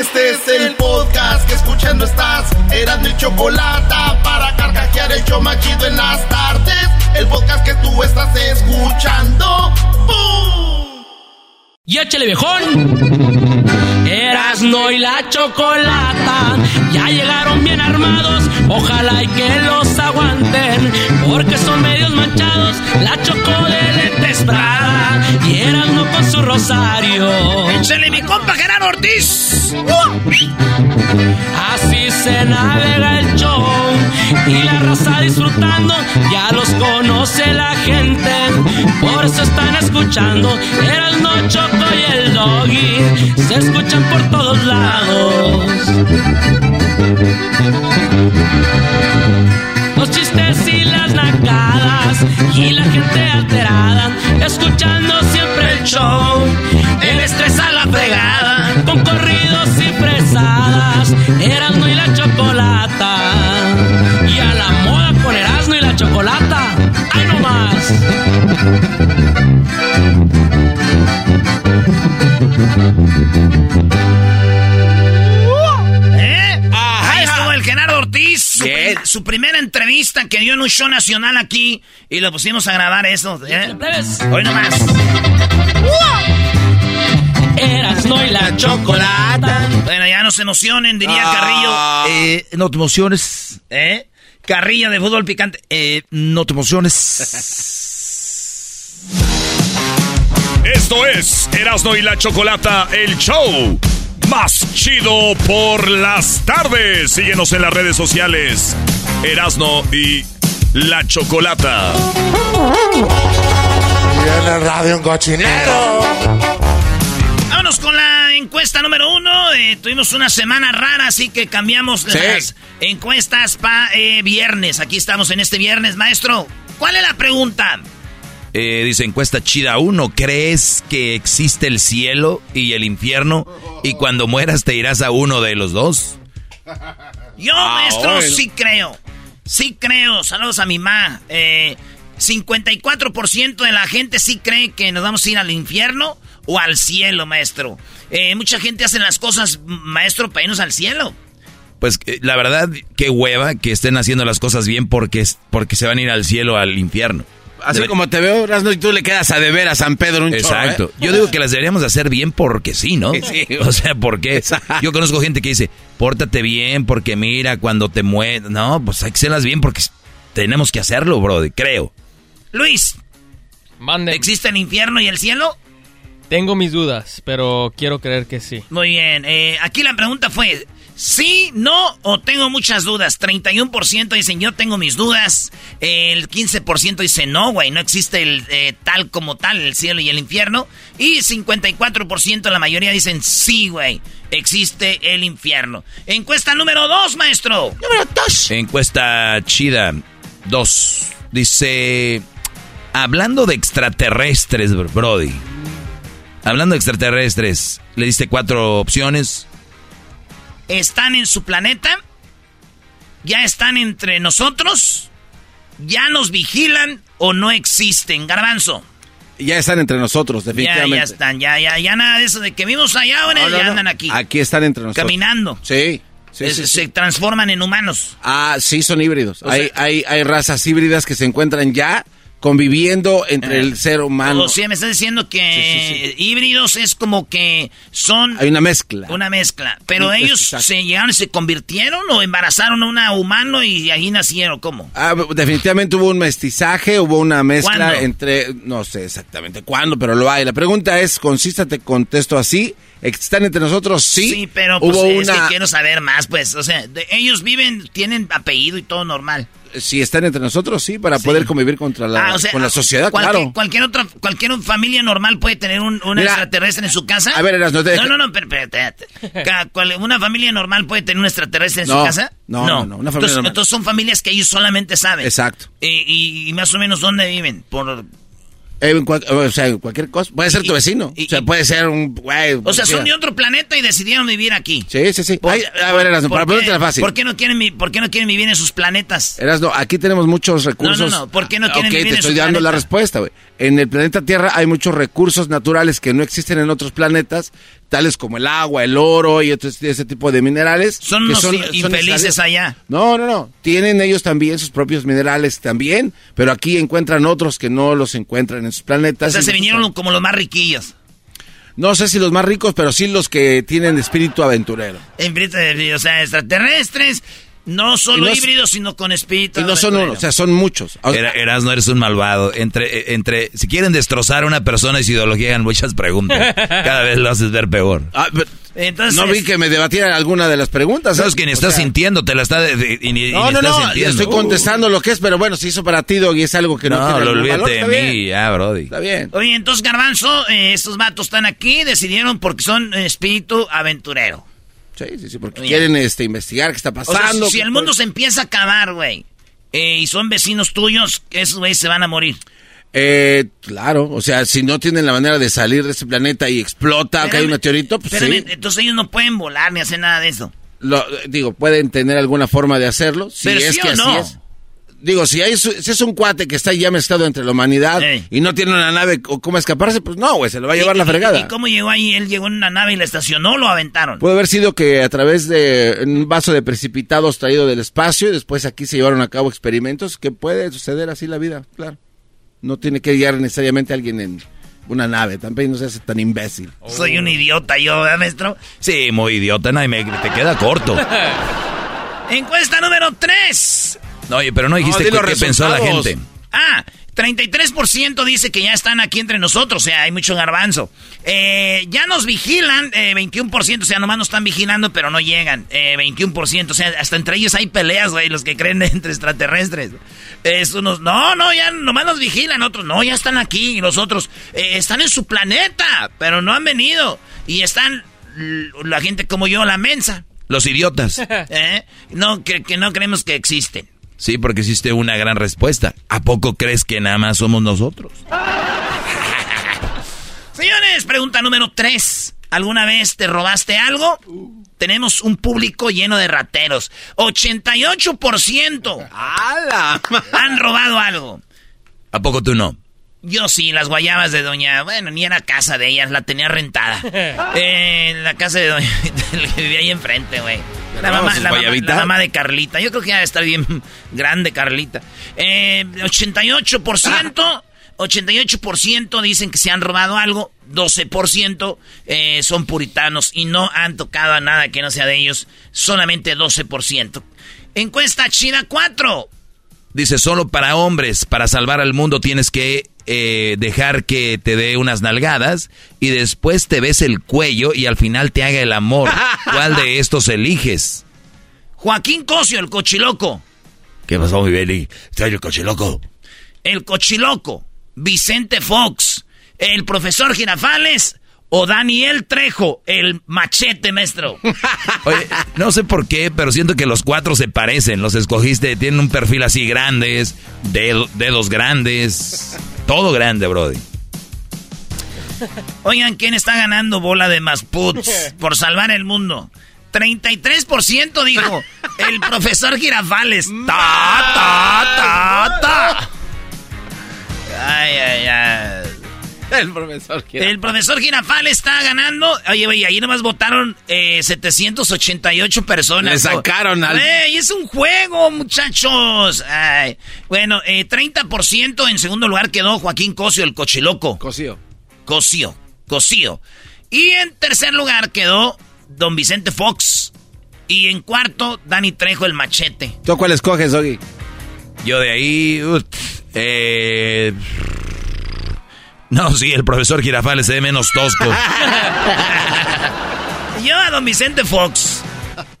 Este es el podcast que escuchando estás. Eran mi chocolate para carcajear el yo machido en las tardes. El podcast que tú estás escuchando. ¡Bum! ¡Y échale viejón! Erasno y la chocolata ya llegaron bien armados. Ojalá y que los aguanten, porque son medios manchados. La choco y Erasno con su rosario. ¡Échale mi compa Gerardo Ortiz! Así se navega el show y la raza disfrutando. Ya los conoce la gente, por eso están escuchando. Erasno, Choco y el Doggy se escuchan por todos lados. Los chistes y las nacadas y la gente alterada, escuchando siempre el show. El estrés a la fregada, con corridos y fresadas, Erasmo y la chocolata. Y a la moda con Erasmo y la chocolata, ¡ay no más! Gerardo Ortiz. Su, prim- su primera entrevista que dio en un show nacional aquí. Y lo pusimos a grabar eso. ¿eh? Hoy nomás. Erasmo y la chocolata. Bueno, ya no se emocionen, diría Ah. Carrillo. Eh, no te emociones. ¿Eh? Carrilla de fútbol picante. Eh, no te emociones. Esto es Erasno y la Chocolata, el show más chido por las tardes. Síguenos en las redes sociales. Erasno y la Chocolata. El radio un cochinero. Vámonos con la encuesta número uno. Eh, tuvimos una semana rara, así que cambiamos Sí. las encuestas para viernes. Aquí estamos en este viernes, maestro. ¿Cuál es la pregunta? Eh, dice encuesta chida uno. ¿Crees que existe el cielo y el infierno? Y cuando mueras te irás a uno de los dos. Yo, Ah, maestro, bueno. sí creo. Sí creo. Saludos a mi ma. Eh, 54% de la gente sí cree que nos vamos a ir al infierno o al cielo, maestro. Eh, mucha gente hace las cosas, maestro, para irnos al cielo. Pues eh, la verdad, qué hueva que estén haciendo las cosas bien porque, porque se van a ir al cielo al infierno. Así Debe- como te veo, Erasmo, y tú le quedas a deber a San Pedro un chorro, Exacto. ¿eh? Yo digo que las deberíamos de hacer bien porque sí, ¿no? Sí. O sea, porque yo conozco gente que dice, pórtate bien porque mira, cuando te mueres. No, pues hay que hacerlas bien porque tenemos que hacerlo, brother, creo. Luis, Mande. ¿existe el infierno y el cielo? Tengo mis dudas, pero quiero creer que sí. Muy bien. eh, aquí la pregunta fue, ¿sí, no o tengo muchas dudas? 31% dicen yo tengo mis dudas. El 15% dice no, güey, no existe el eh, tal como tal, el cielo y el infierno. Y 54% la mayoría dicen sí, güey, existe el infierno. Encuesta número 2, maestro. Número 2. Encuesta chida 2. Dice, hablando de extraterrestres, bro- Brody. Hablando de extraterrestres, le diste cuatro opciones. ¿Están en su planeta? ¿Ya están entre nosotros? ¿Ya nos vigilan o no existen? Garbanzo. Ya están entre nosotros, Ya, definitivamente. ya están, ya, ya, ya nada de eso de que vimos allá, ahora No, no, ya no. andan aquí. Aquí están entre nosotros. Caminando. Sí. sí, Es- sí, sí. Se transforman en humanos. Ah, sí, son híbridos. Hay, sea- hay, hay razas híbridas que se encuentran ya conviviendo entre el ser humano. O sea, me estás diciendo que híbridos es como que son... Hay una mezcla. Una mezcla. Pero ellos se llegaron y se convirtieron o embarazaron a una humano y ahí nacieron, ¿cómo? Ah, definitivamente hubo un mestizaje, hubo una mezcla entre... No sé exactamente cuándo, pero lo hay. La pregunta es, consístate, contesto así. ¿Están entre nosotros? Sí. Sí, pero pues, es que quiero saber más, pues. O sea, ellos viven, tienen apellido y todo normal si están entre nosotros, sí, para poder convivir contra la, ah, con la sociedad, claro. Cualquier otra, cualquier familia normal puede tener un, extraterrestre en su casa. A ver, no te No, no, no, espérate. ¿Una familia normal puede tener un extraterrestre en su casa? No, no, no, una familia entonces, entonces, son familias que ellos solamente saben. Exacto. y, más o menos dónde viven, por o sea, cualquier cosa. Puede ser tu vecino. o sea, puede ser un. o sea, son de otro planeta y decidieron vivir aquí. Sí, sí, sí. a ver, Erasno, para ponerte fácil. ¿por qué, no quieren, ¿Por qué no quieren vivir en sus planetas? Erasno, aquí tenemos muchos recursos. No, no, no. ¿Por qué no quieren vivir en sus planetas? te estoy dando la respuesta, güey. En el planeta Tierra hay muchos recursos naturales que no existen en otros planetas, tales como el agua, el oro y ese tipo de minerales. Son que son, infelices allá. No, no, no. Tienen ellos también sus propios minerales también, pero aquí encuentran otros que no los encuentran en sus planetas. O sea, se vinieron como los más riquillos. No sé si los más ricos, pero sí los que tienen espíritu aventurero. O sea, extraterrestres, no solo híbridos, sino con espíritu. Y no son uno, o sea, son muchos. Eras, no eres un malvado. Entre, entre, si quieren destrozar a una persona y su ideología, hagan muchas preguntas. Cada vez lo haces ver peor. Ah, Entonces, no vi que me debatieran alguna de las preguntas. Sabes ¿eh? que ni estás sintiendo, te la está. no, no, no, estoy contestando lo que es, pero bueno, se hizo para ti, y es algo que no, no lo olvídate de mí, ya, Brody. Está bien. Oye, entonces, Garbanzo, eh, estos vatos están aquí, decidieron porque son espíritu aventurero. Sí, sí, sí, porque quieren este, investigar qué está pasando. si, el mundo se empieza a acabar, güey, eh, y son vecinos tuyos, esos güeyes se van a morir. Eh, claro, o sea, si no tienen la manera de salir de ese planeta y explota, cae un meteorito, pues sí. Entonces ellos no pueden volar ni hacer nada de eso. Lo, digo, pueden tener alguna forma de hacerlo, si es que así es digo, si, hay, si es un cuate que está ya mezclado entre la humanidad y no tiene una nave o cómo escaparse, pues no, güey, se lo va a llevar la fregada. ¿Y cómo llegó ahí? ¿Él llegó en una nave y la estacionó o lo aventaron? Puede haber sido que a través de un vaso de precipitados traído del espacio y después aquí se llevaron a cabo experimentos, que puede suceder así la vida, claro. No tiene que llegar necesariamente alguien en una nave, también no seas tan imbécil. Soy un idiota yo, ¿verdad, maestro? Sí, muy idiota, no, me, te queda corto. Encuesta número 3. No, oye, pero no dijiste qué pensó la gente. Ah, 33% dice que ya están aquí entre nosotros, o sea, hay mucho garbanzo. Eh, ya nos vigilan, 21%, eh, o sea, nomás nos están vigilando, pero no llegan. 21%, eh, o sea, hasta entre ellos hay peleas, güey, los que creen entre extraterrestres. Es unos, no, no, ya nomás nos vigilan, otros, no, ya están aquí, y los otros, están en su planeta, pero no han venido. Y están la gente como yo, la mensa. Los idiotas. No, que, que no creemos que existen. Sí, porque hiciste una gran respuesta. ¿A poco crees que nada más somos nosotros? Señores, pregunta número 3. ¿Alguna vez te robaste algo? Tenemos un público lleno de rateros. 88% han robado algo. ¿A poco tú no? Yo sí, las guayabas de doña... Bueno, ni era casa de ellas, la tenía rentada. eh, la casa de doña... que vivía ahí enfrente, güey. La, mamá, de Carlita. Yo creo que ya está bien grande Carlita. Eh, 88%, 88% dicen que se han robado algo. 12% eh, son puritanos y no han tocado a nada que no sea de ellos. Solamente 12%. Encuesta China 4. Dice, solo para hombres, para salvar al mundo tienes que eh, dejar que te dé unas nalgadas y después te ves el cuello y al final te haga el amor. ¿Cuál de estos eliges? Joaquín Cosio, el cochiloco. ¿Qué pasó, mi Beli? el cochiloco. El cochiloco. Vicente Fox. El profesor Girafales o Daniel Trejo, el machete, maestro. Oye, no sé por qué, pero siento que los cuatro se parecen. Los escogiste, tienen un perfil así grandes, dedos grandes, todo grande, Brody. Oigan, ¿quién está ganando bola de más puts por salvar el mundo? 33% dijo el profesor Girafales. Ta, ta, ta, ta. Ay, ay, ay. el profesor Girafales. El profesor Girafales está ganando. Oye, güey, ahí nomás votaron eh, 788 personas. Le sacaron al... Ey, es un juego, muchachos. Ay. Bueno, eh, 30% en segundo lugar quedó Joaquín Cosio, el cochiloco. Cosío. Cosío, Cosío. Y en tercer lugar quedó Don Vicente Fox. Y en cuarto, Dani Trejo, el machete. ¿Tú cuál escoges, Doggy? Yo de ahí... eh, no, sí, el profesor Girafales se ve menos tosco. Yo a Don Vicente Fox.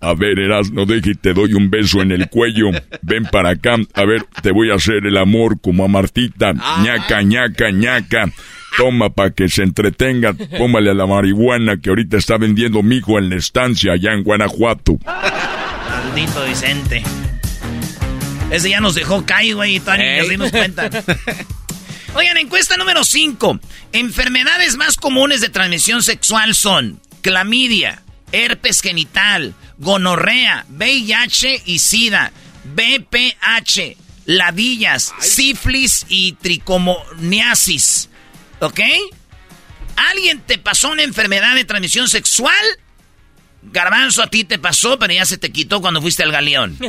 A ver, Erasno, deje y te doy un beso en el cuello. Ven para acá. A ver, te voy a hacer el amor como a Martita. ñaca, ñaca, ñaca. Toma para que se entretenga. Póngale a la marihuana que ahorita está vendiendo mi hijo en la estancia allá en Guanajuato. Maldito Vicente. Ese ya nos dejó caer, güey, y todavía nos dimos cuenta. Oigan, encuesta número 5. Enfermedades más comunes de transmisión sexual son clamidia, herpes genital, gonorrea, VIH y SIDA, BPH, ladillas, sífilis y tricomoniasis. ¿Ok? ¿Alguien te pasó una enfermedad de transmisión sexual? Garbanzo, a ti te pasó, pero ya se te quitó cuando fuiste al galeón.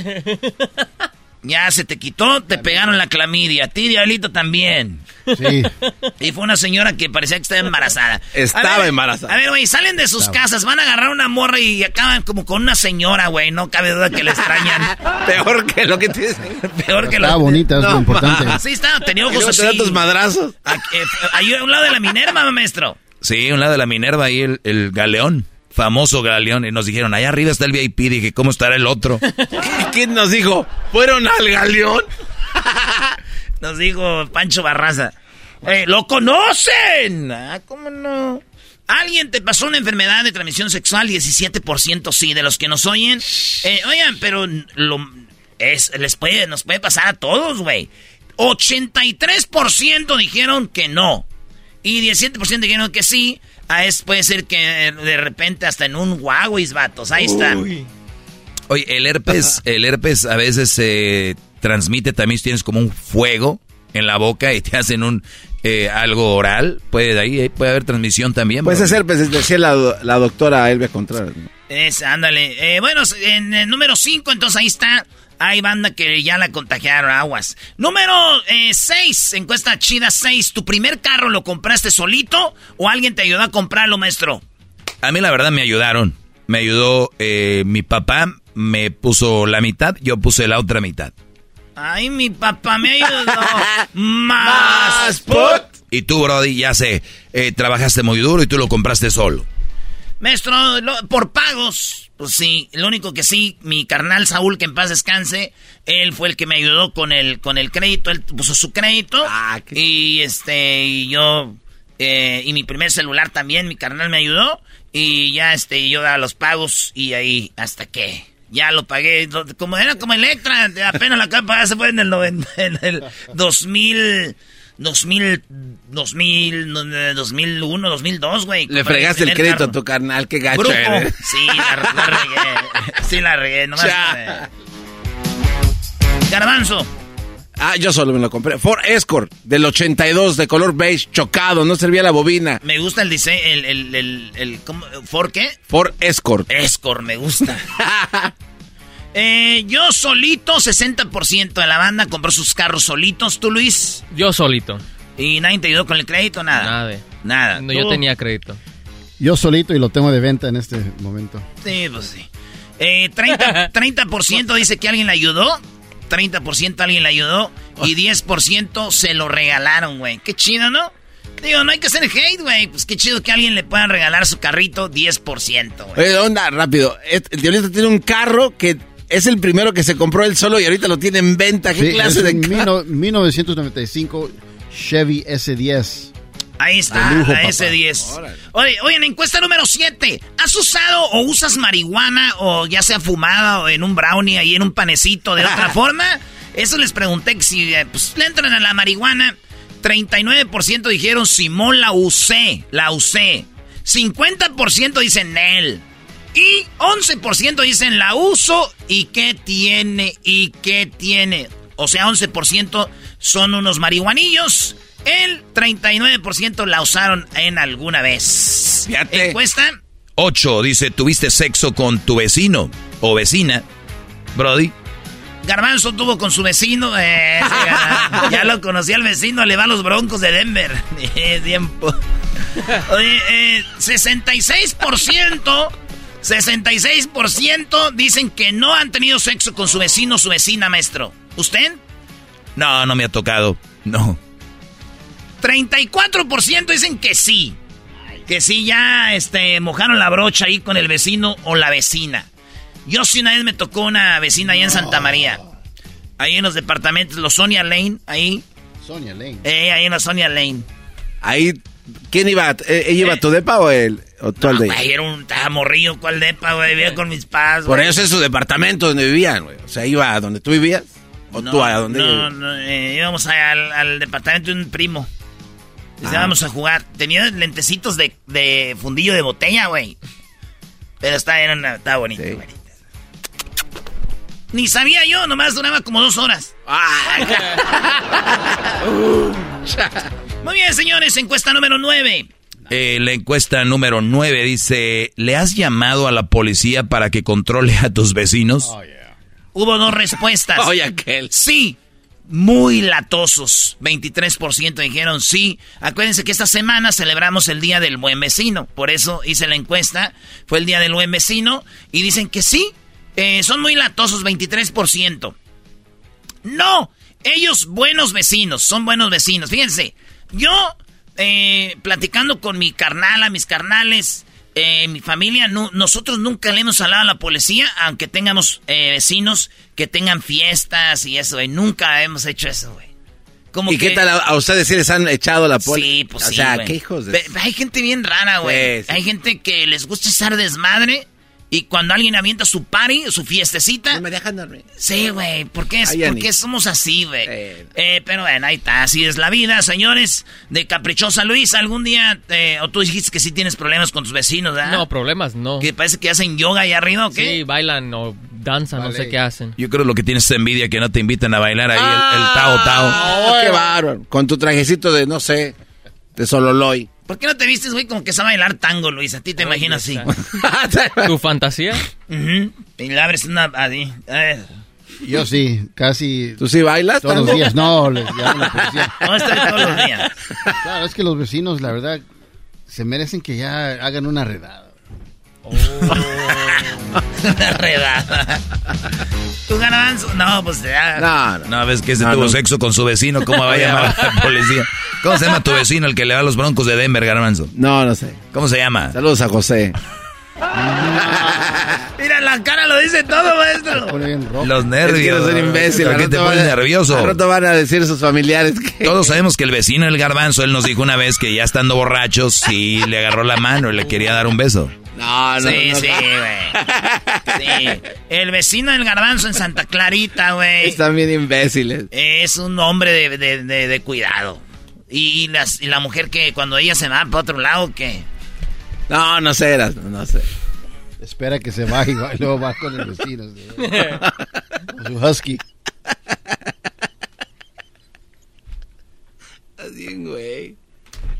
Ya se te quitó, te pegaron la clamidia. A ti, Diablito, también. Sí. Y fue una señora que parecía que estaba embarazada. Estaba A ver, embarazada. A ver, güey, salen de sus casas, van a agarrar una morra y acaban como con una señora, güey. No cabe duda que le extrañan. Peor que lo que dicen. Peor que Estaba lo... bonita, es lo importante. ma. Sí, estaba, tenía ojos así. tus madrazos. Aquí, eh, Ahí a un lado de la Minerva, maestro. Sí, a un lado de la Minerva ahí el, el galeón, famoso galeón. Y nos dijeron, allá arriba está el VIP. Dije, ¿cómo estará el otro? ¿Quién nos dijo? ¿Fueron al galeón? Nos dijo Pancho Barraza. Eh, ¿Lo conocen? Ah, ¿cómo no? ¿Alguien te pasó una enfermedad de transmisión sexual? 17% sí, de los que nos oyen. Eh, oigan, pero lo, es, les puede, nos puede pasar a todos, güey. 83% dijeron que no. Y 17% dijeron que sí. A es puede ser que de repente hasta en un Huawei, vatos. Ahí está. Oye, el herpes, el herpes a veces se transmite también si tienes como un fuego en la boca y te hacen un eh, algo oral. Puede ahí ahí puede haber transmisión también. Pues bro. es herpes, decía la, la doctora Elvia Contreras. ¿no? Es, ándale. Eh, bueno, en el número 5, entonces ahí está. Hay banda que ya la contagiaron, aguas. Número 6, encuesta chida 6. ¿Tu primer carro lo compraste solito o alguien te ayudó a comprarlo, maestro? A mí la verdad me ayudaron. Me ayudó eh, mi papá, me puso la mitad, yo puse la otra mitad. Ay, mi papá me ayudó. Más. put. Y tú, Brody, ya sé, eh, trabajaste muy duro y tú lo compraste solo. Maestro, lo- por pagos, pues sí, lo único que sí, mi carnal Saúl, que en paz descanse, él fue el que me ayudó con el, con el crédito, él puso su crédito, Ah, qué- y este, y yo, eh, y mi primer celular también, mi carnal me ayudó, y ya este, yo daba los pagos, y ahí, hasta que, ya lo pagué, como era como Electra, apenas la pagar, se fue en el, noven- en el 2000... 2000, 2000, no, no, 2001, 2002, güey. Le fregaste el primer crédito carro. a tu carnal, qué gacho Grupo. eres. Sí, la, la regué. Sí, la regué. Nomás. Garbanzo. Ah, yo solo me lo compré. Ford Escort del 82 de color beige, chocado, no servía la bobina. Me gusta el diseño. El, el, el, el- ¿cómo? ¿For qué? Ford Escort. Escort, me gusta. eh, yo solito, 60% de la banda compró sus carros solitos. ¿Tú, Luis? Yo solito. ¿Y nadie te ayudó con el crédito? Nada. Nada. Nada. No, yo tenía crédito. Yo solito y lo tengo de venta en este momento. Sí, pues sí. Eh, 30%, 30% dice que alguien le ayudó. 30% alguien le ayudó. Y 10% se lo regalaron, güey. Qué chido, ¿no? Digo, no hay que hacer hate, güey. Pues qué chido que alguien le pueda regalar su carrito 10%, güey. Oye, onda, rápido. El Diablito tiene un carro que es el primero que se compró él solo y ahorita lo tiene en venta. ¿Qué Sí, clase es de carro? mil- 1995 Chevy S10. Ahí está, De lujo, la papá. S10. Oye, oye, en encuesta número 7. ¿Has usado o usas marihuana o ya sea fumada o en un brownie ahí en un panecito de otra forma? Eso les pregunté que si eh, pues, le entran a la marihuana. 39% dijeron Simón la usé, la usé. 50% dicen él. Y 11% dicen la uso y qué tiene y qué tiene. O sea, 11% son unos marihuanillos El 39% la usaron en alguna vez. Fíjate. Encuesta. 8 dice, ¿tuviste sexo con tu vecino o vecina? Brody. Garbanzo tuvo con su vecino. eh, ya lo conocía el vecino, le va a los broncos de Denver. Tiempo. Oye, eh, 66%. 66% dicen que no han tenido sexo con su vecino o su vecina, maestro. ¿Usted? No, no me ha tocado. No. 34% dicen que sí. Que sí, ya este, mojaron la brocha ahí con el vecino o la vecina. Yo sí una vez me tocó una vecina ahí en Santa María. Ahí en los departamentos, los Sonia Lane, ahí. Sonia Lane. Eh, ahí en la Sonia Lane. Ahí, ¿quién iba? Eh, ¿Ella iba a tu depa o él? ¿O tú al de güey, era un morrillo, ¿cuál depa, güey? Vivía con mis padres. Por eso es su departamento donde vivían, güey. O sea, iba a donde tú vivías. ¿O No, tú a donde no, no, eh, íbamos a- al, al departamento de un primo. Y Ah. íbamos a jugar. Tenía lentecitos de, de fundillo de botella, güey. Pero está, era una- estaba bonito, Sí. Ni sabía yo, nomás duraba como dos horas. Muy bien, señores, encuesta número 9. Eh, la encuesta número 9 dice, ¿le has llamado a la policía para que controle a tus vecinos? Hubo dos respuestas. Oye, aquel. Sí, muy latosos. 23% dijeron sí. Acuérdense que esta semana celebramos el Día del Buen Vecino. Por eso hice la encuesta. Fue el Día del Buen Vecino. Y dicen que sí. eh, son muy latosos, 23%. No, ellos buenos vecinos, son buenos vecinos. Fíjense, yo eh, platicando con mi carnala, mis carnales, eh, mi familia, no- nosotros nunca le hemos hablado a la policía, aunque tengamos eh, vecinos que tengan fiestas y eso, güey. Nunca hemos hecho eso, güey. Como ¿Y qué tal a, a ustedes si les han echado la poli? Sí, pues o sí, sea, güey. qué hijos de... Hay gente bien rara, güey. Sí, sí. Hay gente que les gusta estar desmadre y cuando alguien avienta su party, su fiestecita... No me dejan dormir. Sí, güey. ¿Por qué, es- Ay, por Ani. qué somos así, güey? Sí. Eh, pero bueno, ahí está. Así es la vida, señores. De Caprichosa Luis, algún día... eh, o tú dijiste que sí tienes problemas con tus vecinos, ¿verdad? No, problemas no. Que parece que hacen yoga ahí arriba, ¿o qué? Sí, bailan o danzan, no sé qué hacen. Yo creo lo que tienes es envidia que no te invitan a bailar ahí el, el Ah. tao tao. Oh, qué bárbaro. Con tu trajecito de, no sé, de Sololoy. ¿Por qué no te vistes, güey, como que sabe bailar tango, Luis? A ti te imaginas así. ¿Tu fantasía? Y le abres una... Así. Ver. Yo sí, casi ¿Tú sí bailas? todos los días. No, les llamo la policía. No, estoy todos los días. Claro, es que los vecinos, la verdad, se merecen que ya hagan una redada. Una redada. ¿Tu garbanzo? No, pues ya. No, no. No, ves que ese No, tuvo no. sexo con su vecino, ¿cómo va a llamar a la policía? ¿Cómo se llama tu vecino, el que le va a los broncos de Denver, Garbanzo? No, no sé. ¿Cómo se llama? Saludos a José. Mira, la cara lo dice todo, maestro. Los Es que nervios. no son imbéciles. ¿Por qué te pones van a- nervioso? Al rato van a decir sus familiares que... Todos sabemos que el vecino del garbanzo, él nos dijo una vez que ya estando borrachos, sí le agarró la mano y le quería dar un beso. No, no, Sí, no. sí, güey. Sí. El vecino del garbanzo en Santa Clarita, güey. Están bien imbéciles. Es un hombre de, de- de- de cuidado. Y, y las- y la mujer que cuando ella se va para otro lado, que No, no sé, Eras, no, sé. Espera que se baje y va- luego va con el vecino. ¿sí? Con su husky. Estás bien, güey.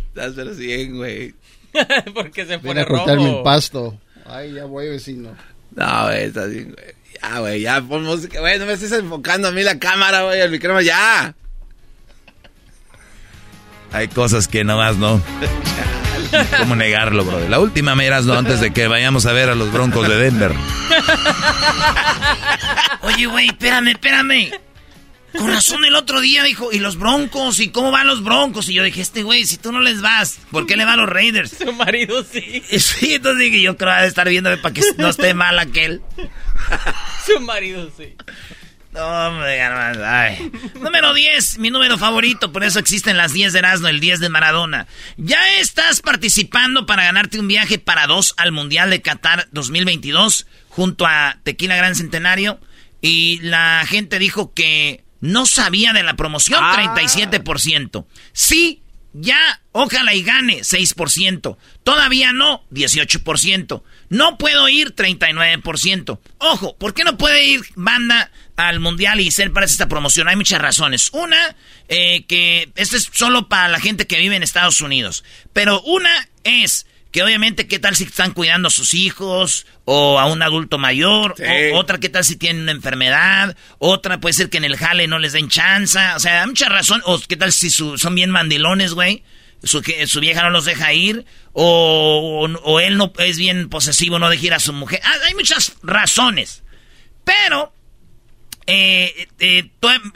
Estás pero bien, güey. Porque se Ven pone a cortarme rojo. el pasto. Ay, ya voy, vecino. No, güey, estás bien, güey. Ya, güey, ya pon música. Güey, no me estés enfocando a mí la cámara, güey, el micrófono, ya. Hay cosas que nomás no. ¿Cómo negarlo, bro? La última, miras, no, antes de que vayamos a ver a los broncos de Denver. Oye, güey, espérame, espérame. Con razón el otro día dijo, ¿y los broncos? ¿Y cómo van los broncos? Y yo dije, este güey, si tú no les vas, ¿por qué le va a los Raiders? Su marido sí. Y Sí, entonces dije, yo creo que de estar viéndome para que no esté mal aquel. Su marido sí. No, hombre, ay. Número 10, mi número favorito, por eso existen las 10 de Erasmo, el 10 de Maradona. Ya estás participando para ganarte un viaje para dos al Mundial de Qatar 2022 junto a Tequila Gran Centenario y la gente dijo que no sabía de la promoción, 37%. Sí, ya, ojalá y gane, 6%. Todavía no, 18%. No puedo ir 39%. Ojo, ¿por qué no puede ir banda al mundial y ser para esta promoción? Hay muchas razones. Una, eh, que esto es solo para la gente que vive en Estados Unidos. Pero una es que obviamente qué tal si están cuidando a sus hijos o a un adulto mayor, otra qué tal si tienen una enfermedad, otra puede ser que en el jale no les den chance, o sea, hay muchas razones, o qué tal si son bien mandilones, güey, su, su vieja no los deja ir, o, o, él no es bien posesivo, no deja ir a su mujer, ah, hay muchas razones, pero eh, eh,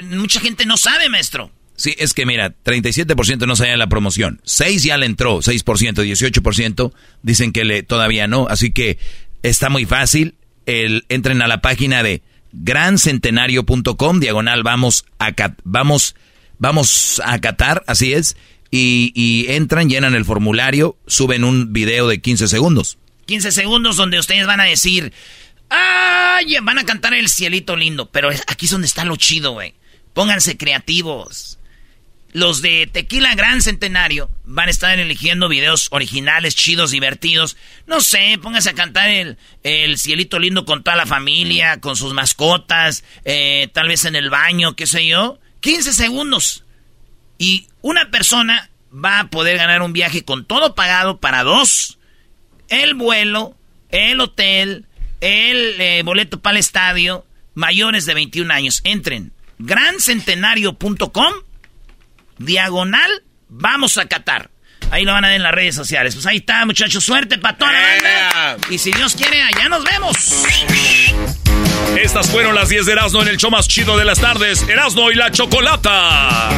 mucha gente no sabe, maestro. Sí, es que mira, 37% no sabía la promoción, 6 ya le entró, 6%, 18% dicen que le, todavía no, así que está muy fácil, el, entren a la página de grancentenario.com, diagonal, vamos a, vamos, vamos a Qatar, así es, y, y entran, llenan el formulario, suben un video de 15 segundos. 15 segundos donde ustedes van a decir, ¡ay! Van a cantar el cielito lindo, pero aquí es donde está lo chido, güey. Pónganse creativos los de Tequila Gran Centenario van a estar eligiendo videos originales, chidos, divertidos. No sé, póngase a cantar el, el cielito lindo con toda la familia, con sus mascotas, eh, tal vez en el baño, qué sé yo. 15 segundos. Y una persona va a poder ganar un viaje con todo pagado para dos. El vuelo, el hotel, el eh, boleto para el estadio, mayores de 21 años. Entren grancentenario.com diagonal, vamos a Qatar. Ahí lo van a ver en las redes sociales. Pues ahí está, muchachos. Suerte para toda la banda. Y si Dios quiere, allá nos vemos. Estas fueron las 10 de Erasmo en el show más chido de las tardes. Erasmo y la Chocolata.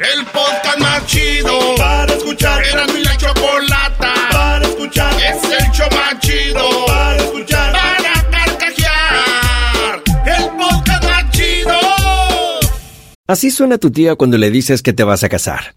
El podcast más chido para escuchar. Erasmo y la Chocolata para escuchar. Es el show más chido para escuchar. Así suena tu tía cuando le dices que te vas a casar.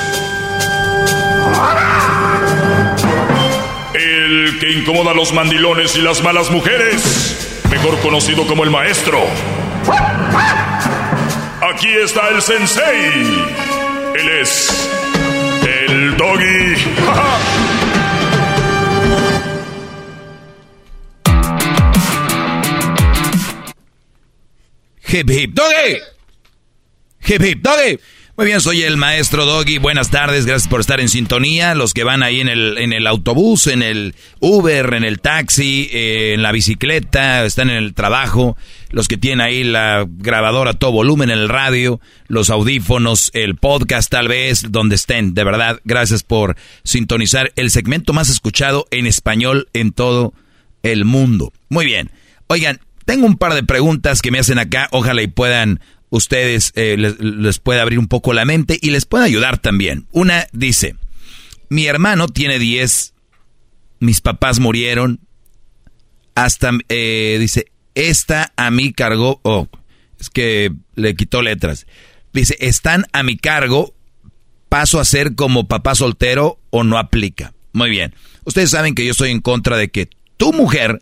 el que incomoda a los mandilones y las malas mujeres, mejor conocido como el maestro. Aquí está el sensei. Él es el doggy. hip hip doggy. Hip hip doggy. Muy bien, soy el maestro Doggy. Buenas tardes, gracias por estar en sintonía. Los que van ahí en el, en el autobús, en el Uber, en el taxi, eh, en la bicicleta, están en el trabajo. Los que tienen ahí la grabadora a todo volumen, en el radio, los audífonos, el podcast tal vez, donde estén. De verdad, gracias por sintonizar el segmento más escuchado en español en todo el mundo. Muy bien. Oigan, tengo un par de preguntas que me hacen acá. Ojalá y puedan ustedes, eh, les, pueda abrir un poco la mente y les pueda ayudar también. Una dice, mi hermano tiene 10, mis papás murieron, hasta, eh, dice, esta a mí cargo, oh, es que le quitó letras. Dice, están a mi cargo, paso a ser como papá soltero o no aplica. Muy bien. Ustedes saben que yo estoy en contra de que tu mujer,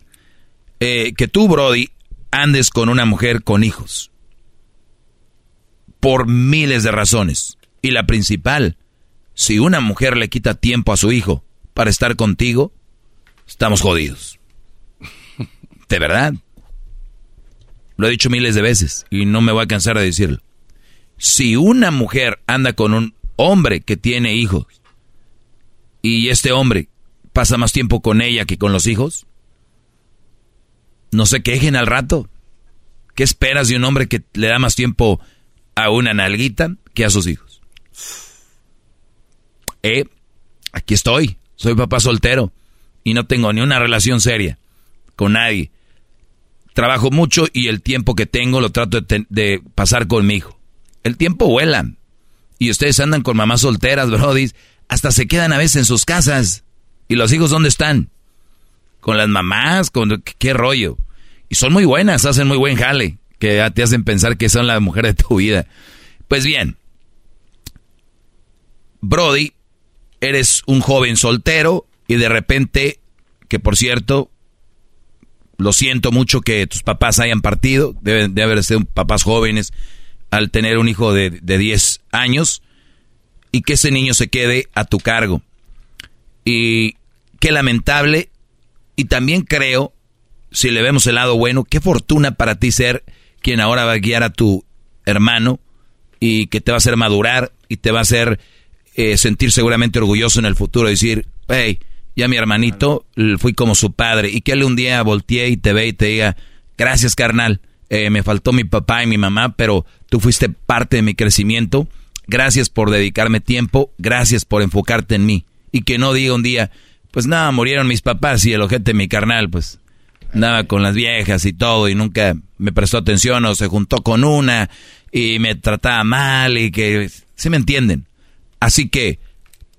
eh, que tú, Brody, andes con una mujer con hijos. Por miles de razones. Y la principal, si una mujer le quita tiempo a su hijo para estar contigo, estamos jodidos. De verdad. Lo he dicho miles de veces y no me voy a cansar de decirlo. Si una mujer anda con un hombre que tiene hijos y este hombre pasa más tiempo con ella que con los hijos, no se quejen al rato. ¿Qué esperas de un hombre que le da más tiempo a una nalguita que a sus hijos? Eh, aquí estoy. Soy papá soltero y no tengo ni una relación seria con nadie. Trabajo mucho y el tiempo que tengo lo trato de, pasar con mi hijo. El tiempo vuela. Y ustedes andan con mamás solteras, brodis. Hasta se quedan a veces en sus casas. ¿Y los hijos dónde están? Con las mamás, con qué rollo. Y son muy buenas, hacen muy buen jale, que te hacen pensar que son la mujer de tu vida. Pues bien, Brody, eres un joven soltero y de repente, que por cierto, lo siento mucho que tus papás hayan partido, deben de haber sido papás jóvenes al tener un hijo de, de 10 años y que ese niño se quede a tu cargo. Y qué lamentable, y también creo, si le vemos el lado bueno, qué fortuna para ti ser quien ahora va a guiar a tu hermano y que te va a hacer madurar y te va a hacer eh, sentir seguramente orgulloso en el futuro, decir, hey, ya mi hermanito fui como su padre y que él un día voltee y te ve y te diga, gracias carnal, eh, me faltó mi papá y mi mamá, pero tú fuiste parte de mi crecimiento, gracias por dedicarme tiempo, gracias por enfocarte en mí y que no diga un día, pues nada, murieron mis papás y el ojete mi carnal, pues andaba con las viejas y todo y nunca me prestó atención o se juntó con una y me trataba mal y que, ¿sí me entienden? Así que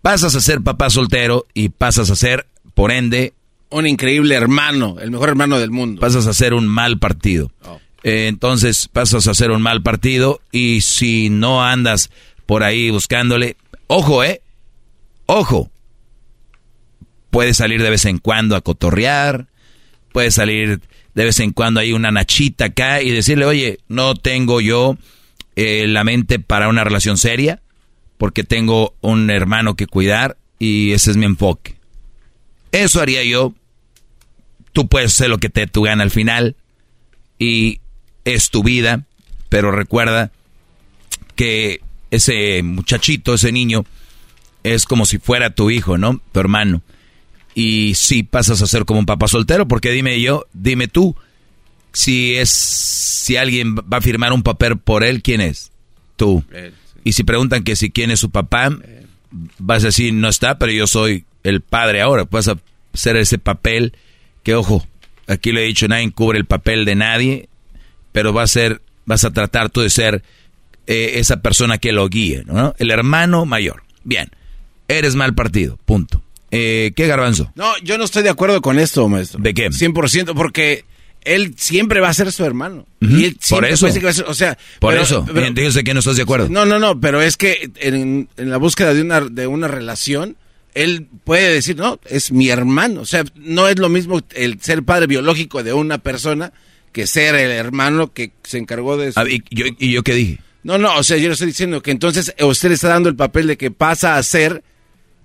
pasas a ser papá soltero y pasas a ser, por ende... Un increíble hermano, el mejor hermano del mundo. Pasas a ser un mal partido. Oh. Eh, entonces pasas a ser un mal partido y si no andas por ahí buscándole, ojo, eh, ojo, puedes salir de vez en cuando a cotorrear, puedes salir de vez en cuando ahí una nachita acá y decirle, oye, no tengo yo eh, la mente para una relación seria, porque tengo un hermano que cuidar y ese es mi enfoque. Eso haría yo. Tú puedes hacer lo que te tu gana al final y es tu vida, pero recuerda que ese muchachito, ese niño, es como si fuera tu hijo, ¿no? Tu hermano. Y si pasas a ser como un papá soltero, porque dime yo, dime tú, si es, si alguien va a firmar un papel por él, ¿quién es? Tú. Y si preguntan que si quién es su papá, vas a decir, no está, pero yo soy el padre ahora. Vas a hacer ese papel que, ojo, aquí le he dicho, nadie cubre el papel de nadie, pero va a ser, vas a tratar tú de ser eh, esa persona que lo guíe, ¿no? El hermano mayor. Bien, eres mal partido, punto. Eh, ¿Qué garbanzo? No, yo no estoy de acuerdo con esto, maestro. ¿De qué? 100%, porque él siempre va a ser su hermano. y él por eso. o sea, por eso. Pero, que no estás de acuerdo. No, no, no, pero es que en, la búsqueda de una, de una relación, él puede decir, no, es mi hermano. O sea, no es lo mismo el ser padre biológico de una persona que ser el hermano que se encargó de eso. ¿y, yo, ¿Y yo qué dije? No, no, o sea, yo le estoy diciendo que entonces usted le está dando el papel de que pasa a ser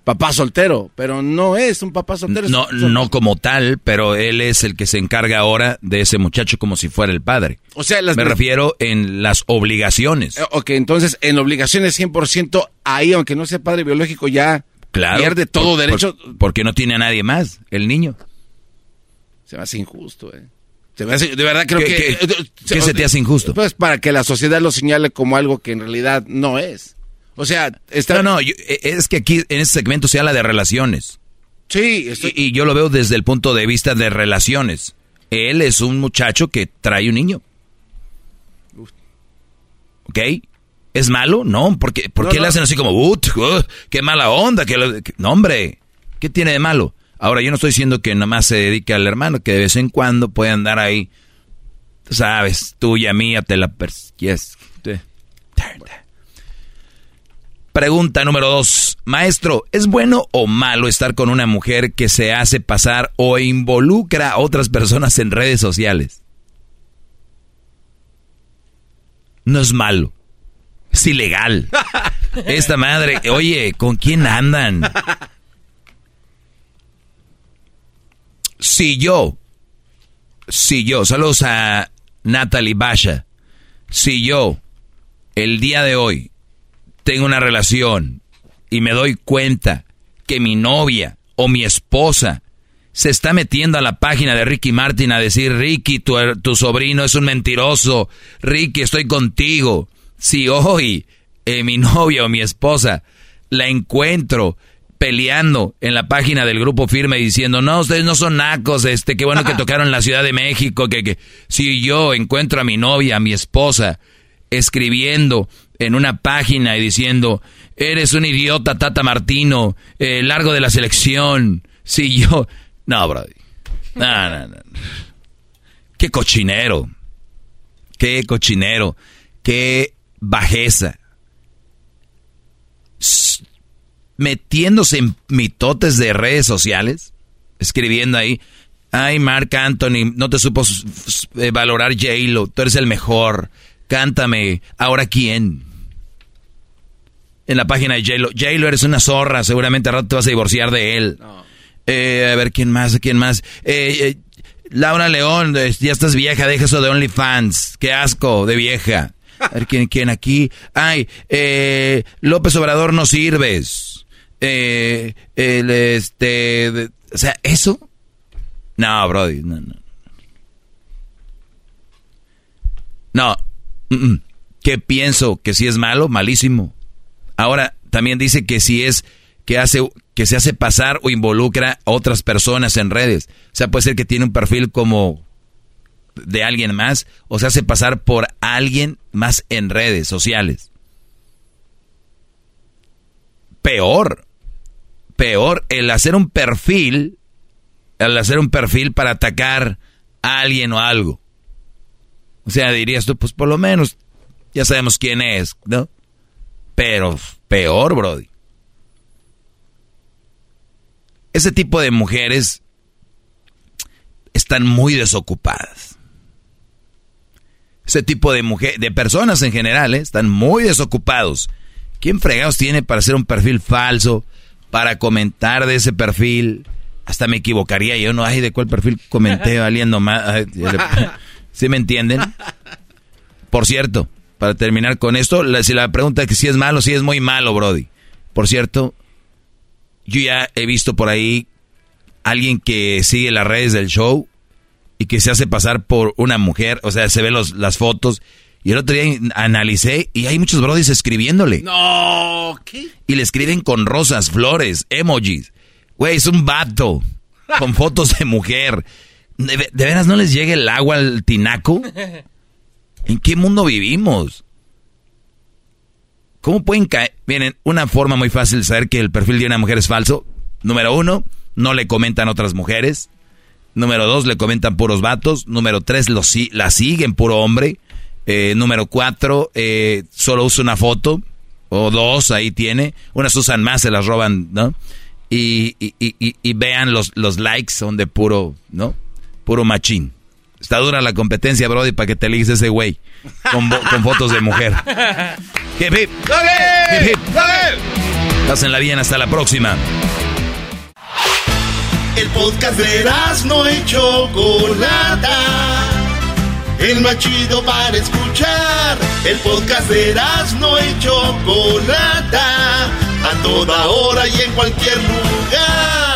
papá soltero, pero no es un papá soltero. No, no como tal, pero él es el que se encarga ahora de ese muchacho como si fuera el padre. O sea, me refiero en las obligaciones. Eh, ok, entonces en obligaciones 100% ahí, aunque no sea padre biológico, ya pierde todo derecho. porque no tiene a nadie más, el niño. Se me hace injusto, eh. Se me hace, de verdad creo que... ¿Qué, ¿qué se te hace injusto? Pues para que la sociedad lo señale como algo que en realidad no es. O sea, está... No, no, e, es que aquí en este segmento se habla de relaciones. Sí, y, yo lo veo desde el punto de vista de relaciones. Él es un muchacho que trae un niño. ¿Ok? ¿Es malo? No, porque, ¿por qué le hacen así como, uh, qué mala onda? Que, no, hombre, ¿qué tiene de malo? Ahora, yo no estoy diciendo que nada más se dedique al hermano, que de vez en cuando puede andar ahí, sabes, tuya, mía, te la... Yes. Pregunta número dos. Maestro, ¿es bueno o malo estar con una mujer que se hace pasar o involucra a otras personas en redes sociales? No es malo. Es ilegal. Esta madre, oye, ¿con quién andan? Si yo, si yo, saludos a Natalie Basha, si yo el día de hoy tengo una relación y me doy cuenta que mi novia o mi esposa se está metiendo a la página de Ricky Martin a decir, Ricky, tu, tu sobrino es un mentiroso, Ricky, estoy contigo. Si hoy eh, mi novia o mi esposa la encuentro peleando en la página del grupo firme diciendo, no, ustedes no son nacos, este, qué bueno que tocaron la Ciudad de México, que, que si yo encuentro a mi novia, a mi esposa, escribiendo en una página y diciendo, eres un idiota, Tata Martino, eh, largo de la selección. Sí, yo... No, bro. No, no, no. Qué cochinero. Qué cochinero. Qué bajeza. Metiéndose en mitotes de redes sociales, escribiendo ahí, ay, Mark Anthony, no te supo valorar J-Lo, tú eres el mejor, cántame, ahora quién en la página de J-Lo. J-Lo eres una zorra, seguramente a rato te vas a divorciar de él. Eh, a ver, ¿quién más? ¿Quién más? Eh, eh, Laura León, ya estás vieja, deja eso de OnlyFans. Qué asco de vieja. A ver, ¿quién, quién aquí? Ay, López Obrador no sirves. el, este, o sea, ¿eso? No, Brody, no, no. No, ¿qué pienso? ¿Que si es malo? Malísimo. Ahora, también dice que si es que hace que se hace pasar o involucra a otras personas en redes. O sea, puede ser que tiene un perfil como de alguien más o se hace pasar por alguien más en redes sociales. Peor, peor el hacer un perfil, el hacer un perfil para atacar a alguien o algo. O sea, dirías tú, pues por lo menos ya sabemos quién es, ¿no? Pero peor, Brody. Ese tipo de mujeres están muy desocupadas. Ese tipo de mujer, de personas en general, ¿eh? están muy desocupados. ¿Quién fregados tiene para hacer un perfil falso, para comentar de ese perfil? Hasta me equivocaría yo, no, ay, ¿de cuál perfil comenté valiendo más? ¿Sí me entienden? Por cierto, para terminar con esto, si la pregunta es que si es malo, si es muy malo, Brody. Por cierto, yo ya he visto por ahí alguien que sigue las redes del show y que se hace pasar por una mujer, o sea, se ven los, las fotos. Y el otro día analicé y hay muchos brodis escribiéndole. No, ¿qué? Y le escriben con rosas, flores, emojis. Güey, es un vato con fotos de mujer. ¿De, de veras no les llega el agua al tinaco? ¿En qué mundo vivimos? ¿Cómo pueden caer? Miren, una forma muy fácil de saber que el perfil de una mujer es falso. Número uno, no le comentan otras mujeres. Número dos, le comentan puros vatos. Número tres, lo, la siguen puro hombre. Eh, número cuatro, eh, solo usa una foto. O dos, ahí tiene. Unas usan más, se las roban, ¿no? Y, y, y, y vean los, los likes, son de puro, ¿no? Puro machín. Está dura la competencia, Brody, para que te ligues ese güey con, fotos de mujer. Hip, hip. Hip, hip. Pásenla bien, hasta la próxima. El podcast de no hecho Chocolata. El más chido para escuchar. El podcast de no hecho Chocolata. A toda hora y en cualquier lugar.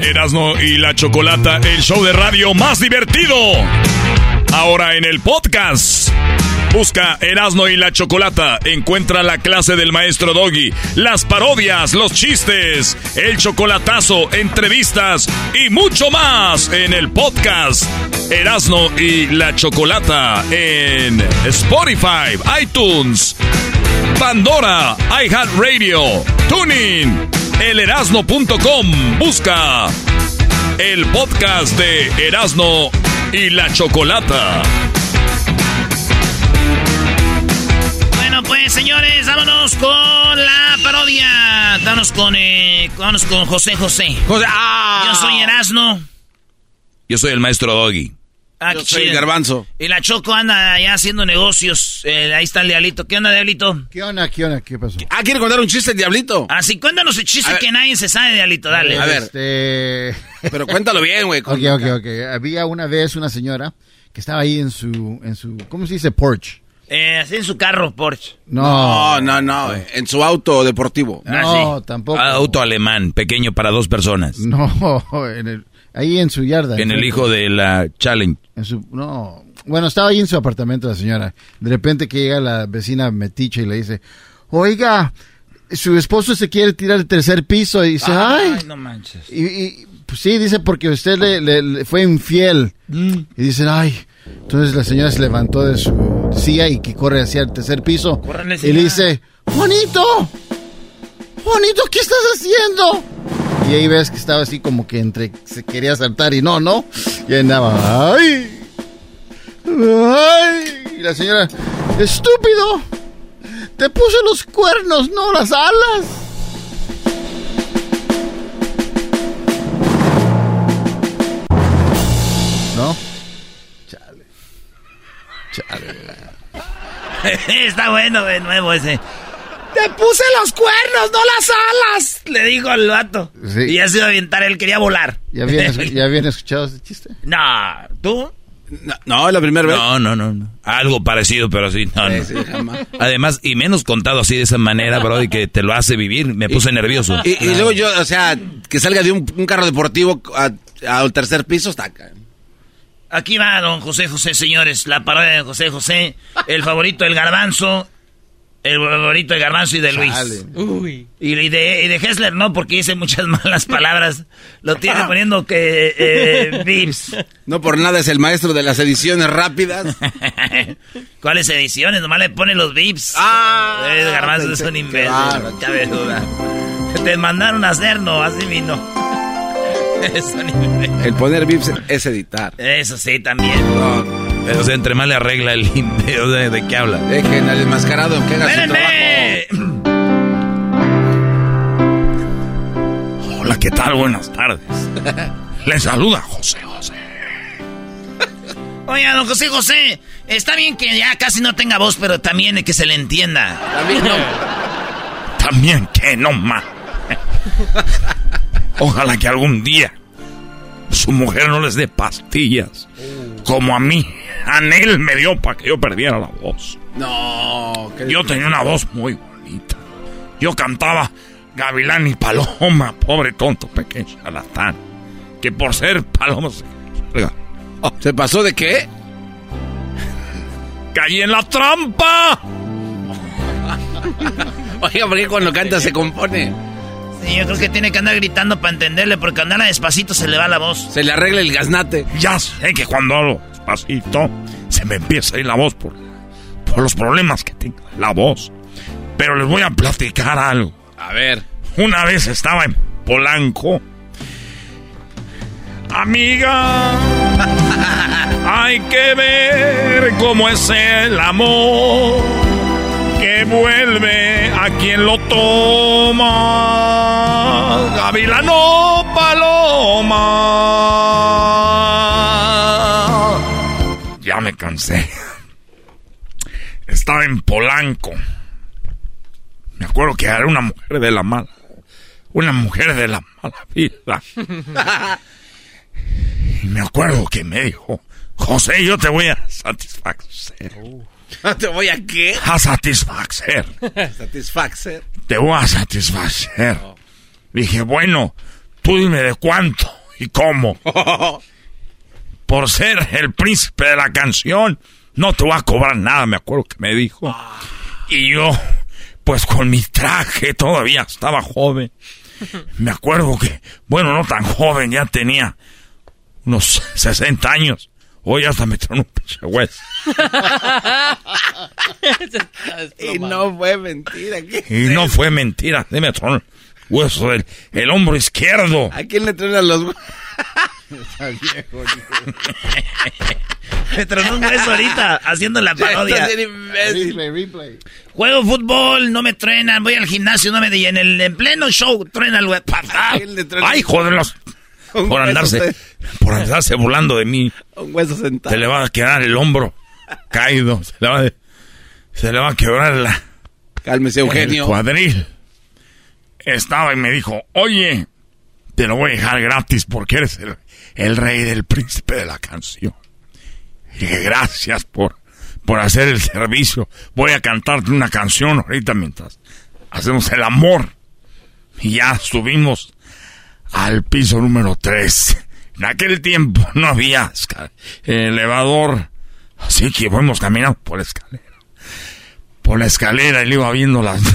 Erasno y la Chocolata, el show de radio más divertido. Ahora en el podcast. Busca Erasno y la Chocolata. Encuentra la clase del maestro Doggy, las parodias, los chistes, el chocolatazo, entrevistas y mucho más en el podcast Erasno y la Chocolata en Spotify, iTunes, Pandora, iHeartRadio, Tuning, elerasno.com. Busca el podcast de Erasno y la Chocolata. Pues señores, vámonos con la parodia. Vámonos con, eh, vámonos con José José. ah. Yo soy Erasno. Yo soy el maestro Doggy. Ah, Yo soy el garbanzo. Y la Choco anda allá haciendo negocios. Eh, ahí está el diablito. ¿Qué onda, diablito? ¿Qué onda? ¿Qué onda? ¿Qué pasó? Ah, ¿quiere contar un chiste, el diablito? Así, cuéntanos el chiste A ver. que nadie se sabe, diablito. Dale. A ver. Este... Pero cuéntalo bien, güey. Ok, ok, ok. Había una vez una señora que estaba ahí en su, en su, ¿cómo se dice? Porch. Eh, así en su carro, Porsche. No, no, no. En su auto deportivo. No, tampoco. Ah, Auto alemán, pequeño para dos personas. No, en el- ahí en su yarda. En el hijo de la Challenge. En su, no. Bueno, estaba ahí en su apartamento la señora. De repente que llega la vecina metiche y le dice, oiga, su esposo se quiere tirar el tercer piso y dice, ay. no manches. Y, y, pues sí, dice porque usted le, le- le fue infiel. Mm. Y dicen, ay. Entonces la señora se levantó de su silla y que corre hacia el tercer piso. Y le dice, Juanito, Juanito, ¿qué estás haciendo? Y ahí ves que estaba así como que entre se quería saltar y no, no. Y andaba, ay, ay. Y la señora, estúpido, te puse los cuernos, no las alas. ¿No? Chale. Chale. Está bueno, de nuevo ese. Te puse los cuernos, no las alas. Le dijo al vato. Sí. Y ya se iba a aventar, él quería volar. ¿Ya habían, ya habían escuchado ese chiste? No, ¿tú? No, no, la primera vez. No, no, no, no. Algo parecido, pero sí, no, no. Sí, sí, jamás. Además, y menos contado así de esa manera, bro, y que te lo hace vivir, me puse nervioso. Y, y luego yo, o sea, que salga de un, un carro deportivo a- al tercer piso, está acá. Aquí va don José José, señores. La parodia de José José. El favorito del garbanzo. El favorito de garbanzo y de Luis. Chale. Uy. Y de, y de Hessler no, porque dice muchas malas palabras. Lo tiene poniendo que... Eh, Vips. No por nada es el maestro de las ediciones rápidas. ¿Cuáles ediciones? Nomás le pone los Vips. Ah, el garbanzo es un imbécil. bárbaro. no cabe duda. Te mandaron a hacer, no, así vino. El poner VIPs es editar. Eso sí, también. O sea, entre más le arregla el limpio, ¿de, de qué habla? Dejen al enmascarado que haga su trabajo. ¡Espérenme! Hola, ¿qué tal? Buenas tardes. Les saluda José José. Oiga, don José José, está bien que ya casi no tenga voz, pero también que se le entienda. También no. También que no más. Ojalá que algún día su mujer no les dé pastillas. Como a mí. Anel me dio para que yo perdiera la voz. No. Yo tenía una voz muy bonita. Yo cantaba Gavilán y Paloma, pobre tonto pequeño charlatán. Que por ser paloma se... Oiga, ¿Se pasó de qué? ¡Caí en la trampa! Oiga, ¿por qué cuando canta se compone? Sí, yo creo que tiene que andar gritando para entenderle, porque andar despacito se le va la voz. Se le arregla el gaznate. Ya sé que cuando hablo despacito se me empieza a ir la voz por, por los problemas que tengo la voz. Pero les voy a platicar algo. A ver. Una vez estaba en Polanco. Amiga, hay que ver cómo es el amor que vuelve a quien lo toma. Gavilano Paloma. Ya me cansé. Estaba en Polanco. Me acuerdo que era una mujer de la mala. Una mujer de la mala vida. Y me acuerdo que me dijo, José, yo te voy a satisfacer. ¿Te voy a qué? A satisfacer. Satisfacer. Te voy a satisfacer. Dije, bueno, tú dime de cuánto y cómo. Por ser el príncipe de la canción, no te voy a cobrar nada, me acuerdo que me dijo. Y yo, pues con mi traje todavía estaba joven. Me acuerdo que, bueno, no tan joven, ya tenía unos 60 años. Hoy hasta me un pinche hueso. y no fue mentira. ¿qué Y es no fue mentira, se me tronó el hueso del el hombro izquierdo. ¿A quién le truenan los huesos? Me tronó un hueso ahorita haciendo la parodia. Replay, replay. Juego fútbol, no me truenan. Voy al gimnasio, no me... Y en el en pleno show truena el hue- ¿A quién le truenan Ay, joder, los- por andarse, se- por andarse burlando de mí. Un hueso sentado. Se le va a quedar el hombro caído. Se le va, a- se le va a quebrar la, Cálmese, Eugenio. el cuadril. Estaba y me dijo, oye, te lo voy a dejar gratis porque eres el, el rey del príncipe de la canción. Y dije, gracias por, por hacer el servicio. Voy a cantarte una canción ahorita mientras hacemos el amor. Y ya subimos al piso número 3. En aquel tiempo no había elevador, así que fuimos caminando por la escalera. Por la escalera y le iba viendo las.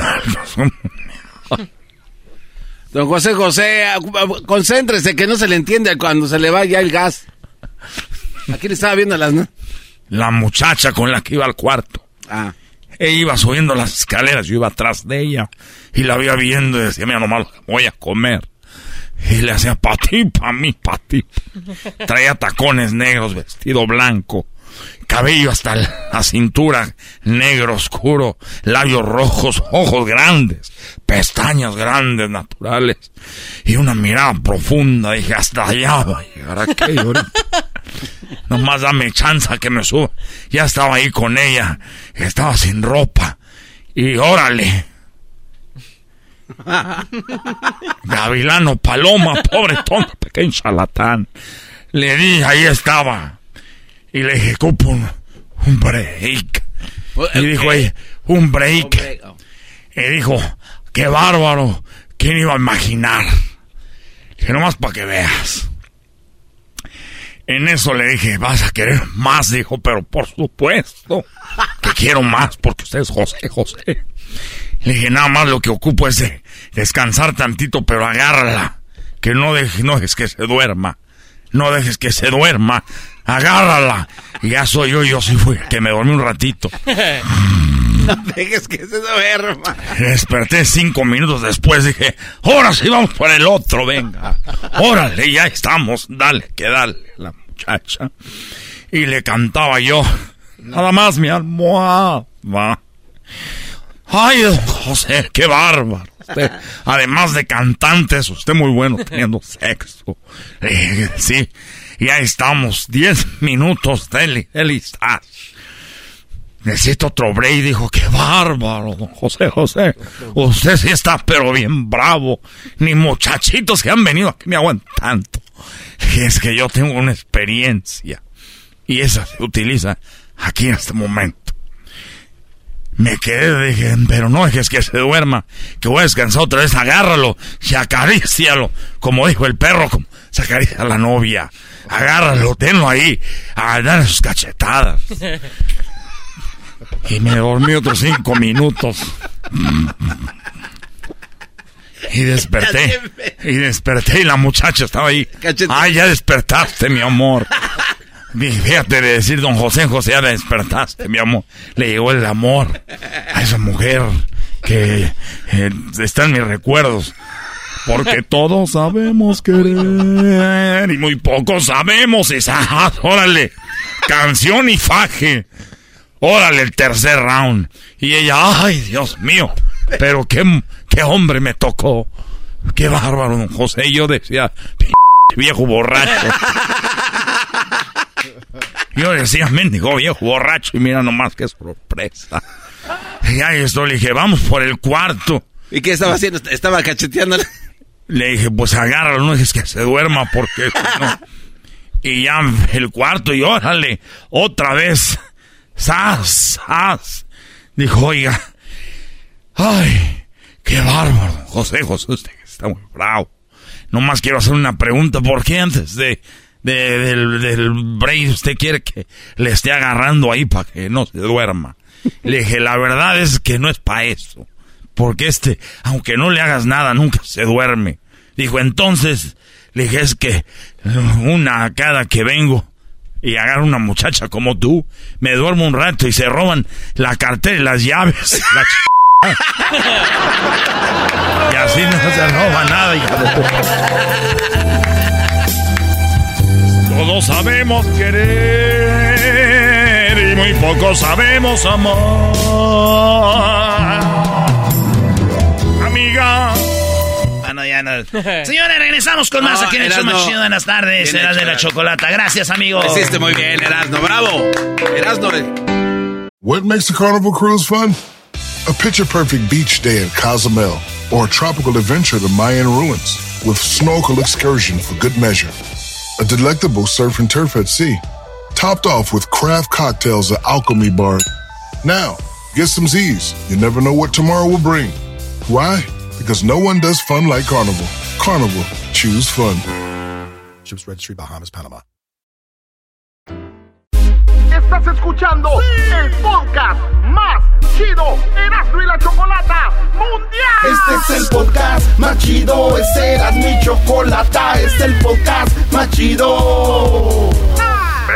Don José José, concéntrese que no se le entiende cuando se le va ya el gas. Aquí le estaba viendo las... ¿no? La muchacha con la que iba al cuarto. Ah. Ella iba subiendo las escaleras, yo iba atrás de ella. Y la veía viendo y decía, mira nomás voy a comer. Y le hacía pa' ti, pa' mí, pa' ti. Traía tacones negros, vestido blanco. Cabello hasta la cintura, negro oscuro, labios rojos, ojos grandes, pestañas grandes, naturales, y una mirada profunda. Dije, hasta allá va a llegar aquello ahorita. Nomás dame chance que me suba. Ya estaba ahí con ella, estaba sin ropa, y órale. Gavilano, paloma, pobre tonto, pequeño charlatán. Le di, ahí estaba. Y le dije, cupo un, un break. Y dijo ella, un break. Y dijo, qué bárbaro. ¿Quién iba a imaginar? Que nomás para que veas. En eso le dije, vas a querer más, dijo, pero por supuesto que quiero más porque usted es José José. Le dije, nada más lo que ocupo es de descansar tantito, pero agárrala. Que no dejes, no dejes que se duerma. No dejes que se duerma. Agárrala. Y ya soy yo, yo sí fui, que me dormí un ratito. No dejes que se duerma. Desperté cinco minutos después, dije, ahora sí vamos por el otro, venga. Órale, ya estamos, dale, que dale, la muchacha. Y le cantaba yo, nada más mi almohada. Ay, don José, qué bárbaro. Usted, además de cantante, es usted muy bueno teniendo sexo. Eh, sí, ya estamos, diez minutos, dele, está. Necesito otro break, dijo, qué bárbaro, don José José. Usted sí está, pero bien bravo. Ni muchachitos que han venido aquí me aguantan tanto. Es que yo tengo una experiencia. Y esa se utiliza aquí en este momento. Me quedé, dije, pero no dejes que se duerma, que voy a descansar otra vez, agárralo y acarícialo, como dijo el perro, como se acaricia a la novia. Agárralo, tenlo ahí, a dar sus cachetadas. Y me dormí otros cinco minutos. Y desperté. Y desperté y la muchacha estaba ahí. Ay, ya despertaste, mi amor. Fíjate de decir, don José José, ya despertaste, mi amor. Le llegó el amor a esa mujer que eh, está en mis recuerdos. Porque todos sabemos querer y muy pocos sabemos esa. Órale, canción y faje. Órale, el tercer round. Y ella, ay, Dios mío, pero qué, qué hombre me tocó. Qué bárbaro, don José. Y yo decía, viejo borracho. Yo decía, mendigo viejo borracho. Y mira nomás qué sorpresa. Y ahí esto le dije, vamos por el cuarto. ¿Y qué estaba haciendo? Estaba cacheteando. Le dije, pues agárralo, no es que se duerma porque no. Y ya el cuarto y órale, otra vez. ¡Sas! ¡Sas! Dijo, oiga. Ay, qué bárbaro. José, José, usted está muy bravo. Nomás quiero hacer una pregunta. ¿Por qué antes de, de del, del break usted quiere que le esté agarrando ahí para que no se duerma? Le dije, la verdad es que no es para eso. Porque este, aunque no le hagas nada, nunca se duerme. Dijo, entonces, le dije, es que una cada que vengo y agarro una muchacha como tú, me duermo un rato y se roban la cartera y las llaves. y así no se roba nada, Todos sabemos querer y muy pocos sabemos amar. Amiga. Ah, no, ya no. Señores, regresamos con más No, aquí en el show más chido. Buenas tardes. Bien Era hecho, de la chocolata. Gracias, amigo. Lo hiciste muy bien, Erasmo. ¡Bravo! Erasmo. What makes a carnival cruise fun? A picture perfect beach day in Cozumel or a tropical adventure to Mayan ruins with snorkel excursion for good measure. A delectable surf and turf at sea, topped off with craft cocktails at Alchemy Bar. Now, get some Z's. You never know what tomorrow will bring. Why? Because no one does fun like Carnival. Carnival, choose fun. Ships Registry, Bahamas, Panama. Estás escuchando el podcast más chido Erasmo y la Chocolata Mundial. Este es el podcast más chido, este era mi chocolata, este es el podcast más chido.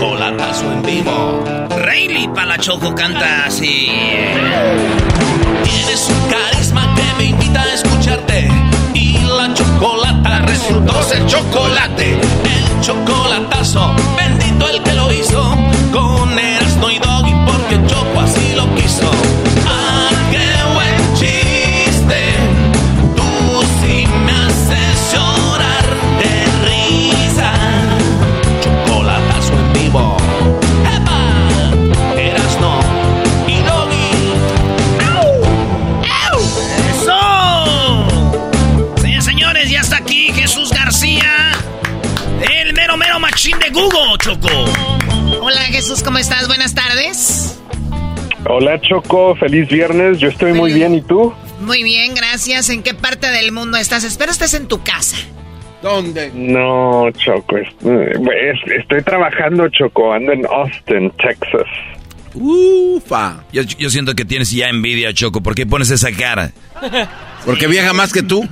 Chocolatazo en vivo. Rayleigh para la Choco canta así. Tienes un carisma que me invita a escucharte. Y la chocolata resultó ser chocolate. El chocolatazo, Hola Jesús, ¿cómo estás? Buenas tardes. Hola Choco, feliz viernes, yo estoy muy bien, ¿y tú? Muy bien, gracias. ¿En qué parte del mundo estás? Espero estés en tu casa. ¿Dónde? No, Choco, es- es- estoy trabajando Choco, ando en Austin, Texas. Ufa. Yo, yo siento que tienes ya envidia, Choco. ¿Por qué pones esa cara? Porque viaja más que tú.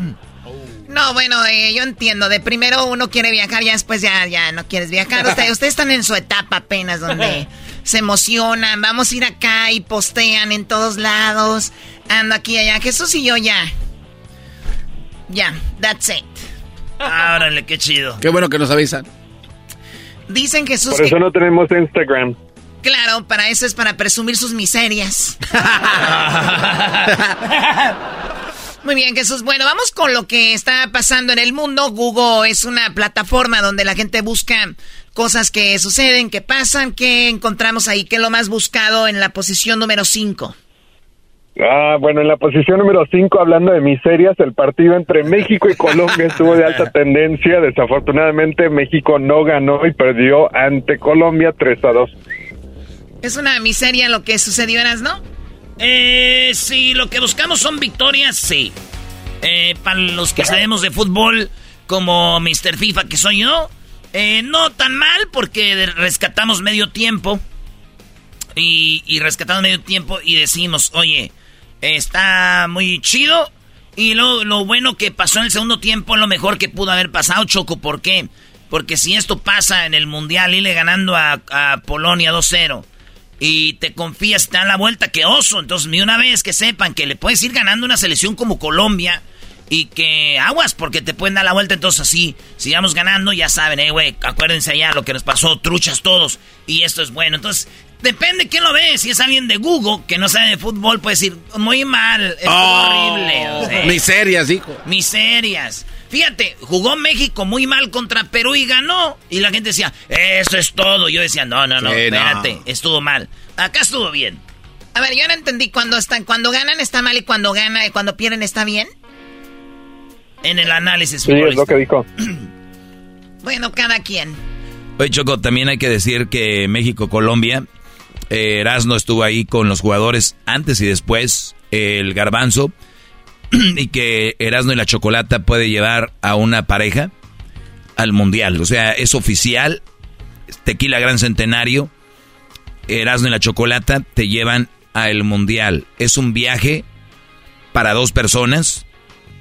No, bueno, eh, yo entiendo. De primero uno quiere viajar, ya después ya, ya no quieres viajar. Ustedes, ustedes están en su etapa apenas donde se emocionan. Vamos a ir acá y postean en todos lados. Ando aquí y allá. Jesús y yo ya. Ya, that's it. Árale, qué chido. Qué bueno que nos avisan. Dicen Jesús Por eso que... no tenemos Instagram. Claro, para eso es para presumir sus miserias. Muy bien, Jesús. Bueno, vamos con lo que está pasando en el mundo. Google es una plataforma donde la gente busca cosas que suceden, que pasan, que encontramos ahí, que es lo más buscado en la posición número 5. Ah, bueno, en la posición número 5, hablando de miserias, el partido entre México y Colombia estuvo de alta tendencia. Desafortunadamente, México no ganó y perdió ante Colombia 3 a 2. Es una miseria lo que sucedió, ¿no? Eh, sí, lo que buscamos son victorias, sí. Eh, para los que sabemos de fútbol, como Mr. FIFA que soy yo, eh, no tan mal porque rescatamos medio tiempo. Y, rescatamos medio tiempo y decimos, oye, está muy chido. Y lo, lo bueno que pasó en el segundo tiempo es lo mejor que pudo haber pasado, Choco. ¿Por qué? Porque si esto pasa en el Mundial, le ganando a Polonia 2-0 y te confías, te dan la vuelta, que oso. Entonces, ni una vez que sepan que le puedes ir ganando una selección como Colombia y que aguas porque te pueden dar la vuelta. Entonces, así, sigamos ganando, ya saben, eh, güey, acuérdense allá lo que nos pasó, truchas todos. Y esto es bueno. Entonces, depende quién lo ve. Si es alguien de Google que no sabe de fútbol, puede decir, muy mal, es Oh, horrible. Miserias, hijo. Miserias. Fíjate, jugó México muy mal contra Perú y ganó. Y la gente decía, eso es todo. Yo decía, no, no, no, Sí, no. espérate, estuvo mal. Acá estuvo bien. A ver, yo no entendí. Cuando, están, cuando ganan está mal y cuando gana y cuando pierden está bien. En el análisis Sí, es lo que dijo. Bueno, cada quien. Oye, Choco, también hay que decir que México-Colombia, eh, Erasno estuvo ahí con los jugadores antes y después, eh, el garbanzo, y que Erasno y la Chocolata puede llevar a una pareja al Mundial. O sea, es oficial, Tequila Gran Centenario, Erasno y la Chocolata te llevan al Mundial. Es un viaje para dos personas,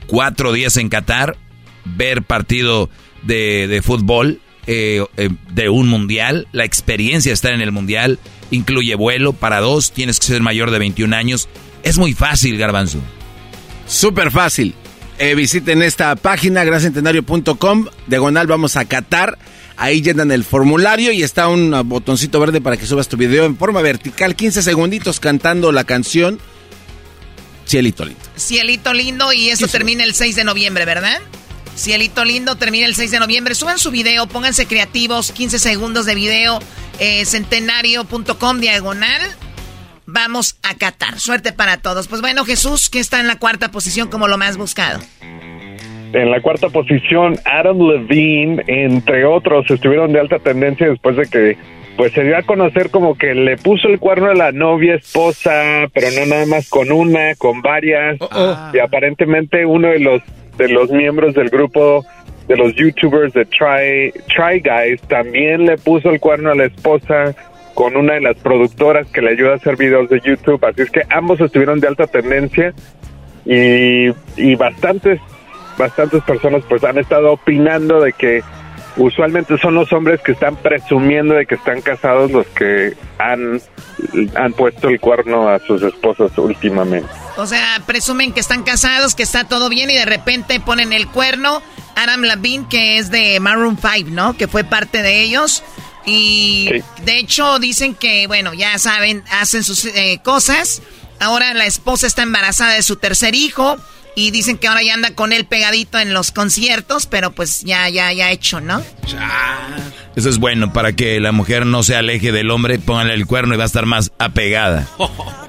cuatro días en Qatar, ver partido de, de fútbol eh, eh, de un mundial. La experiencia de estar en el mundial incluye vuelo para dos, tienes que ser mayor de 21 años. Es muy fácil, Garbanzo. Súper fácil. Eh, visiten esta página, gracentenario.com, diagonal vamos a Qatar. Ahí llenan el formulario y está un botoncito verde para que subas tu video en forma vertical, 15 segunditos cantando la canción Cielito Lindo. Cielito lindo y eso termina el 6 de noviembre, ¿verdad? Cielito lindo termina el 6 de noviembre. Suban su video, pónganse creativos, 15 segundos de video, eh, centenario.com diagonal. Vamos a Qatar. Suerte para todos. Pues bueno, Jesús, que está en la cuarta posición como lo más buscado. En la cuarta posición, Adam Levine, entre otros, estuvieron de alta tendencia después de que pues se dio a conocer como que le puso el cuerno a la novia, esposa, pero no nada más con una, con varias. Y aparentemente uno de los de los miembros del grupo de los youtubers de Try, Try Guys también le puso el cuerno a la esposa con una de las productoras que le ayuda a hacer videos de YouTube. Así es que ambos estuvieron de alta tendencia y, y bastantes bastantes personas pues han estado opinando de que usualmente son los hombres que están presumiendo de que están casados los que han, han puesto el cuerno a sus esposas últimamente. O sea, presumen que están casados, que está todo bien y de repente ponen el cuerno. Adam Levine, que es de Maroon 5, ¿no? Que fue parte de ellos. Y de hecho dicen que, bueno, ya saben, hacen sus eh, cosas. Ahora la esposa está embarazada de su tercer hijo. Y dicen que ahora ya anda con él pegadito en los conciertos, pero pues ya, ya, ya hecho, ¿no? Eso es bueno para que la mujer no se aleje del hombre, póngale el cuerno y va a estar más apegada.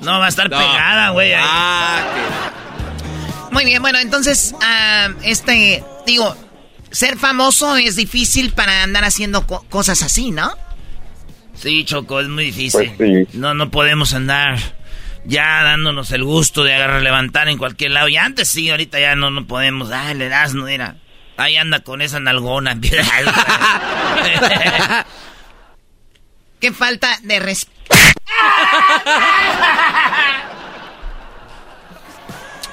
No, va a estar pegada, güey. ahí. Muy bien, bueno, entonces, ah, este, digo, ser famoso es difícil para andar haciendo co- cosas así, ¿no? Sí, Choco, es muy difícil. Pues No, no podemos andar ya dándonos el gusto de agarrar, levantar en cualquier lado. Y antes sí, ahorita ya no, no podemos. Ah, el Erasmo, mira. Ahí anda con esa nalgona. Qué falta de respeto.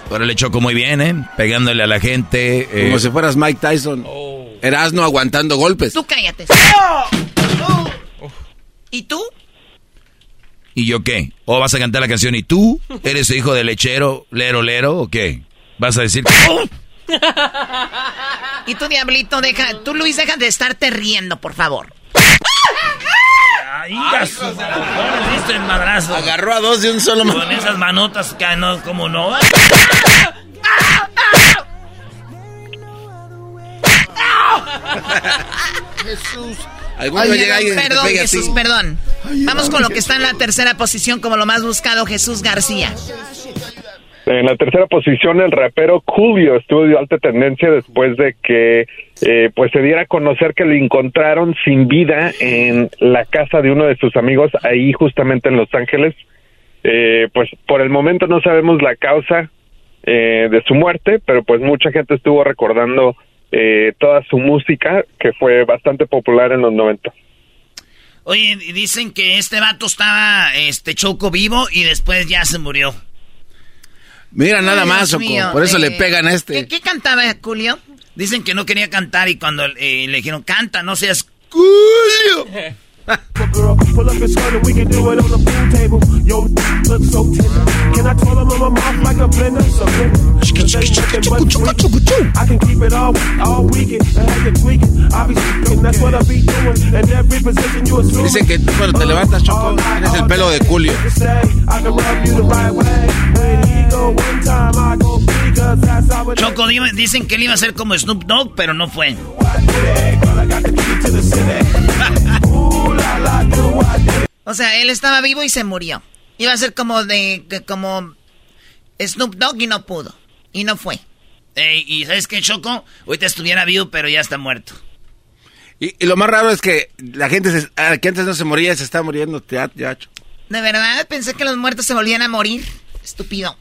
Ahora le choco muy bien, ¿eh? Pegándole a la gente. eh, Como si fueras Mike Tyson. Erasno aguantando golpes. Tú cállate. ¿Y tú? ¿Y yo qué? ¿O vas a cantar la canción y tú eres hijo de lechero, lero, lero o qué? ¿Vas a decir que... Y tú, Diablito, deja. Tú, Luis, deja de estarte riendo, por favor. Ay, gaso, ¿Viste el madrazo? Agarró a dos de un solo Con esas manotas que no, como no. Jesús. Algún día llega alguien que te Perdón, Jesús, así. perdón. Vamos con lo que está en la tercera posición como lo más buscado, Jesús García. En la tercera posición, el rapero Julio estuvo de alta tendencia después de que eh, pues se diera a conocer que lo encontraron sin vida en la casa de uno de sus amigos ahí justamente en Los Ángeles. Eh, pues por el momento no sabemos la causa eh, de su muerte, pero pues mucha gente estuvo recordando eh, toda su música que fue bastante popular en los 90. Oye, dicen que este vato estaba este choco vivo y después ya se murió. Mira, nada más, Choco. Por eso le pegan a este. ¿Qué, qué cantaba Julio? Dicen que no quería cantar y cuando eh, le dijeron, canta, no seas Julio. Dicen que tú cuando te levantas, Choco, tienes el pelo de Julio. Choco, dicen que él iba a ser como Snoop Dogg, pero no fue. O sea, él estaba vivo y se murió. Iba a ser como de como Snoop Dogg y no pudo. Y no fue. Ey, y ¿sabes qué, Choco? Ahorita estuviera vivo, pero ya está muerto. Y, y lo más raro es que la gente se- ah, que antes no se moría se está muriendo ya, ya. De verdad, pensé que los muertos se volvían a morir. Estúpido.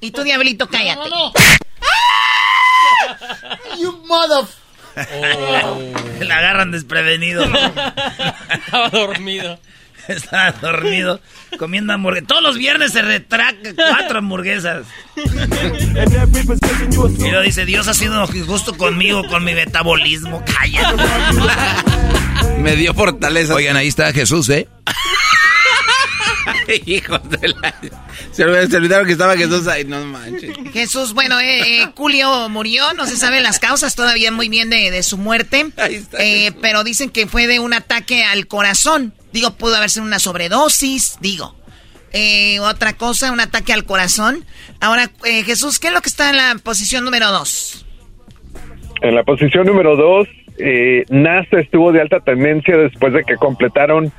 Y tú, diablito, cállate. You mother... La agarran desprevenido. Estaba dormido. Estaba dormido comiendo hamburguesas. Todos los viernes se retraca cuatro hamburguesas. Y lo dice, Dios ha sido injusto conmigo, con mi metabolismo. Cállate. Me dio fortaleza. Oigan, ahí está Jesús, ¿eh? Hijos de la... Se, olvid- se olvidaron que estaba Jesús ahí, no manches. Jesús, bueno, eh, eh, Julio murió, no se saben las causas todavía muy bien de, de su muerte, Eh, pero dicen que fue de un ataque al corazón. Digo, pudo haber sido una sobredosis, digo. Eh, otra cosa, un ataque al corazón. Ahora, eh, Jesús, ¿qué es lo que está en la posición número dos? En la posición número dos, eh, NASA estuvo de alta tendencia después de que completaron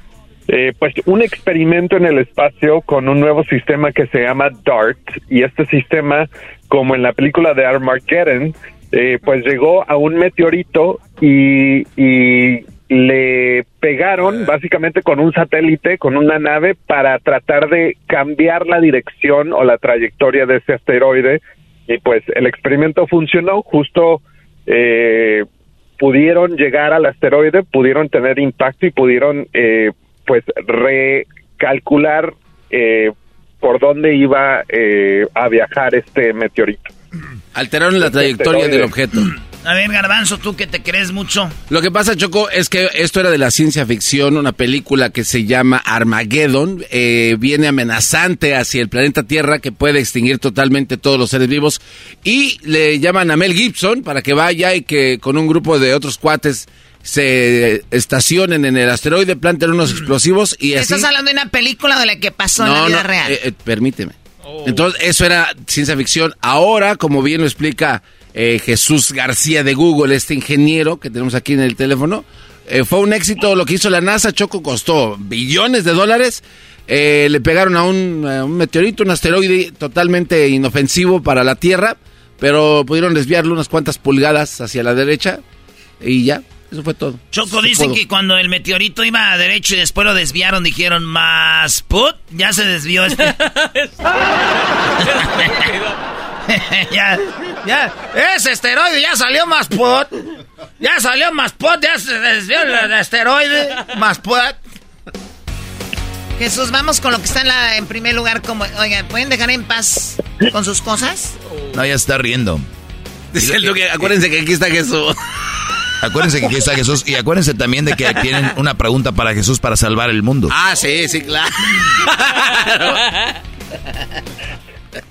eh, pues un experimento en el espacio con un nuevo sistema que se llama DART y este sistema, como en la película de Armageddon, eh, pues llegó a un meteorito y, y le pegaron básicamente con un satélite, con una nave para tratar de cambiar la dirección o la trayectoria de ese asteroide. Y pues el experimento funcionó. Justo eh, pudieron llegar al asteroide, pudieron tener impacto y pudieron eh, pues recalcular eh, por dónde iba eh, a viajar este meteorito. Alteraron la trayectoria del objeto. A ver, Garbanzo, tú que te crees mucho. Lo que pasa, Choco, es que esto era de la ciencia ficción, una película que se llama Armageddon, eh, viene amenazante hacia el planeta Tierra que puede extinguir totalmente todos los seres vivos y le llaman a Mel Gibson para que vaya y que con un grupo de otros cuates se estacionen en el asteroide, planten unos explosivos y así... Estás hablando de una película de la que pasó en la vida real. eh, eh, permíteme. Entonces, eso era ciencia ficción. Ahora, como bien lo explica eh, Jesús García de Google, este ingeniero que tenemos aquí en el teléfono, eh, fue un éxito lo que hizo la NASA. Choco costó billones de dólares. Eh, le pegaron a un, a un meteorito, un asteroide totalmente inofensivo para la Tierra, pero pudieron desviarlo unas cuantas pulgadas hacia la derecha y ya, eso fue todo. Choco, dicen que cuando el meteorito iba a derecho y después lo desviaron, dijeron más put, ya se desvió este. ya, ya, ese asteroide ya salió más put. Ya salió más put, ya se desvió el asteroide, más put. Jesús, vamos con lo que está en, la, en primer lugar. Como, oigan, ¿pueden dejar en paz con sus cosas? No, ya está riendo. Dice el Duque, acuérdense que aquí está Jesús. Acuérdense que aquí está Jesús y acuérdense también de que tienen una pregunta para Jesús para salvar el mundo. Ah, sí, sí, claro.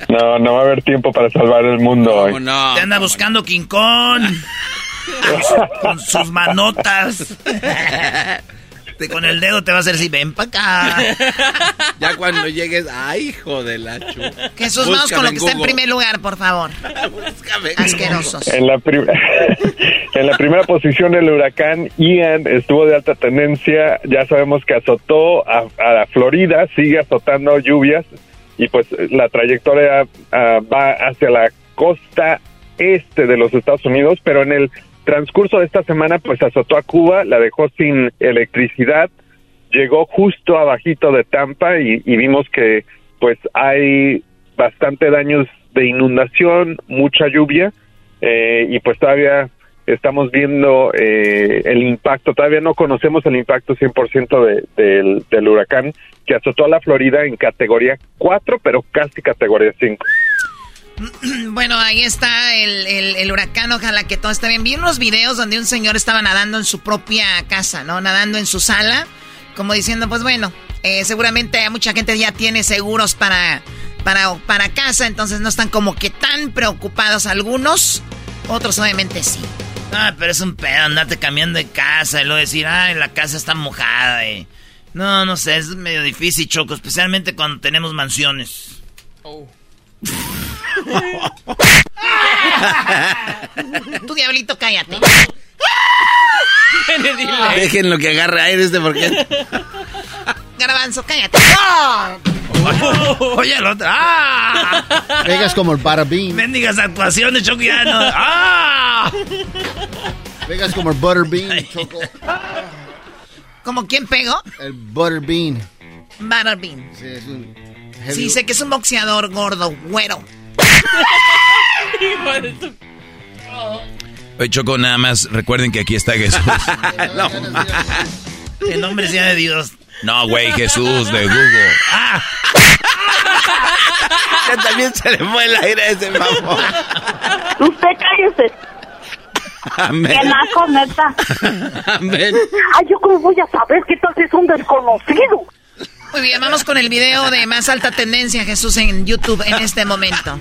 No, no va a haber tiempo para salvar el mundo hoy. Te anda buscando King Kong. con sus manotas. Te- con el dedo te va a hacer así, ven para acá. Ya cuando llegues, ay, hijo de la chu. Jesús, vamos Búscame con lo que está en primer lugar, por favor. Asquerosos. En la, prim- en la primera posición el huracán Ian estuvo de alta tendencia, ya sabemos que azotó a, a la Florida, sigue azotando lluvias y pues la trayectoria ah, va hacia la costa este de los Estados Unidos, pero en el transcurso de esta semana pues azotó a Cuba, la dejó sin electricidad, llegó justo abajito de Tampa y, vimos que pues hay bastante daños de inundación, mucha lluvia eh, y pues todavía estamos viendo eh, el impacto, todavía no conocemos el impacto 100% de, del, del huracán que azotó a la Florida en categoría 4, pero casi categoría 5. Bueno, ahí está el, el, el, huracán, ojalá que todo esté bien. Vi unos videos donde un señor estaba nadando en su propia casa, ¿no? Nadando en su sala, como diciendo, pues bueno, eh, seguramente mucha gente ya tiene seguros para, para, para casa, entonces no están como que tan preocupados algunos, otros obviamente sí. Ah, pero es un pedo andarte cambiando de casa y luego decir, ay, la casa está mojada. Y... No, no sé, es medio difícil, Choco, especialmente cuando tenemos mansiones. Oh. tu diablito, cállate. Dejen lo que agarre aire este porque. Garbanzo, cállate. Oye, el otro. ¡Ah! Pegas como el Butterbean. Mendigas actuaciones, Choco, ya no. ¡Ah! Pegas como el Butterbean, Choco. ¿Como quién pegó? El Butterbean. Butterbean. Sí, es un Sí, sé que es un boxeador gordo, güero. Oye, Choco, nada más recuerden que aquí está Jesús. no, el nombre sea de Dios. No, güey, Jesús de Google. Ah. ya también se le fue el aire a ese mamón. Usted cállese. Amén. Que naco, neta. Amén. Ay, yo cómo voy a saber que tal es un desconocido. Muy bien, vamos con el video de más alta tendencia, Jesús, en YouTube en este momento.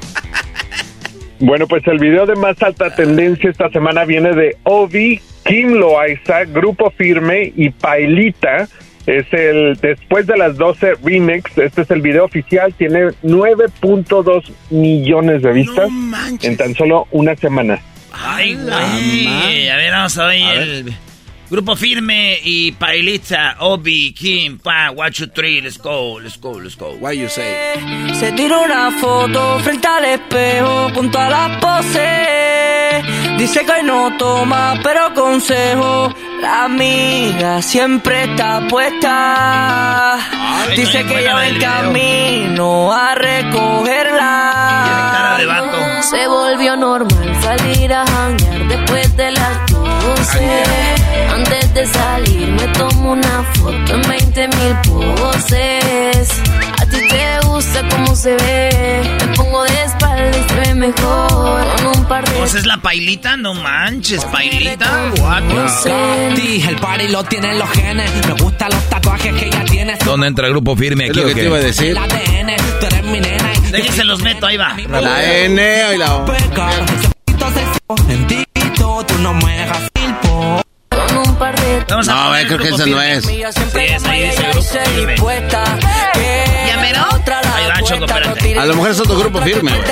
Bueno, pues el video de más alta tendencia esta semana viene de Obi, Kim Loaiza, Grupo Firme y Pailita. Es el después de las 12 remix. Este es el video oficial. Tiene 9.2 millones de vistas en tan solo una semana. Ay, güey. A ver, vamos a ver el grupo firme y Pailita, Obi, Kim, Pa, One, Two, Three. Let's go, let's go, let's go. Why you say? Se tira una foto frente al espejo junto a la pose. Dice que hoy no toma, pero consejo. La amiga siempre está puesta. Dice que ya va en camino a recogerla. de vato. Se volvió normal salir a janguear después de las 12. Antes de salir me tomo una foto en 20 mil poses. A ti te gusta cómo se ve. Me pongo de espalda y se ve mejor. Con un par de. ¿Vos es la pailita? No manches, pailita. Guapo. Sí, el party lo tienen los genes. Me gustan los tatuajes que ella tiene. ¿Dónde entra el grupo firme Es aquí lo que te iba a decir. El ADN, tú eres mi nena. y- Déjense los meto, ahí va. La N y la O. Bendito, tú no me dejas Vamos a No, poner güey, creo que esa no es. Sí, es ahí dice grupo firme. ¿Ya mero? Ahí va, Choco, espérate. A lo mejor es otro grupo firme, güey.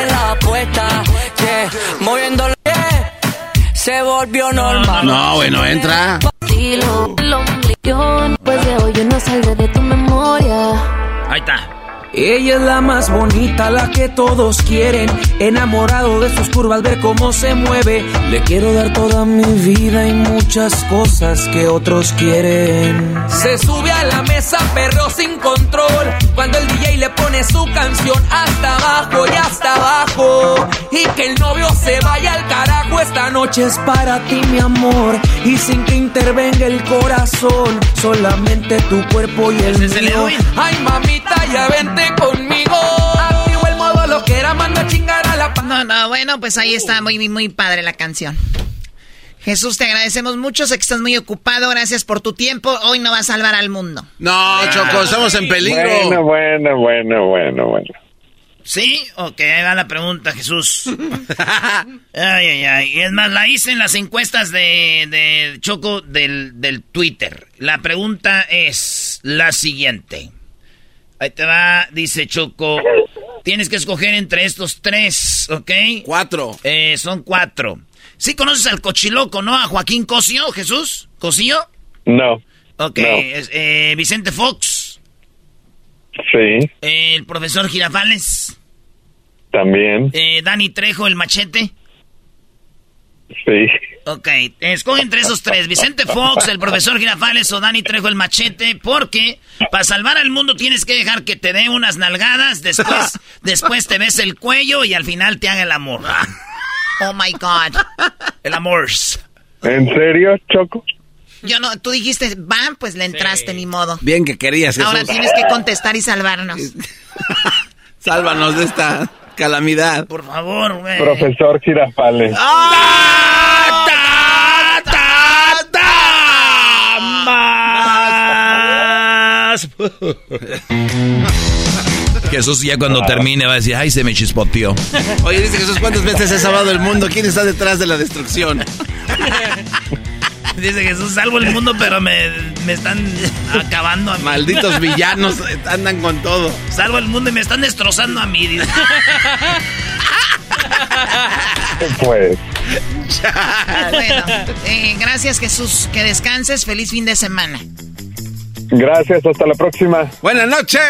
se volvió normal. No, güey, no entra. Estilo, el ombligo. Pues de hoy yo no saldré de tu memoria. Ahí está. Ella es la más bonita, la que todos quieren. Enamorado de sus curvas, ver cómo se mueve. Le quiero dar toda mi vida y muchas cosas que otros quieren. Se sube a la mesa, perro sin control. Cuando el DJ le pone su canción hasta abajo y hasta abajo. Y que el novio se vaya al carajo. Esta noche es para ti, mi amor. Y sin que intervenga el corazón, solamente tu cuerpo y el mío. Ay, mamita, ya vente conmigo. Activo el modo lo que era, mando a chingar a la No, no, bueno, pues ahí está muy, muy padre la canción. Jesús, te agradecemos mucho, sé que estás muy ocupado, gracias por tu tiempo. Hoy no vas a salvar al mundo. No, Choco, estamos en peligro. Bueno, bueno, bueno, bueno, bueno. ¿Sí? Ok, ahí va la pregunta, Jesús. ay, ay, ay. Y Es más, la hice en las encuestas de, de Choco del, del Twitter. La pregunta es la siguiente. Ahí te va, dice Choco. Tienes que escoger entre estos tres, ¿ok? Cuatro. Eh, son cuatro. ¿Sí conoces al cochiloco, no? A Joaquín Cosio, Jesús. ¿Cosio? No. Ok. No. eh, Vicente Fox. Sí. el profesor Girafales. También. Eh, Dani Trejo, el machete. Sí. Ok, escogen entre esos tres, Vicente Fox, el profesor Girafales o Dani Trejo el machete, porque para salvar al mundo tienes que dejar que te dé unas nalgadas, después, después te ves el cuello y al final te haga el amor. Oh my God. El amor. ¿En serio, Choco? Yo no, tú dijiste, van, pues le entraste, ni modo. Bien que querías eso. Ahora tienes que contestar y salvarnos. Sálvanos de esta calamidad. Por favor, güey. Profesor Girafales. ¡Ah! ¡Ta, ta, ta! ¡Más! Jesús ya cuando termine va a decir, ay, se me chispoteó. Oye, dice Jesús, ¿cuántas veces ha salvado el mundo? ¿Quién está detrás de la destrucción? Dice Jesús, salvo el mundo, pero me, me están acabando a mí. Malditos villanos andan con todo. Salvo el mundo y me están destrozando a mí. dice. Pues. bueno, eh, gracias Jesús, que descanses, feliz fin de semana. Gracias, hasta la próxima. Buenas noches.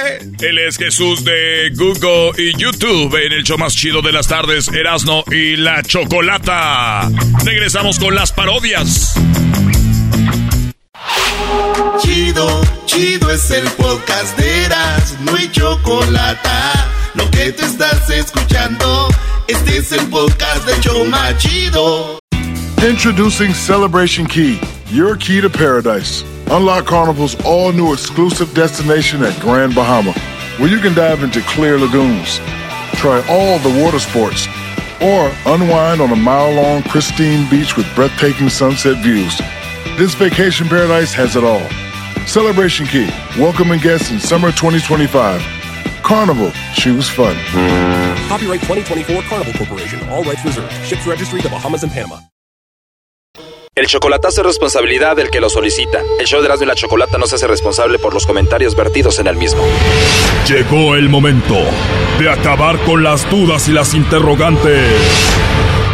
Él es Jesús de Google y YouTube en el show más chido de las tardes, Erasno y la Chocolata. Regresamos con las parodias. Chido, chido es el podcast de Eras, no hay chocolate. Lo que te estás escuchando, este es el podcast de Choma Chido. Introducing Celebration Key, your key to paradise. Unlock Carnival's all new exclusive destination at Grand Bahama, where you can dive into clear lagoons, try all the water sports, or unwind on a mile long, pristine beach with breathtaking sunset views. This vacation paradise has it all. Celebration Key, welcoming guests in summer 2025. Carnival, choose fun. Copyright 2024 Carnival Corporation. All rights reserved. Ships registry the Bahamas and Panama. El chocolatazo es responsabilidad del que lo solicita. El show de Erasmo y la Chocolata no se hace responsable por los comentarios vertidos en el mismo. Llegó el momento de acabar con las dudas y las interrogantes.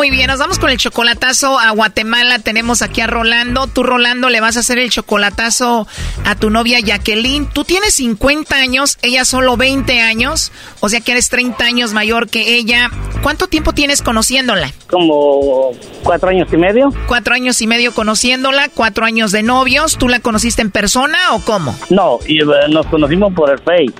Muy bien, nos vamos con el chocolatazo a Guatemala. Tenemos aquí a Rolando. Tú, Rolando, le vas a hacer el chocolatazo a tu novia Jacqueline. Tú tienes 50 años, ella solo 20 años. O sea que eres 30 años mayor que ella. ¿Cuánto tiempo tienes conociéndola? Como cuatro años y medio. Cuatro años y medio conociéndola, cuatro años de novios. ¿Tú la conociste en persona o cómo? No, y, eh, nos conocimos por el Face.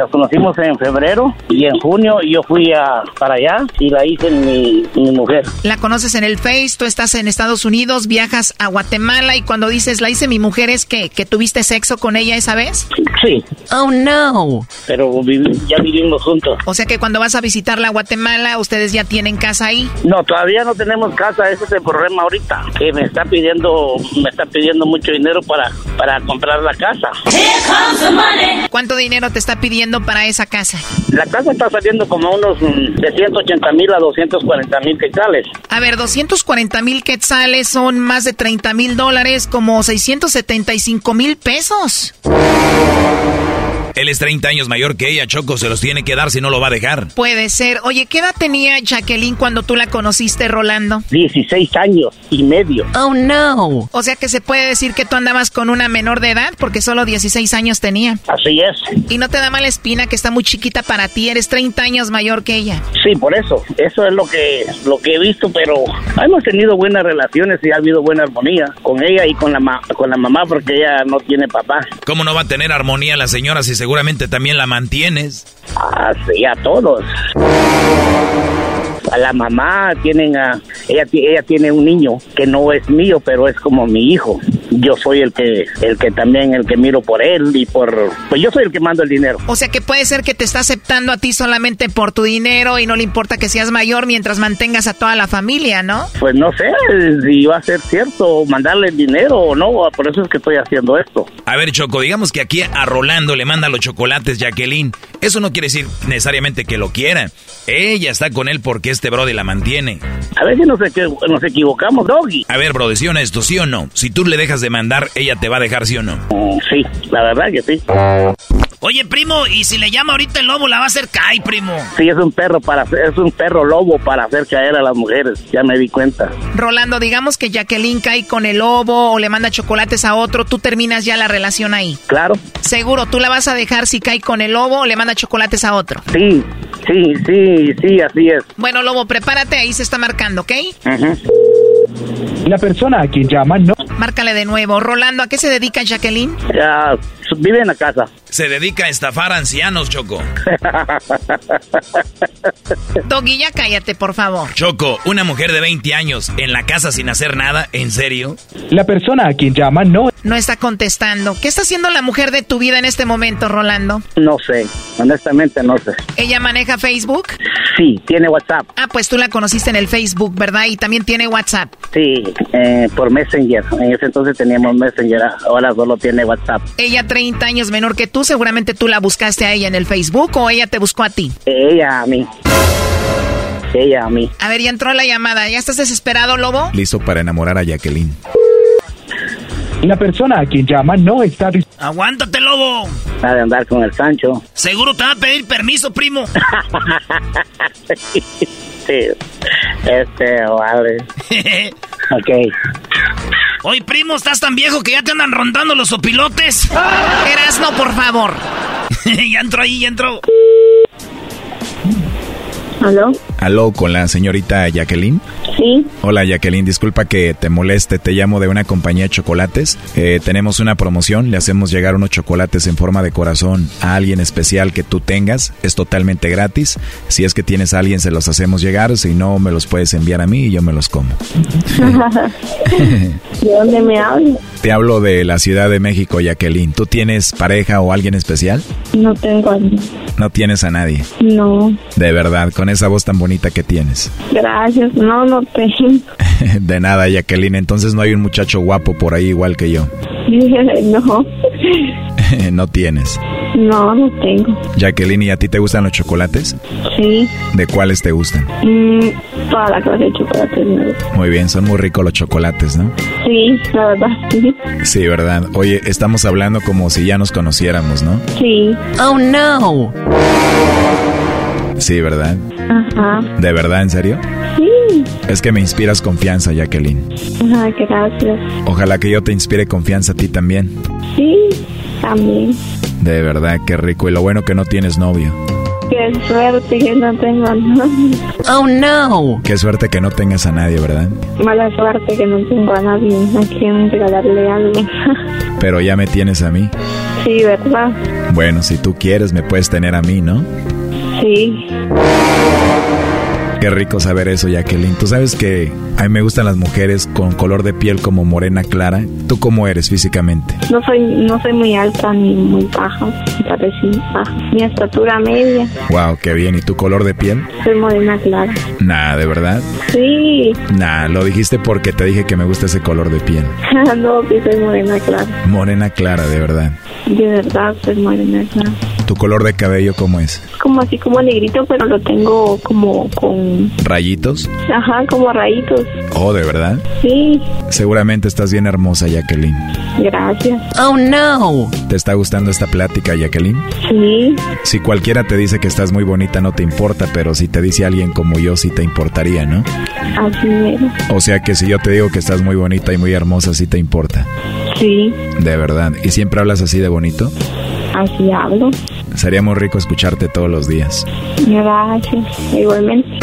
Nos conocimos en febrero y en junio yo fui a, para allá y la hice mi, mi mujer. La conoces en el Face, tú estás en Estados Unidos, viajas a Guatemala y cuando dices la hice mi mujer es que, que tuviste sexo con ella esa vez. Sí. Oh no. Pero vivi- ya vivimos juntos. O sea que cuando vas a visitarla a Guatemala, ustedes ya tienen casa ahí. No, todavía no tenemos casa, ese es el problema ahorita. Que me está pidiendo, me está pidiendo mucho dinero para, para comprar la casa. ¿Cuánto dinero te está pidiendo para esa casa? La casa está saliendo como unos mm, de 180 mil a 240 mil quetzales. A ver, 240 mil quetzales son más de 30 mil dólares, como 675 mil pesos. Él es 30 años mayor que ella, Choco, se los tiene que dar si no lo va a dejar. Puede ser. Oye, ¿qué edad tenía Jacqueline cuando tú la conociste, Rolando? 16 años y medio. Oh, no. O sea que se puede decir que tú andabas con una menor de edad porque solo 16 años tenía. Así es. Y no te da mala espina que está muy chiquita para ti, eres 30 años mayor que ella. Sí, por eso. Eso es lo que lo que he visto, pero hemos tenido buenas relaciones y ha habido buena armonía con ella y con la ma- con la mamá porque ella no tiene papá. ¿Cómo no va a tener armonía la señora si seguramente también la mantienes? Así a todos. A la mamá tienen a ella ella tiene un niño que no es mío, pero es como mi hijo. Yo soy el que el que también el que miro por él y por pues yo soy el que mando el dinero. O sea que puede ser que te está aceptando a ti solamente por tu dinero y no le importa que seas mayor mientras mantengas a toda la familia, ¿no? Pues no sé si va a ser cierto mandarle el dinero o no, por eso es que estoy haciendo esto. A ver, Choco, digamos que aquí a Rolando le manda los chocolates Jacqueline. Eso no quiere decir necesariamente que lo quiera. Ella está con él porque este brody la mantiene. A veces nos, nos equivocamos, Doggy. A ver, brody, ¿sí honesto, sí o no? Si tú le dejas quieras demandar, ella te va a dejar, ¿sí o no? Mm, sí, la verdad que sí. Oye, primo, y si le llama ahorita el lobo, la va a hacer caer, primo. Sí, es un perro para hacer- es un perro lobo para hacer caer a las mujeres. Ya me di cuenta. Rolando, digamos que Jacqueline cae con el lobo o le manda chocolates a otro, tú terminas ya la relación ahí. Claro. Seguro, tú la vas a dejar si cae con el lobo o le manda chocolates a otro. Sí, sí, sí, sí, así es. Bueno, lobo, prepárate, ahí se está marcando, ¿ok? La persona a quien llama no. Márcale de nuevo. Rolando, ¿a qué se dedica Jacqueline? Ya, vive en la casa. Se dedica a estafar ancianos, Choco. Doggy, ya cállate, por favor. Choco, una mujer de 20 años en la casa sin hacer nada, ¿en serio? La persona a quien llama no. No está contestando. ¿Qué está haciendo la mujer de tu vida en este momento, Rolando? No sé, honestamente no sé. ¿Ella maneja Facebook? Sí, tiene WhatsApp. Ah, pues tú la conociste en el Facebook, ¿verdad? Y también tiene WhatsApp. Sí, eh, por Messenger. En ese entonces teníamos Messenger, ahora solo tiene WhatsApp. Ella 30 años menor que tú, seguramente tú la buscaste a ella en el Facebook o ella te buscó a ti. Ella a mí. Ella a mí. A ver, ya entró la llamada. ¿Ya estás desesperado, Lobo? Listo para enamorar a Jacqueline. La persona a quien llama no está Aguántate, lobo. Ha de andar con el Sancho. Seguro te va a pedir permiso, primo. sí, este, vale. ok. Oye, primo, estás tan viejo que ya te andan rondando los opilotes. Erasno, por favor. ya entró ahí, ya entró. ¿Aló? Aló, con la señorita Jacqueline. Sí. Hola Jacqueline, disculpa que te moleste, te llamo de una compañía de chocolates. Eh, tenemos una promoción, le hacemos llegar unos chocolates en forma de corazón a alguien especial que tú tengas, es totalmente gratis. Si es que tienes a alguien se los hacemos llegar, si no me los puedes enviar a mí y yo me los como. ¿De dónde me hablas? Te hablo de la Ciudad de México, Jacqueline. ¿Tú tienes pareja o alguien especial? No tengo a No tienes a nadie. No, De verdad, con esa voz tan bonita que tienes. gracias. No, no tengo. De nada, Jacqueline. Entonces no hay un muchacho guapo por ahí igual que yo. no, no tienes. no, no tengo. Jacqueline, ¿y a ti te gustan los chocolates? Sí. ¿De cuáles te gustan? Mm, toda la clase de chocolate. ¿no? Muy bien, son muy ricos los chocolates, ¿no? Sí, la verdad, sí. Sí, ¿verdad? Oye, estamos hablando como si ya nos conociéramos, ¿no? Sí. Oh, no. Sí, ¿verdad? Ajá. ¿De verdad, en serio? Sí. Es que me inspiras confianza, Jacqueline. Ajá, gracias. Ojalá que yo te inspire confianza a ti también. Sí, también. De verdad, qué rico. Y lo bueno que no tienes novio. Qué suerte que no tengo novio. Oh, no. Qué suerte que no tengas a nadie, ¿verdad? Mala suerte que no tengo a nadie a quien regalarle algo. Pero ya me tienes a mí. sí, ¿verdad? Bueno, si tú quieres, me puedes tener a mí, ¿no? Sí. Qué rico saber eso, Jacqueline. Tú sabes que a mí me gustan las mujeres con color de piel como morena clara. ¿Tú cómo eres físicamente? No soy, no soy muy alta ni muy baja. Parece baja. Mi estatura media. Wow, qué bien. ¿Y tu color de piel? Soy morena clara. Nah, ¿de verdad? Sí. Nah, lo dijiste porque te dije que me gusta ese color de piel. no, que soy morena clara. Morena clara, de verdad. De verdad, soy morena clara. ¿Tu color de cabello cómo es? Como así como negrito, pero lo tengo como con... ¿Rayitos? Ajá, como rayitos. Oh, ¿de verdad? Sí, Seguramente estás bien hermosa, Jacqueline. gracias. Oh, no. ¿Te está gustando esta plática, Jacqueline? Sí, Si cualquiera te dice que estás muy bonita no te importa, pero si te dice alguien como yo sí te importaría, ¿no? así mero. O sea que si yo te digo que estás muy bonita y muy hermosa sí te importa. Sí, De verdad. ¿Y siempre hablas así de bonito? así hablo. Sería muy rico escucharte todos los días. Gracias. Igualmente.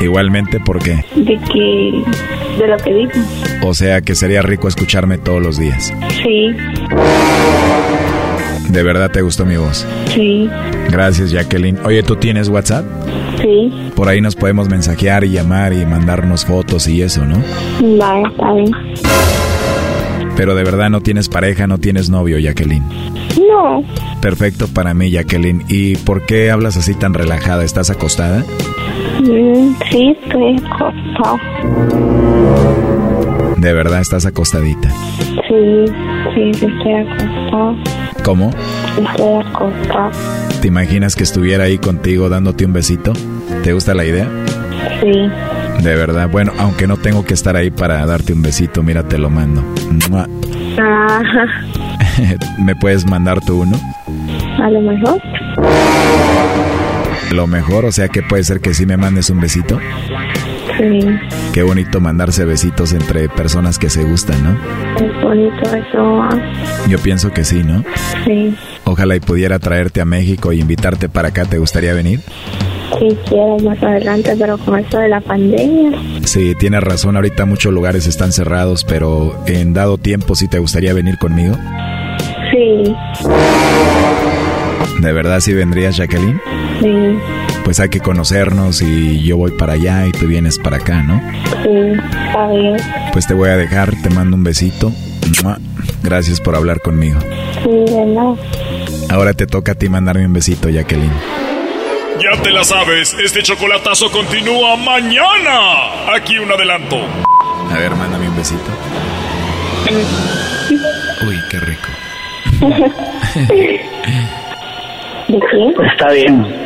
Igualmente, ¿por qué? De que... De lo que digo. O sea que sería rico escucharme todos los días. Sí, De verdad te gustó mi voz. sí, Gracias, Jacqueline. Oye, ¿tú tienes WhatsApp? sí. Por ahí nos podemos mensajear y llamar y mandarnos fotos y eso, ¿no? Va, está bien. Pero de verdad no tienes pareja, no tienes novio, Jacqueline. No, Perfecto para mí, Jacqueline. ¿Y por qué hablas así tan relajada? ¿Estás acostada? mm, sí, estoy acostado. De verdad estás acostadita. Sí, sí, estoy acostado. ¿Cómo? Estoy acostado. ¿Te imaginas que estuviera ahí contigo dándote un besito? ¿Te gusta la idea? Sí, De verdad, bueno, aunque no tengo que estar ahí para darte un besito, mira, te lo mando. Ah, ¿Me puedes mandar tú uno? a lo mejor. Lo mejor, o sea que puede ser que sí me mandes un besito. Sí, Qué bonito mandarse besitos entre personas que se gustan, ¿no? es bonito eso. ah, Yo pienso que sí, ¿no? Sí, Ojalá y pudiera traerte a México y invitarte para acá. ¿Te gustaría venir? Quisiera más adelante, pero con esto de la pandemia. Sí, tienes razón. Ahorita muchos lugares están cerrados, pero en dado tiempo sí te gustaría venir conmigo. Sí, ¿De verdad sí vendrías, Jacqueline? sí, Pues hay que conocernos y yo voy para allá y tú vienes para acá, ¿no? sí, está bien. Pues te voy a dejar, te mando un besito. Gracias por hablar conmigo. Sí, de nada. Ahora te toca a ti mandarme un besito, Jacqueline. Ya te la sabes, este chocolatazo continúa mañana. Aquí un adelanto. A ver, mándame un besito. Uy, qué rico. Está bien.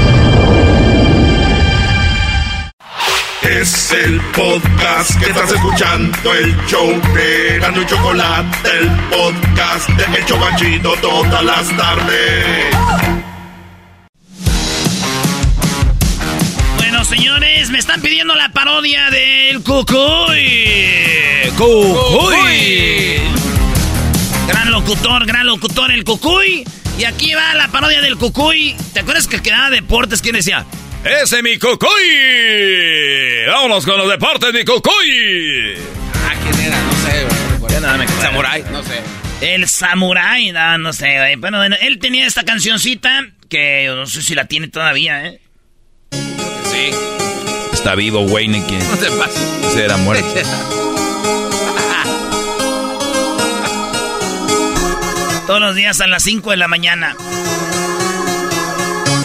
Es el podcast que estás escuchando, el show de Gano Chocolate, el podcast de El Chocachito todas las tardes. Bueno, señores, me están pidiendo la parodia del Cucuy. Cucuy. Gran locutor, gran locutor, el Cucuy. Y aquí va la parodia del Cucuy. ¿Te acuerdas que quedaba deportes? ¿Quién decía? ¡Ese mi Cucuy! ¡Vámonos con los deportes, mi Cucuy! Ah, ¿quién era? No sé, güey. no me acuerdo. Samurai, no sé. El Samurai, no, no sé, güey. Bueno, bueno, él tenía esta cancioncita que yo no sé si la tiene todavía, ¿eh? Sí. Está vivo, güey, ni que No te pases. se era muerto. Todos los días a las 5 de la mañana.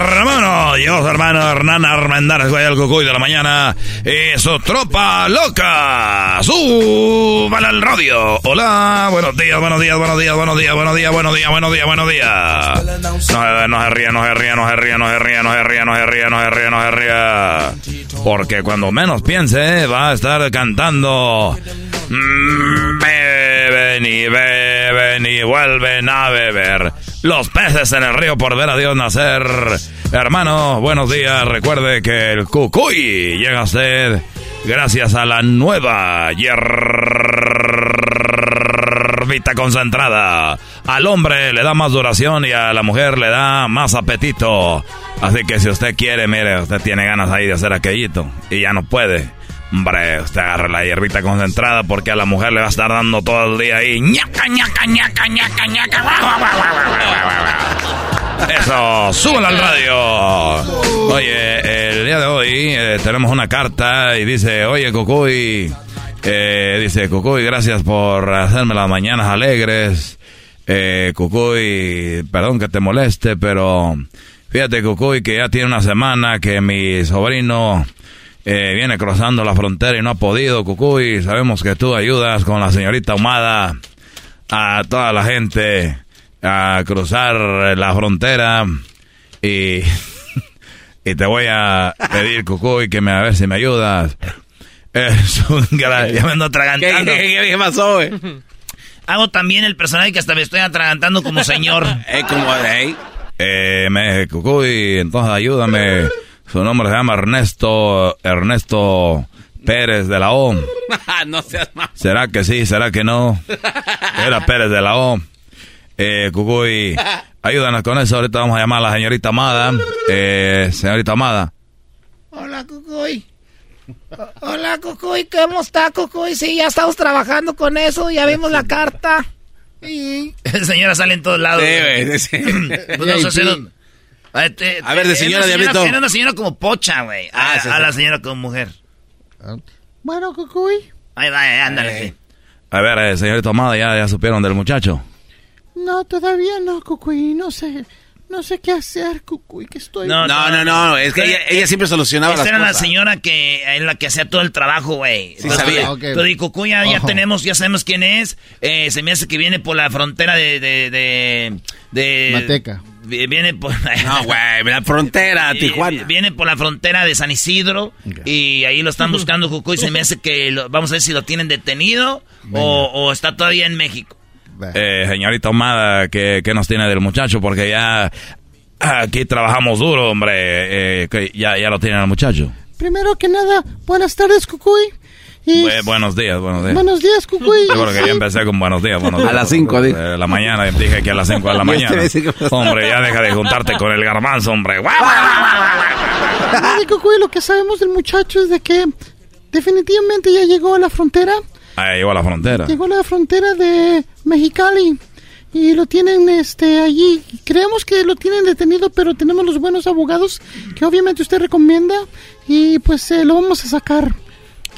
Hermano, yo su hermano Hernán Armendáriz, güey, el cucuy de la mañana. Y su tropa loca. Súbala al radio. Hola, buenos días, buenos días, buenos días, buenos días, buenos días, buenos días, buenos días, buenos días. No, se ríe, no se ríe, no se ríe, no se ríe, no se ríe, no se ríe, no se ríe, no se ríe. Porque cuando menos piense, va a estar cantando. Mm, Beben y beben y vuelven a beber. Los peces en el río por ver a Dios nacer. Hermano, buenos días. Recuerde que el cucuy llega a usted gracias a la nueva hierbita concentrada. Al hombre le da más duración y a la mujer le da más apetito. Así que si usted quiere, mire, usted tiene ganas ahí de hacer aquellito y ya no puede. Hombre, usted agarra la hierbita concentrada porque a la mujer le va a estar dando todo el día ahí. ñaca, ñaca, ñaca, ñaca, ñaca. Eso, súbela al radio. Oye, el día de hoy eh, tenemos una carta y dice, oye, Cucuy, eh, dice, Cucuy, gracias por hacerme las mañanas alegres. Eh, Cucuy, perdón que te moleste, pero fíjate, Cucuy, que ya tiene una semana que mi sobrino eh, viene cruzando la frontera y no ha podido, Cucuy. Sabemos que tú ayudas con la señorita Humada a toda la gente a cruzar la frontera y, y te voy a pedir, Cucuy, que me, a ver si me ayudas. Es un gran... Ya me ando atragantando. ¿Qué, qué, qué pasó? Hago también el personaje que hasta me estoy atragantando como señor. Eh, como, eh. Eh, me Cucuy, entonces ayúdame. Su nombre se llama Ernesto, Ernesto Pérez de la O. no seas más. ¿Será que sí? ¿Será que no? Era Pérez de la O. Eh, Cucuy, ayúdanos con eso. Ahorita vamos a llamar a la señorita Amada. Eh, señorita Amada. Hola, Cucuy. Hola, Cucuy, ¿cómo está, Cucuy? Sí, ya estamos trabajando con eso, ya vimos la carta. Y... Señora sale en todos lados. Sí, güey, sí. Pues vamos a hacer un- este, A ver, de eh, señora, una Diablito. Era una señora como pocha, güey. A, Ah, sí, a sí. la señora como mujer. Bueno, Cucuy. Ahí va, ahí, ándale. sí. A ver, eh, señorita Amada, ¿ya, ¿ya supieron del muchacho? No, todavía no, Cucuy. No sé, no sé qué hacer, Cucuy, que estoy... No, no, no, es que ella, ella siempre solucionaba las era la señora que en la que hacía todo el trabajo, güey. Sí, sabía. Ok. Tú digo, Cucuy, ya, ya tenemos, ya sabemos quién es. Eh, se me hace que viene por la frontera de... de, de, de- Mateca. vi- Viene por... No, güey, la frontera, Tijuana. Viene por la frontera de San Isidro y ahí lo están buscando, Cucuy. Se me hace que lo- vamos a ver si lo tienen detenido o, o está todavía en México. Eh, señorita Amada, ¿qué, ¿qué nos tiene del muchacho? Porque ya aquí trabajamos duro, hombre. Eh, que ya, ya lo tienen al muchacho. Primero que nada, buenas tardes, Cucuy. Y Bu- buenos días, buenos días. buenos días, Cucuy. Yo creo que ya empecé con buenos días, buenos días. A las cinco, dije. Eh, la mañana, dije que a las 5 de la mañana. Hombre, ya deja de juntarte con el garbanzo, hombre. Cucuy, lo que sabemos del muchacho es de que definitivamente ya llegó a la frontera. Ahí llegó a la frontera. Llegó a la frontera de Mexicali y lo tienen este allí. Creemos que lo tienen detenido, pero tenemos los buenos abogados que obviamente usted recomienda y pues eh, lo vamos a sacar.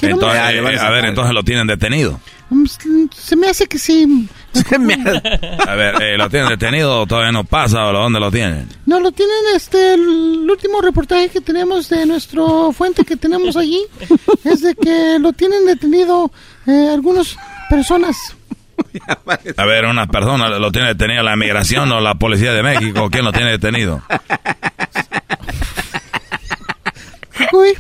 Entonces, le van a eh, a sacar. ver, entonces lo tienen detenido. Mm, Se me hace que sí. A ver, eh, ¿lo tienen detenido o todavía no pasa o dónde lo tienen? No, lo tienen este el último reportaje que tenemos de nuestro fuente que tenemos allí es de que lo tienen detenido eh, algunas personas. A ver, una persona lo tiene detenido la migración o la policía de México. ¿Quién lo tiene detenido? Uy,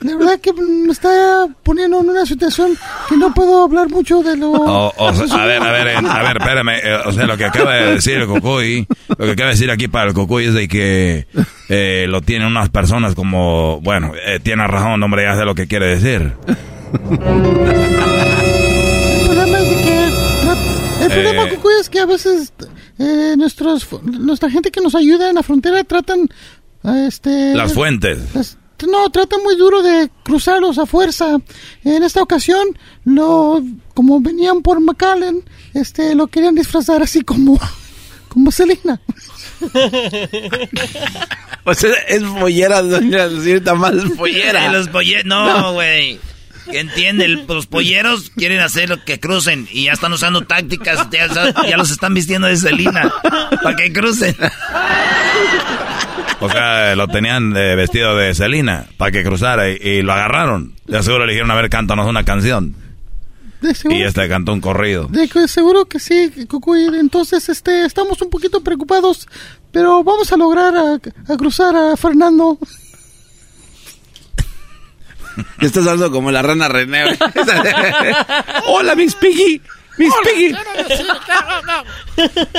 de verdad que me está poniendo en una situación que no puedo hablar mucho de lo... O- o sea, a ver, a ver, eh, a ver, espérame. eh, o sea, lo que acaba de decir el Cocuy, lo que acaba de decir aquí para el Cocuy es de que eh, lo tienen unas personas como, bueno, eh, tiene razón, hombre, ya sé lo que quiere decir. El problema es de que... El problema, Eh. Cucuy, es que a veces eh, nuestros, nuestra gente que nos ayuda en la frontera tratan... eh, Este, Las fuentes. Las- no, trata muy duro de cruzarlos a fuerza. En esta ocasión, lo, como venían por McAllen, este, lo querían disfrazar así como, como Selena. Pues es, es pollera, doña señorita más. Eh, los no, güey. Que entiende, el- los polleros quieren hacer lo que crucen y ya están usando tácticas, ya, ya los están vistiendo de Celina para que crucen. O sea, lo tenían eh, vestido de Celina para que cruzara y, y lo agarraron. De seguro le dijeron, a ver, cántanos una canción. De seguro, Y este cantó un corrido. de seguro que sí, Cucuy. Entonces, este, estamos un poquito preocupados, pero vamos a lograr a, a cruzar a Fernando. Estás hablando como la rana René. Hola, Miss Piggy. Miss Piggy.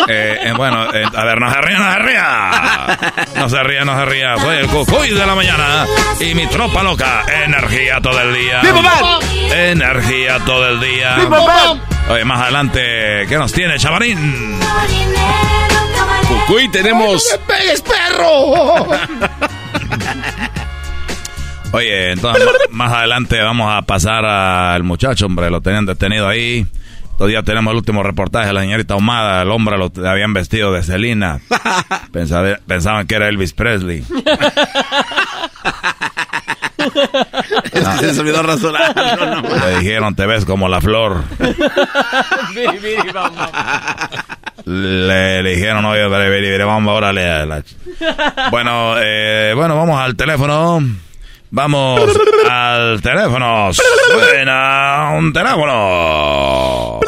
Eh, eh, bueno, eh, a ver, no se ría, no se ría. No se ría, no se ría. Soy el Cucuy de la mañana y mi tropa loca. Energía todo el día. ¡Mi papá! Energía todo el día. ¡Mi papá! Oye, más adelante, ¿qué nos tiene, chavarín? Cucuy, tenemos. pegues, perro! Oye, entonces más adelante vamos a pasar al muchacho, hombre, lo tenían detenido ahí. Todavía tenemos el último reportaje de la señorita Ahumada, el hombre lo habían vestido de Celina. Pensaba- pensaban que era Elvis Presley. Se olvidó rasurar. No, no. Le dijeron, te ves como la flor. Le, dijeron, oye, vamos, órale. a la ch-". Bueno, eh, bueno, vamos al teléfono. Vamos al teléfono. Suena un teléfono.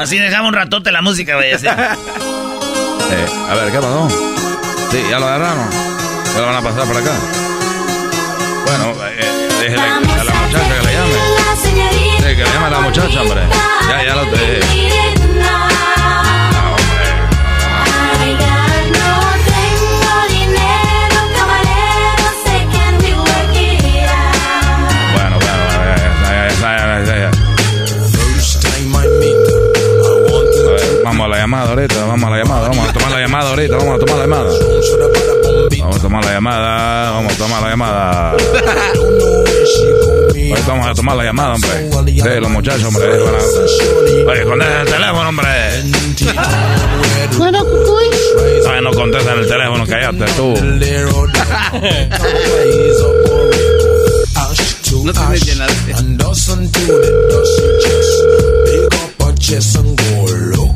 Así dejamos un ratote la música, güey. así. Eh, a ver, ¿qué pasó? Sí, ya lo agarraron. Ya lo van a pasar por acá. Bueno, eh, déjele a la muchacha que le llame. Sí, que le llame a la muchacha, hombre. Ya, ya lo te... ver, vamos a la llamada ahorita, vamos a la llamada, vamos a tomar la llamada ahorita, vamos a tomar la llamada. Vamos a tomar la llamada. Ahorita vamos a tomar la llamada, hombre. De los muchachos, hombre. Oye, contesta el teléfono, hombre. Bueno, Cucuy. Ay, no contestan el teléfono, cállate tú. No tienes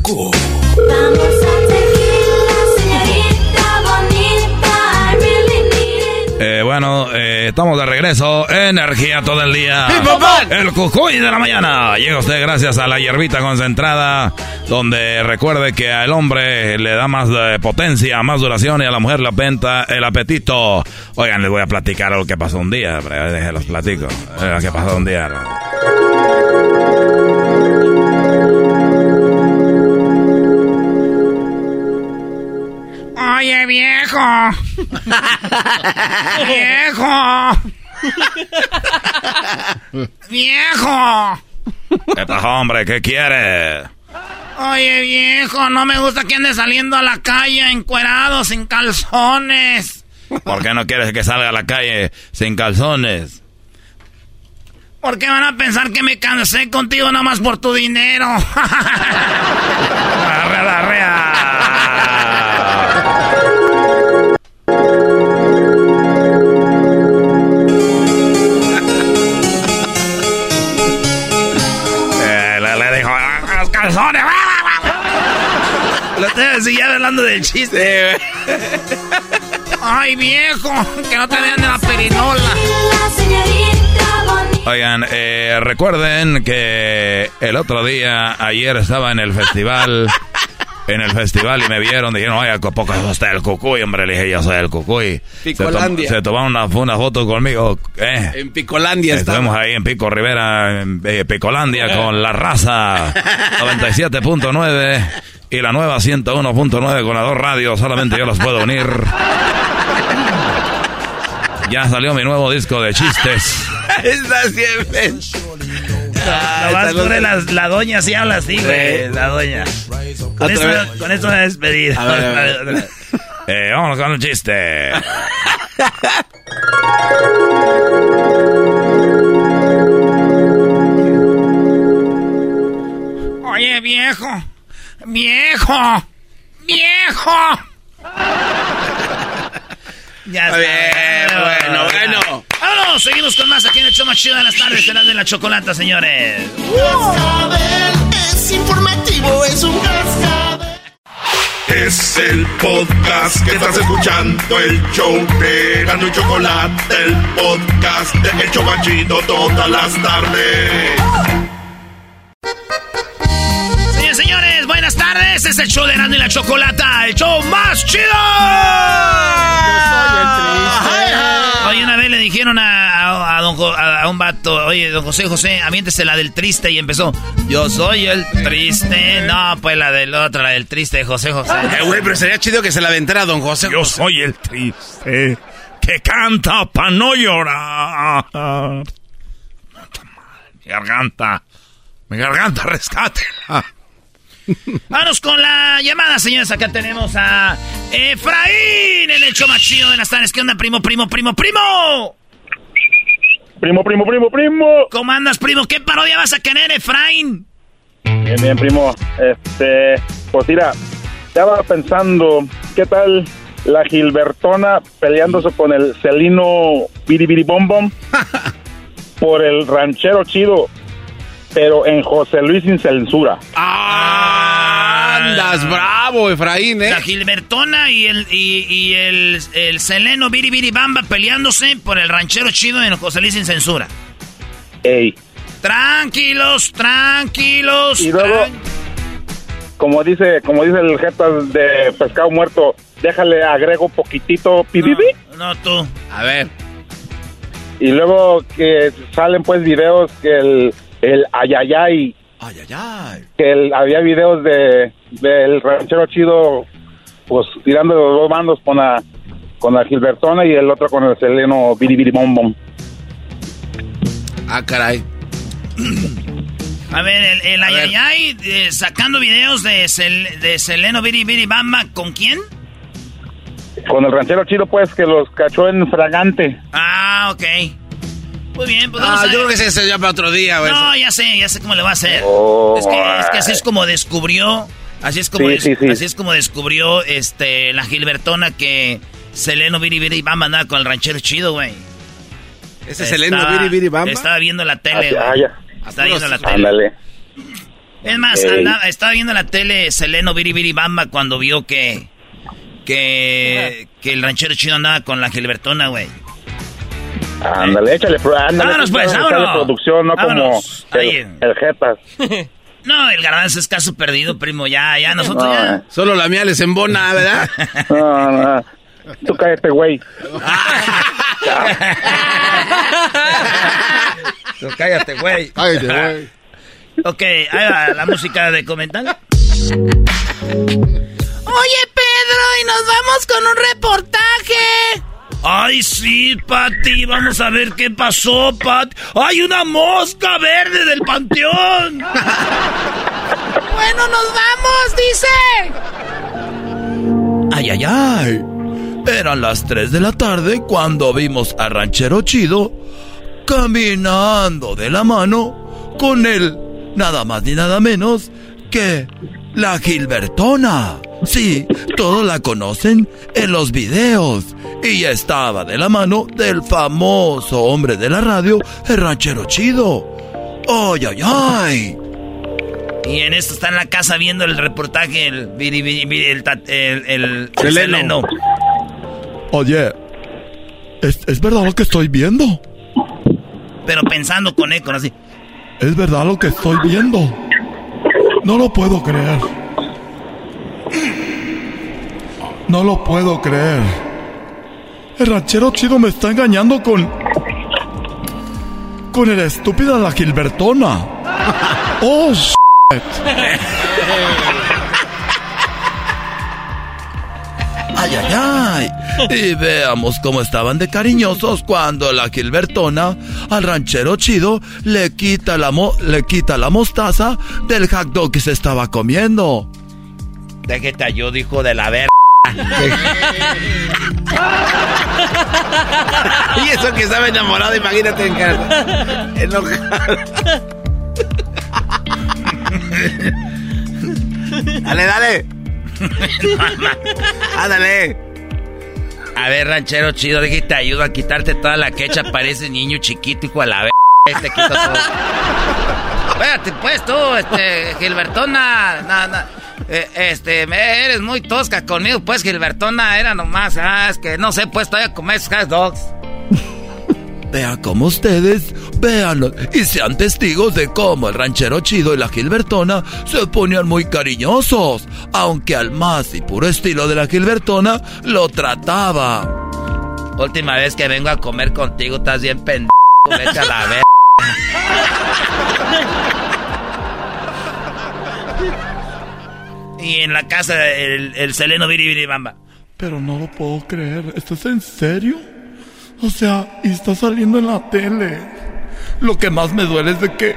Vamos a tequila, señorita bonita. I really need it. Eh, bueno, eh, estamos de regreso. Energía todo el día. El cucuy de la mañana. Llega usted gracias a la hierbita concentrada, donde recuerde que al hombre le da más eh, potencia, más duración y a la mujer la penta el apetito. Oigan, les voy a platicar lo que pasó un día. Déjenlos platico. Lo que pasó un día. Oye, viejo. viejo. viejo. ¿Qué pasó, hombre? ¿Qué quiere? Oye, viejo, no me gusta que ande saliendo a la calle encuerado, sin calzones. ¿Por qué no quieres que salga a la calle sin calzones? ¿Por qué van a pensar que me cansé contigo nada más por tu dinero? Siguiendo hablando del chiste. Ay, viejo, que no te vean de la perinola. Oigan, eh, recuerden que el otro día, ayer estaba en el festival, en el festival y me vieron, dijeron, oye, ¿a poco es usted el cucuy? Hombre, le dije, yo soy el cucuy. Se, tom- Picolandia. se tomaron una, una foto conmigo, eh. En Picolandia Estuvimos ahí en Pico Rivera, en eh, Picolandia, con la raza 97.9 y la nueva 101.9 con las dos radios. Solamente yo los puedo unir. Ya salió mi nuevo disco de chistes. Está siempre. Nomás pone la, la doña si habla así, güey. La doña. Con eso, con eso me despedir. A ver, a ver. Eh, vámonos con el chiste. Oye, viejo. Viejo. Viejo. ya está. bien, bueno, bueno. Vámonos, seguimos con más aquí en el show más chido de las tardes, será de la chocolata, señores. Es informativo, es un cascabel. Es el podcast que estás escuchando, el show de Gano y Chocolate, el podcast de El Chobachito todas las tardes. Señores, señores, buenas tardes. Es el show de Erasmo y la Chocolata, el show más chido. Oye, una vez le dijeron a, a- a don Jo- a- a un vato, oye, don José José, aviéntese la del triste y empezó. Yo soy el triste. No, pues la del otro, la del triste de José José. Eh, güey, pero sería chido que se la aventara a don José. Yo soy el triste que canta pa' no llorar. Mi garganta, mi garganta, rescátela. Vámonos con la llamada, señores. Acá tenemos a Efraín en el show más chido de las tardes. ¿Qué onda, primo, primo, primo, primo? Primo, primo, primo, primo. ¿Cómo andas, primo? ¿Qué parodia vas a querer, Efraín? Bien, bien, primo. Este, pues mira, estaba pensando, ¿qué tal la Gilbertona peleándose con el Celino Biribiri Bom Bom por el ranchero chido, pero en José Luis sin censura? Andas bravo, Efraín, ¿eh? La Gilbertona y el, y, y el, el Seleno Biri Biri Bamba peleándose por el ranchero chido en José Luis sin censura. Ey. Tranquilos, tranquilos. Y luego, como dice, como dice el jetas de pescado muerto, déjale agrego poquitito pibibi. No, tú. A ver. Y luego que salen pues videos que el, el ayayay, Ay, ay, ay. que el- había videos de del ranchero chido, pues tirando los dos bandos con la con la Gilbertona y el otro con el Seleno Biribiri Bom Bom. Ah, caray. A ver, el, el Ayayay eh, sacando videos de, Sel- de Seleno Biri Biri Bamba, ¿con quién? Con el ranchero chido pues que los cachó en fragante. Ah, Ah, ok. Muy bien, pues Ah, vamos a yo creo que ese se llama otro día, güey. No, ya sé, ya sé cómo le va a hacer. Oh, es, que, es que así es como descubrió, así es como, Sí, des- sí, sí. así es como descubrió este la Gilbertona que Seleno Viri Viri Bamba andaba con el ranchero chido, güey. ¿Ese Seleno Viri Bamba? Estaba viendo la tele, Ah, güey. ya. Estaba viendo la tele. Ándale. Es más, andaba- estaba viendo la tele Seleno Viri Viri Bamba cuando vio que que, que el ranchero chido andaba con la Gilbertona, güey. Ándale, échale, ándale, Vámonos, pues, vámonos. producción, no Vámonos. como el, el Jetas. No, el garbanzo es caso perdido, primo. Ya, ya, nosotros No, ya. eh. Solo la mía les embona, ¿verdad? No, no. Tú cállate, güey. cállate, güey. Cállate, güey. Ok, ahí va la música de comentario. Oye, Pedro, y nos vamos con un reportaje. Ay, sí, Pati, vamos a ver qué pasó, Pat. ¡Hay una mosca verde del panteón! Bueno, nos vamos, dice. Ay, ay, ay. Eran las 3 de la tarde cuando vimos a Ranchero Chido caminando de la mano con él, nada más ni nada menos que la Gilbertona. Sí, todos la conocen en los videos. Y ya estaba de la mano del famoso hombre de la radio, el Ranchero Chido. ¡Ay, ay, ay! Y en esto está en la casa viendo el reportaje, el viri, viri, viri, el, el, el- el. Oye, ¿es, ¿es verdad lo que estoy viendo? Pero pensando con eco, así. Es verdad lo que estoy viendo. No lo puedo creer. No lo puedo creer. El ranchero chido me está engañando con... Con el estúpido de la Gilbertona. Oh, shit. Ay, ay, ay. Y veamos cómo estaban de cariñosos cuando la Gilbertona al ranchero chido le quita la, mo- le quita la mostaza del hot dog que se estaba comiendo. Déjate ayudo, hijo de la verga. y eso que estaba enamorado, imagínate en casa. Enojado. dale, dale. Ándale. A ver, ranchero chido, déjate ayudo a quitarte toda la quecha. Parece niño chiquito, hijo de la verga. Te quito todo. Espérate, pues tú, este, Gilbertona. na- na- eh, este, eres muy tosca conmigo, pues, Gilbertona. Era nomás, ah, es que no sé, pues, todavía comes hot dogs. Vean como ustedes, véanlo y sean testigos de cómo el ranchero chido y la Gilbertona se ponían muy cariñosos, aunque al más y puro estilo de la Gilbertona lo trataba. Última vez que vengo a comer contigo, estás bien pendejo. Vete a la verga. Y en la casa, el, el Seleno Viri Bamba. Pero no lo puedo creer, ¿esto es en serio? O sea, y está saliendo en la tele. Lo que más me duele es de que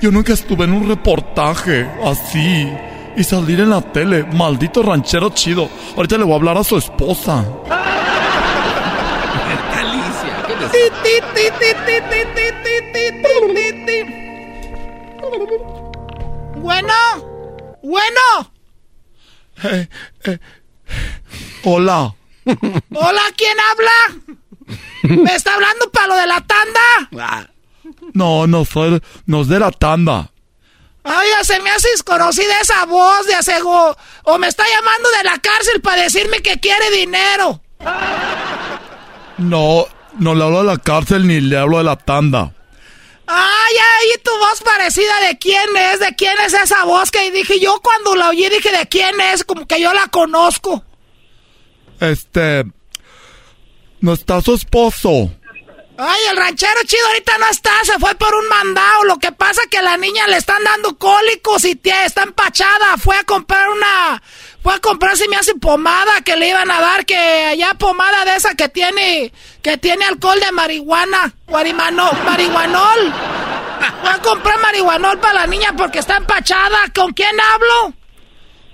yo nunca estuve en un reportaje así y salir en la tele. Maldito ranchero chido. Ahorita le voy a hablar a su esposa. Alicia, ¿qué les- Bueno, bueno. Eh, eh, hola. Hola, ¿quién habla? ¿Me está hablando para lo de la tanda? No, no soy, no es de la tanda. Ay, ya se me hace desconocida esa voz de asego. O me está llamando de la cárcel para decirme que quiere dinero. No, no le hablo de la cárcel ni le hablo de la tanda. Ay, ay, tu voz parecida de quién es, de quién es esa voz que dije yo cuando la oí dije de quién es, como que yo la conozco. Este, no está su esposo. Ay, el ranchero chido ahorita no está, se fue por un mandado. Lo que pasa que a la niña le están dando cólicos y tie- está empachada. Fue a comprar una, fue a comprar si me hace pomada que le iban a dar, que allá pomada de esa que tiene, que tiene alcohol de marihuana, guarimano, marihuanol. Fue a comprar marihuanol para la niña porque está empachada. ¿Con quién hablo?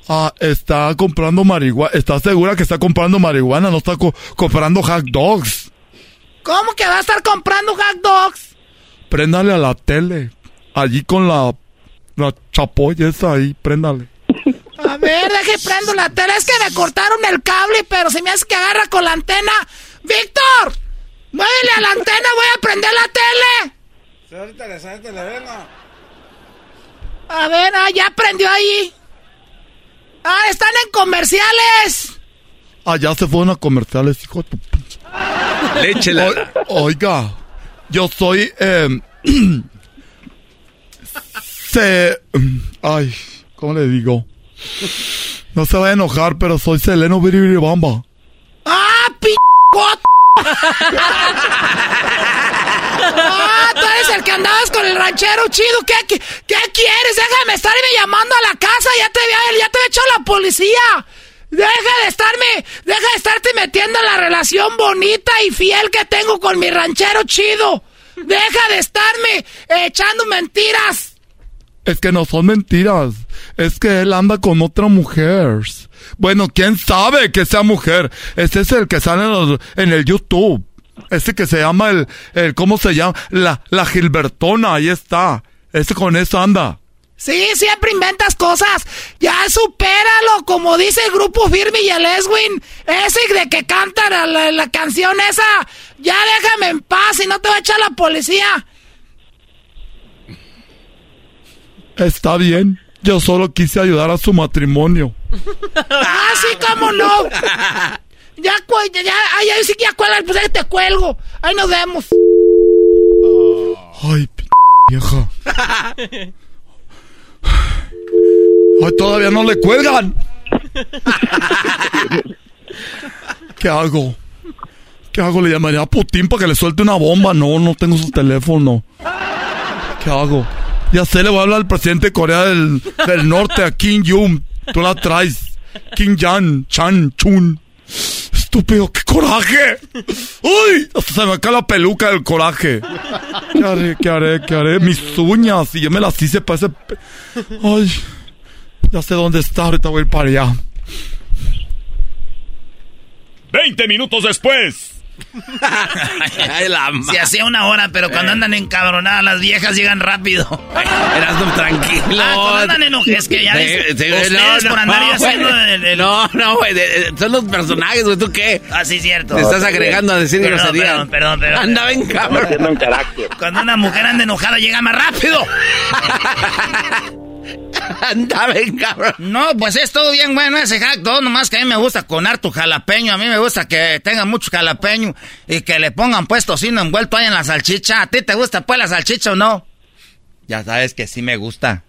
Ah, está comprando marihuana. ¿Está segura que está comprando marihuana? No está co- comprando hot dogs. ¿Cómo que va a estar comprando hot dogs? Préndale a la tele. Allí con la, la chapoya esa ahí, préndale. A ver, deje prendo la tele. Es que me cortaron el cable, pero se me hace que agarra con la antena. ¡Víctor! ¡Muévele a la antena! ¡Voy a prender la tele! A ver, ah, ya prendió ahí. Ah, están en comerciales. Allá se fueron a comerciales, hijo de tu pinche. Léchela. O- oiga, yo soy. Eh, se. Ay, ¿cómo le digo? No se va a enojar, pero soy Seleno Biribiribamba. ¡Ah, p***! ¡Ah, tú eres el que andabas con el ranchero chido! ¿Qué, qué, qué quieres? Déjame estarme llamando a la casa. Ya te había, ya te había echado la policía. Deja de estarme, deja de estarte metiendo en la relación bonita y fiel que tengo con mi ranchero chido. Deja de estarme echando mentiras. Es que no son mentiras. Es que él anda con otra mujer. Bueno, quién sabe que sea mujer. Ese es el que sale en, los- en el YouTube. Ese que se llama el, el ¿cómo se llama? La, la Gilbertona, ahí está. Ese con eso anda. Sí, siempre inventas cosas. Ya supéralo, como dice el grupo Firme y el Eswin. Ese de que canta la, la- la canción esa. Ya déjame en paz y no te va a echar la policía. Está bien. Yo solo quise ayudar a su matrimonio. Ah, sí, cómo no. Ya, ya, ya, ay, ay, sí, ya cuelga, pues ahí te cuelgo. Ahí nos vemos. Ay, p vieja. Ay, todavía no le cuelgan. ¿Qué hago? ¿Qué hago? ¿Le llamaría a Putin para que le suelte una bomba? No, no tengo su teléfono. ¿Qué hago? Ya sé, le voy a hablar al presidente de Corea del, del Norte, a Kim Jong. Tú la traes. Kim Jan, Chan, Chun. Estúpido, qué coraje. Uy, hasta se me cae la peluca del coraje. ¿Qué haré? ¿Qué haré? ¿Qué haré? Mis uñas, y yo me las hice para ese... pe- Ay, ya sé dónde está, ahorita voy a ir para allá. 20 minutos después. Se hacía una hora, pero cuando andan encabronadas las viejas llegan rápido. Eras no tranquilo. Ah, cuando andan enojadas, es que ya ves, sí, ustedes por andar güey. haciendo el, el- No, no, güey. de- de- Son los personajes, güey. ¿Tú qué? Ah, sí, cierto. Te estás agregando a decir Perdón, grosería. Perdón, perdón, perdón. Andaba en cabrón. Cuando una mujer anda enojada llega más rápido. Andaba en cabrón. No, pues es todo bien bueno ese hack nomás que a mí me gusta con harto jalapeño, a mí me gusta que tenga mucho jalapeño y que le pongan pues tocino envuelto ahí en la salchicha. ¿A ti te gusta pues la salchicha o no? Ya sabes que sí me gusta.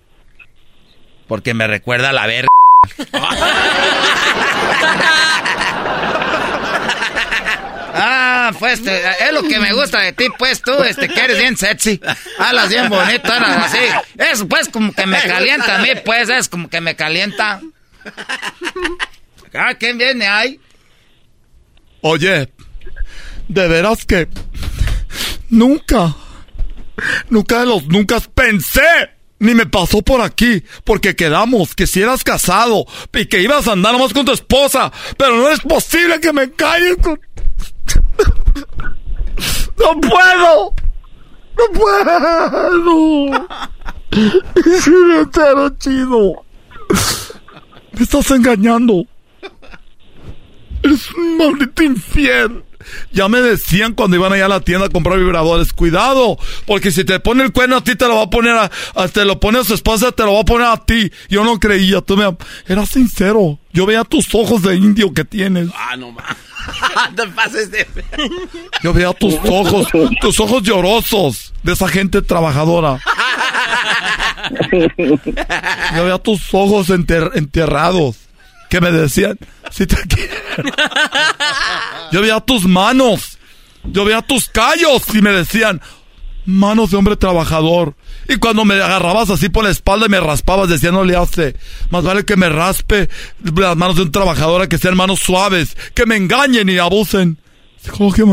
Porque me recuerda a la verga. Ah, pues te- es lo que me gusta de ti, pues tú, este, que eres bien sexy. Hablas bien bonito, hablas así. Eso pues como que me calienta a mí, pues, es como que me calienta. Ah, ¿quién viene ahí? Oye, de veras que nunca, nunca de los nunca pensé, ni me pasó por aquí, porque quedamos que si eras casado y que ibas a andar nomás con tu esposa, pero no es posible que me calles con... ¡No puedo! ¡No puedo! Me entero, chido. Me estás engañando. Eres un maldito infiel. Ya me decían cuando iban allá a la tienda a comprar vibradores, cuidado, porque si te pone el cuerno a ti te lo va a poner a, a- te lo pone a su esposa, te lo va a poner a ti. Yo no creía, tú me eras sincero. Yo veía tus ojos de indio que tienes. Ah, no más. te pases de. Yo veía tus ojos, tus ojos llorosos de esa gente trabajadora. Yo veía tus ojos enter- enterrados que me decían, si te quiero. Yo veía tus manos, yo veía tus callos y me decían, manos de hombre trabajador. Y cuando me agarrabas así por la espalda y me raspabas, decía, no le hace. Más vale que me raspe las manos de un trabajador a que sean manos suaves, que me engañen y abusen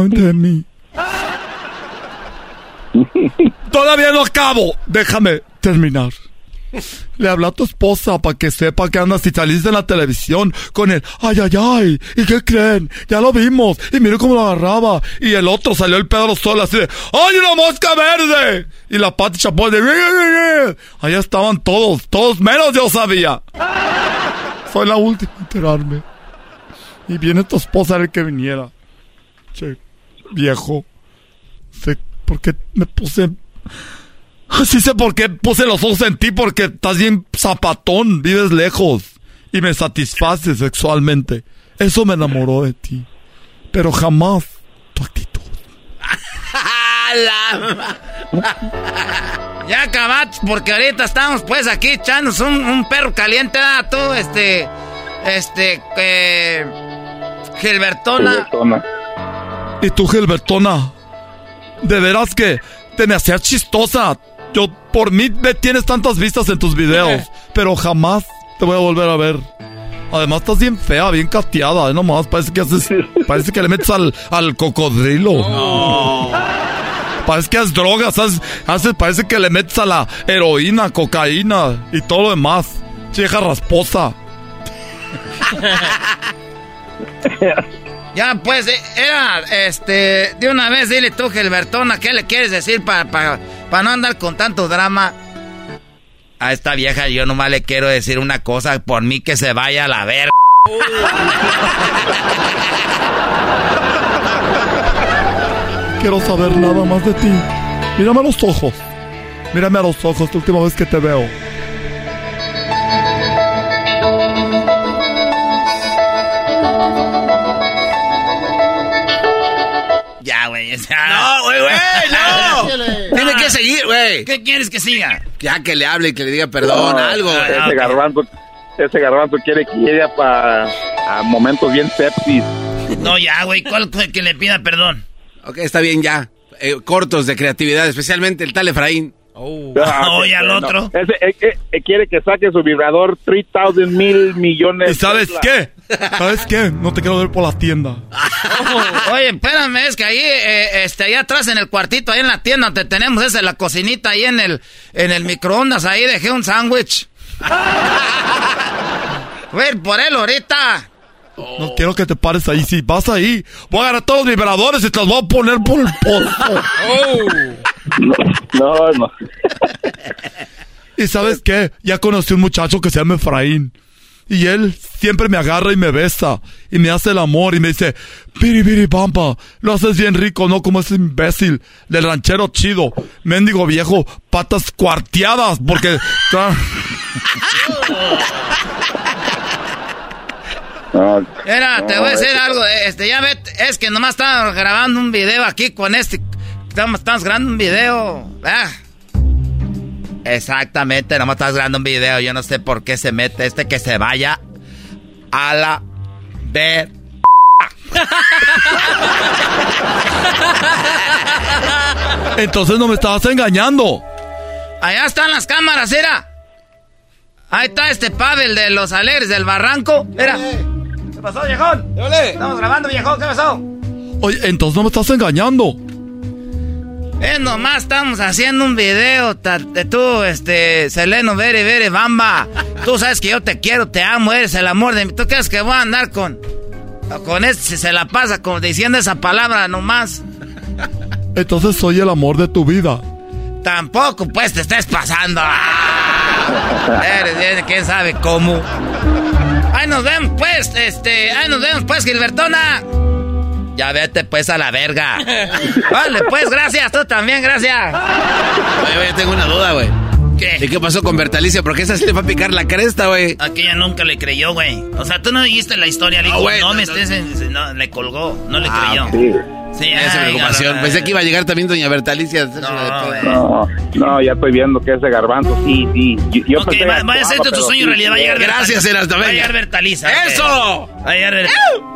de mí. Todavía no acabo. Déjame terminar. Le hablé a tu esposa para que sepa que andas y saliste en la televisión con el ay, ay, ay. ¿Y qué creen? Ya lo vimos. Y mire cómo lo agarraba. Y el otro salió el Pedro Sol así de ¡Ay, una mosca verde! Y la Pati Chapoy de Allá estaban todos, todos menos yo sabía. Soy la última a enterarme. Y viene tu esposa ver que viniera. Che, viejo. Sé por qué me puse Así sé por qué puse los ojos en ti, porque estás bien zapatón, vives lejos y me satisfaces sexualmente. Eso me enamoró de ti. Pero jamás tu actitud. ya acabaste, porque ahorita estamos pues aquí echándonos un, un perro caliente, a tú, este, este, eh, Gilbertona. Gilbertona. ¿Y tú, Gilbertona? De veras que te me hacías chistosa. Yo, por mí, me tienes tantas vistas en tus videos, pero jamás te voy a volver a ver. Además, estás bien fea, bien cateada. ¿eh? Nomás parece que haces. Parece que le metes al, al cocodrilo. Parece que haces drogas. Haces, parece que le metes a la heroína, cocaína y todo lo demás. Cheja rasposa. Ya, pues, eh, era, este, de una vez dile tú, Gilbertona, ¿qué le quieres decir para no andar con tanto drama? A esta vieja yo nomás le quiero decir una cosa, por mí que se vaya a la verga. Quiero saber nada más de ti. Mírame a los ojos. Mírame a los ojos la última vez que te veo. No, güey, güey, no. Tiene que seguir, güey. ¿Qué quieres que siga? Ya que le hable y que le diga perdón, algo. ese garbanzo, ese garbanzo quiere que llegue para a momentos bien sepsis. No, ya, güey, ¿cuál que le pida perdón? Ok, está bien, ya. Eh, cortos de creatividad, especialmente el tal Efraín. Oh, ah, Oye, al otro. Ese, eh, eh, quiere que saque su vibrador 3000 mil millones. ¿Y sabes qué? ¿Sabes qué? No te quiero ver por la tienda. oye, espérame, es que ahí, eh, este, ahí atrás en el cuartito, ahí en la tienda donde tenemos esa, la cocinita, ahí en el, en el microondas, ahí dejé un sándwich. Ver por él ahorita. No quiero que te pares ahí. Si vas ahí, voy a agarrar todos los vibradores y te los voy a poner por el pozo. No, no. ¿Y sabes qué? Ya conocí un muchacho que se llama Efraín. Y él siempre me agarra y me besa. Y me hace el amor y me dice, Piri, piri, pampa, lo haces bien rico, ¿no? Como ese imbécil del ranchero chido. Mendigo viejo, patas cuarteadas, porque... Mira, te voy a decir algo. Este, ya ves, es que nomás estaba grabando un video aquí con este. Estamos, estamos grabando un video. Ah. Exactamente, nomás estás grabando un video. Yo no sé por qué se mete este que se vaya a la ver. Entonces no me estabas engañando. Allá están las cámaras, era. Ahí está este Pavel de los Alegres del Barranco. Mira. ¿Qué pasó, viejón? Estamos grabando, viejón. ¿Qué pasó? Oye, entonces no me estás engañando. Es nomás estamos haciendo un video de tú, este, Seleno, vere, vere, bamba. Tú sabes que yo te quiero, te amo, eres el amor de mí. ¿Tú crees que voy a andar con, con este, si se la pasa como diciendo esa palabra nomás? Entonces soy el amor de tu vida. Tampoco, pues, te estés pasando. Ah, eres, quién sabe cómo. Ahí nos vemos, pues, este, ahí nos vemos, pues, Gilbertona. Ya vete, pues, a la verga. Vale, pues, gracias, tú también, gracias. Oye, oye, tengo una duda, güey. ¿Qué? ¿Y qué pasó con Bertalicia? Porque esa sí le va a picar la cresta, güey. Aquella nunca le creyó, güey. O sea, tú no dijiste la historia, le dijo, no, me estés en... No, le colgó, no le Ah, creyó. ok. Sí, Esa ay, preocupación. no, no, Pensé que iba a llegar también doña Bertalicia. No, no, ya estoy viendo que ese garbanzo, sí, sí. Yo, yo Ok, pensé va, vaya a ser tu sueño sí, en realidad. Va a llegar sí. Bertalicia. Gracias, Erasmo, Va a llegar Bertalicia. ¡Eso! Va a llegar,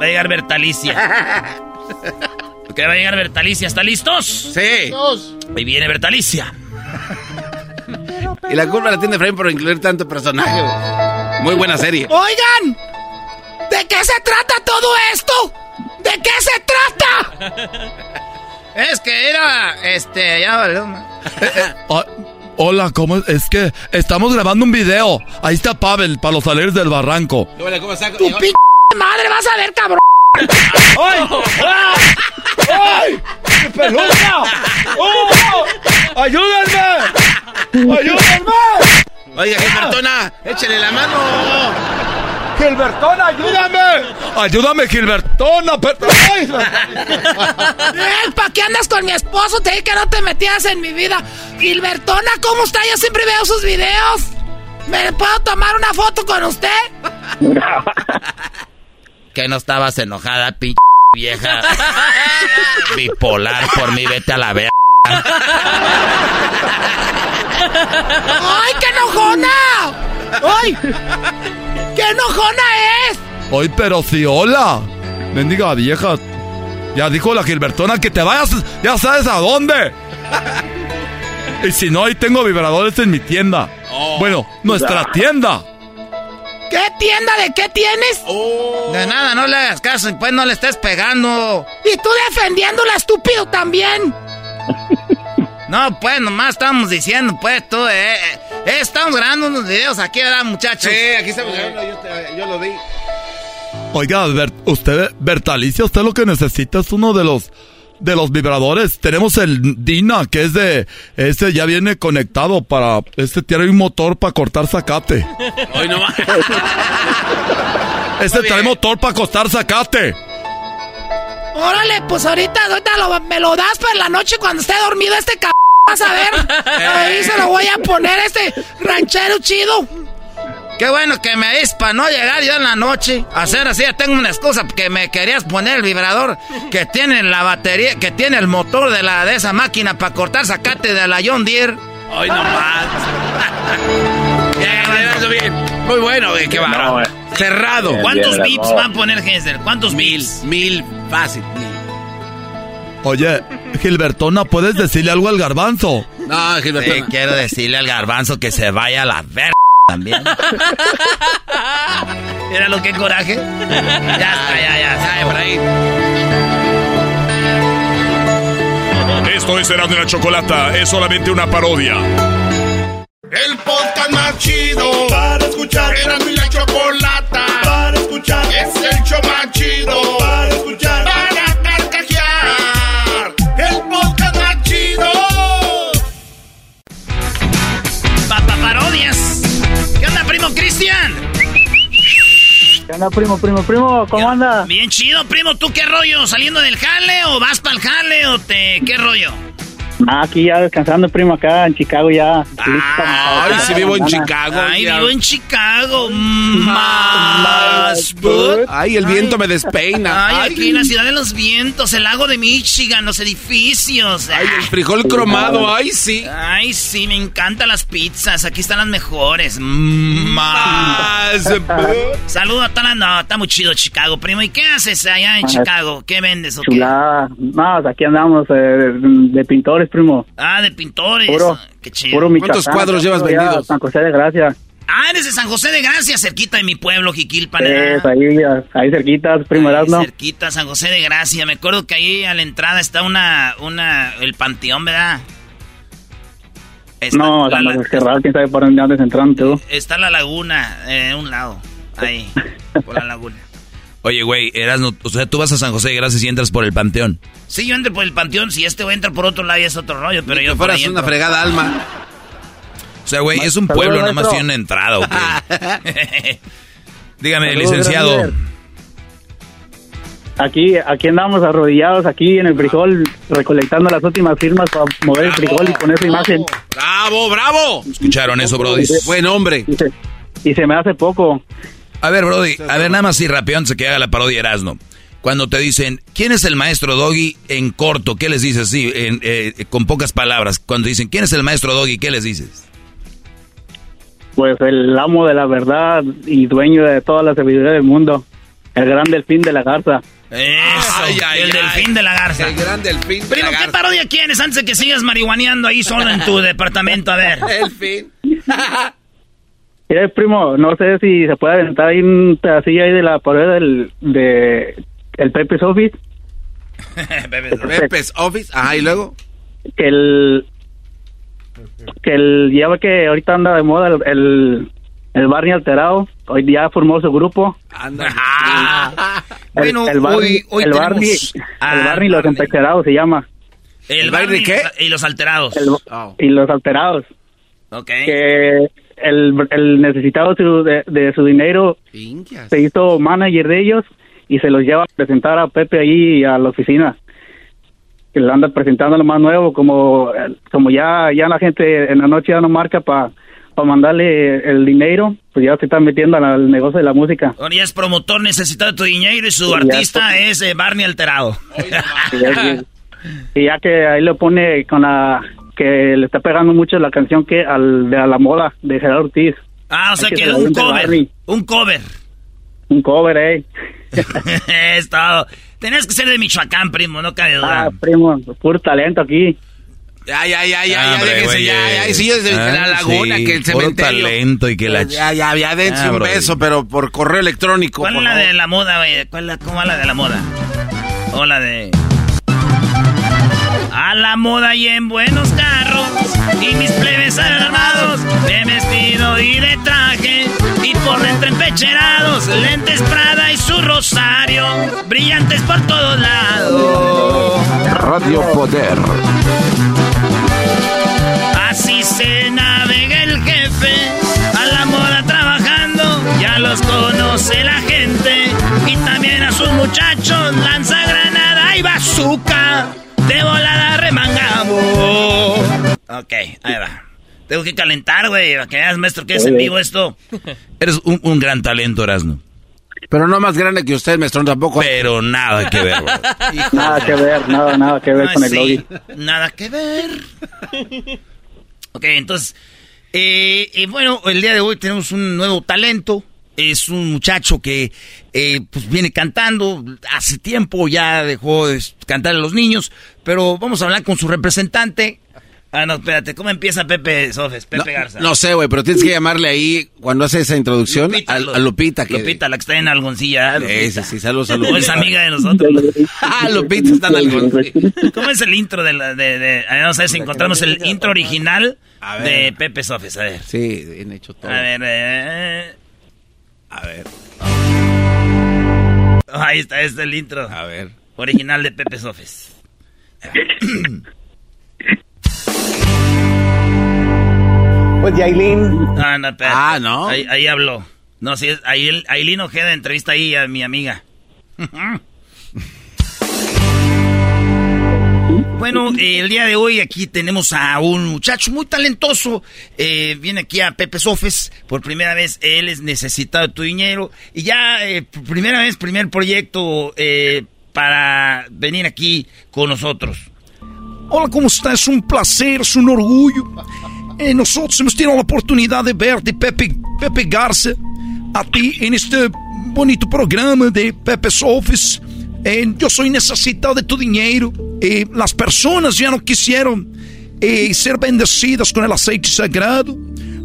va a llegar Bertalicia. Ok, va a llegar Bertalicia. ¿Están listos? Sí. Ahí viene Bertalicia. Y la culpa la tiene Efraín por incluir tanto personaje. Muy buena serie. Oigan, ¿de qué se trata todo esto? ¿De qué se trata? Es que era, este, ya valió. Ah, Hola, ¿cómo es? Es que estamos grabando un video. Ahí está Pavel, para los salir del barranco. Tu p madre vas a ver, cabrón. ¡Ay! ¡Ay! ¡Mi peluca! ¡Oh! ¡Ayúdenme! ¡Ayúdenme! Oiga, Gilbertona, échale la mano. ¡Gilbertona, ayúdame! ¡Ayúdame, Gilbertona! Eh, ¿Para qué andas con mi esposo? Te dije que no te metías en mi vida. Gilbertona, ¿cómo está? Yo siempre veo sus videos. ¿Me puedo tomar una foto con usted? Que no estabas enojada, pinche vieja bipolar por mí, vete a la verga. ¡Ay, qué enojona! ¡Ay! ¡Qué enojona es! ¡Ay, pero si hola! Bendiga vieja. Ya dijo la Gilbertona que te vayas, ya sabes a dónde. Y si no, ahí tengo vibradores en mi tienda. Bueno, nuestra tienda. ¿Qué tienda de qué tienes? De nada, no le hagas caso y pues no le estés pegando. Y tú defendiéndola, estúpido, también. No, pues nomás estamos diciendo, pues tú, eh, eh, eh, estamos grabando unos videos aquí, ¿verdad, muchachos? Sí, aquí estamos grabando, yo, te- yo lo vi. Oiga, Bert- usted, Bertalicia, usted lo que necesita es uno de los de los vibradores. Tenemos el Dina, que es de ese ya viene conectado para este tiene un motor para cortar zacate. Hoy no va. Este trae motor para cortar zacate. Órale, pues ahorita, ahorita lo- me lo das para la noche cuando esté dormido este cabrón. Vas a ver. Ahí se lo voy a poner este ranchero chido. Qué bueno que me para no llegar yo en la noche. Hacer así, ya tengo una excusa que me querías poner el vibrador que tiene la batería, que tiene el motor de la de esa máquina para cortar zacate de la John Deere. Hoy no más. Bien, bien. Muy bueno, güey, qué bárbaro. Cerrado. ¿Cuántos bips va a poner Hensel? ¿Cuántos bips? Mil, fácil. Oye, Gilbertona, ¿puedes decirle algo al garbanzo? No, Gilbertona. Sí, quiero decirle al garbanzo que se vaya a la verga también. ¿Era lo que coraje? Ya está, ya, ya, sabe por ahí. Esto es Erasmo y la Chocolata, es solamente una parodia. El podcast más chido para escuchar. Era mi la chocolata para escuchar. Es el show más chido para escuchar. Cristian? ¿Qué onda, primo, primo, primo? ¿Cómo anda? Bien chido, primo. ¿Tú qué rollo? ¿Saliendo del jale o vas para el jale o te... qué rollo? Ah, aquí ya descansando, primo, acá en Chicago ya. Ay, sí vivo en Chicago. Ay, vivo en Chicago. Más. Ay, el viento me despeina. Ay, aquí en la ciudad de los vientos, el lago de Michigan, los edificios. Ay, el frijol cromado, ay, sí. Ay, sí, me encantan las pizzas. Aquí están las mejores. Más. Saludo a todas las... No, está muy chido Chicago, primo. ¿Y qué haces allá en Ah, Chicago? ¿Qué vendes o qué? Chulada. No, aquí andamos eh, de, de pintores, primo. Ah, de pintores. Puro, Qué chido. puro Michoacán, puro ya San José de Gracia. Ah, eres de San José de Gracia, cerquita de mi pueblo, Jiquilpan. Es ahí, ahí cerquitas, primo, Ahí ¿no? cerquita, San José de Gracia. Me acuerdo que ahí a la entrada está una, una, el panteón, ¿verdad? Está No, la, la- Cerrado, quién sabe por dónde andes entrando tú. está la laguna, eh, un lado, ahí, por la laguna. Oye, güey, Erasmo, o sea, tú vas a San José de Gracias y entras por el panteón. Sí, yo entro por el panteón, si este güey entra por otro lado y es otro rollo, pero Ni yo que fueras una fregada alma. O sea, güey, es un Saludos, pueblo, nomás maestro. tiene una entrada, ¿o qué? Dígame, Saludos, licenciado. Aquí, aquí andamos arrodillados aquí en el frijol, recolectando las últimas firmas para mover el frijol y poner su imagen. ¡Bravo, bravo! ¿Escucharon eso, Brody? Buen hombre. Y se, y se me hace poco. A ver, Brody, a ver, nada más si rápido antes de que haga la parodia Erasmo. Cuando te dicen, ¿quién es el maestro Doggy en corto? ¿Qué les dices? Sí, en, eh, con pocas palabras. Cuando dicen, ¿quién es el maestro Doggy? ¿Qué les dices? Pues el amo de la verdad y dueño de toda la sabiduría del mundo. El gran delfín de la garza. Eso, Ay, ay, el ay. delfín de la garza. El gran delfín. de Primo, la ¿qué garza. parodia quieres antes de que sigas marihuaneando ahí solo en tu departamento? A ver. El fin. Mira, primo, no sé si se puede aventar ahí un pedacillo ahí de la pared del de el Pepe's Office. Pepe's Office. Ajá, y luego. Que el que el, ya ve que ahorita anda de moda el, el, el Barney alterado. Hoy día formó su grupo. Ah. El, Bueno, el Barney, hoy- hoy el Barney, el Barney y los Barney. alterados se llama. ¿El, Barney Barney qué? y los alterados. Y los alterados. Ok. Que el, el necesitado de su, de, de su dinero se hizo manager de ellos y se los lleva a presentar a Pepe ahí a la oficina. Que le anda presentando lo más nuevo, como, como ya, ya la gente en la noche ya no marca para mandarle el dinero, pues ya se está metiendo al negocio de la música. Ahora ya es promotor necesitado de tu dinero y su Sí, artista es eh, Barney Alterado. Y ya, y ya que ahí lo pone con la que le está pegando mucho la canción que al de a la moda de Gerardo Ortiz. Ah, o sea Hay que la un cover. Barney. Un cover. Un cover, eh. es todo. Tenías que ser de Michoacán, primo, no cabe duda. Ah, primo, puro talento aquí. Ya, ya, ya, ya, ya, Hombre, déjense, ya, ya. eh. Y si yo desde Ah, la laguna, sí, que el cementerio. talento y que la ch- Ya, ya, ya, dense Ah, un brody. beso, pero por correo electrónico. ¿Cuál es la favor. de la moda, güey? ¿Cuál es la- ¿Cómo va la de la moda? O la de... A la moda y en buenos carros Y mis plebes armados De vestido y de traje Y por dentro empecherados Lentes Prada y su rosario Brillantes por todos lados Radio Poder. Así se navega el jefe a la moda trabajando, ya los conoce la gente y también a sus muchachos lanza granada y bazooka, de volada remangamos. Ok, ahí va. Tengo que calentar, güey, para que veas, maestro, que es en vivo esto. Eres un, un gran talento, Erasmo. Pero no más grande que usted, maestro, tampoco. Pero nada que ver. Nada que ver, nada, nada que ver con el sí, lobby. Nada que ver. ok, entonces, eh, eh, bueno, el día de hoy tenemos un nuevo talento. Es un muchacho que eh, pues viene cantando. Hace tiempo ya dejó de cantar a los niños. Pero vamos a hablar con su representante. Ah, no, espérate. ¿Cómo empieza Pepe Sofes? Pepe Garza. No sé, güey, pero tienes que llamarle ahí cuando hace esa introducción a, a Lupita. Que, Lupita, la que está en Algoncilla. ¿eh? Sí, sí, sí, saludos a O Lupita. es amiga de nosotros. ah, Lupita está en Algoncilla. ¿Cómo es el intro de la, de, de- a ver, vamos a ver si encontramos el intro original de Pepe Sofes, a ver. Sí, bien hecho todo. A ver, eh, A ver. ahí está, este es el intro. A ver. Original de Pepe Sofes. Pues Yailin. Ah, no, espérate. Ah, ¿no? Ahí, ahí habló. No, sí, es Ailín Ojeda entrevista ahí a mi amiga. Bueno, eh, el día de hoy aquí tenemos a un muchacho muy talentoso. Eh, viene aquí a Pepe Sofes. Por primera vez, él es necesitado de tu dinero. Y ya, eh, primera vez, primer proyecto eh, para venir aquí con nosotros. Hola, ¿cómo está? Es un placer, es un orgullo. Eh, nosotros hemos tenido la oportunidad de verte, Pepe, Pepe Garza, a ti en este bonito programa de Pepe Sofis. Eh, yo soy necesitado de tu dinero. Eh, las personas ya no quisieron eh, ser bendecidas con el aceite sagrado.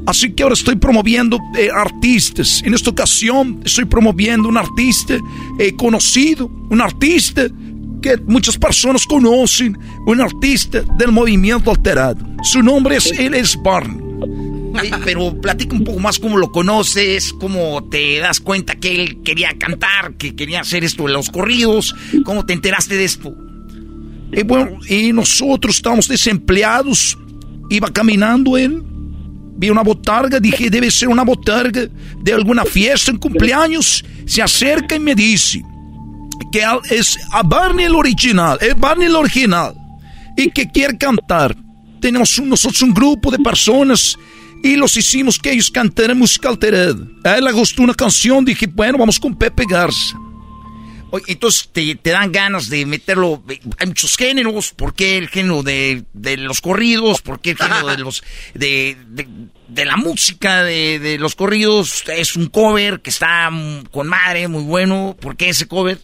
Así que ahora estoy promoviendo eh, artistas. En esta ocasión estoy promoviendo un artista eh, conocido, un artista que muchas personas conocen, un artista del movimiento alterado. Su nombre es, él es Barney. Pero platica un poco más cómo lo conoces, cómo te das cuenta que él quería cantar, que quería hacer esto de los corridos, cómo te enteraste de esto. Y bueno, y nosotros estábamos desempleados. Iba caminando él. Vi una botarga, dije, debe ser una botarga de alguna fiesta en cumpleaños. Se acerca y me dice que es a Barney el original, es Barney el original. Y que quiere cantar. Tenemos un- nosotros un grupo de personas y los hicimos que ellos cantaran música alterada. A él le gustó una canción, dije, bueno, vamos con Pepe Garza. Oye, entonces te, te dan ganas de meterlo. Hay muchos géneros. ¿Por qué el género de, de los corridos? ¿Por qué el género de los de, de, de la música de, de los corridos? Es un cover que está con madre, muy bueno. ¿Por qué ese cover?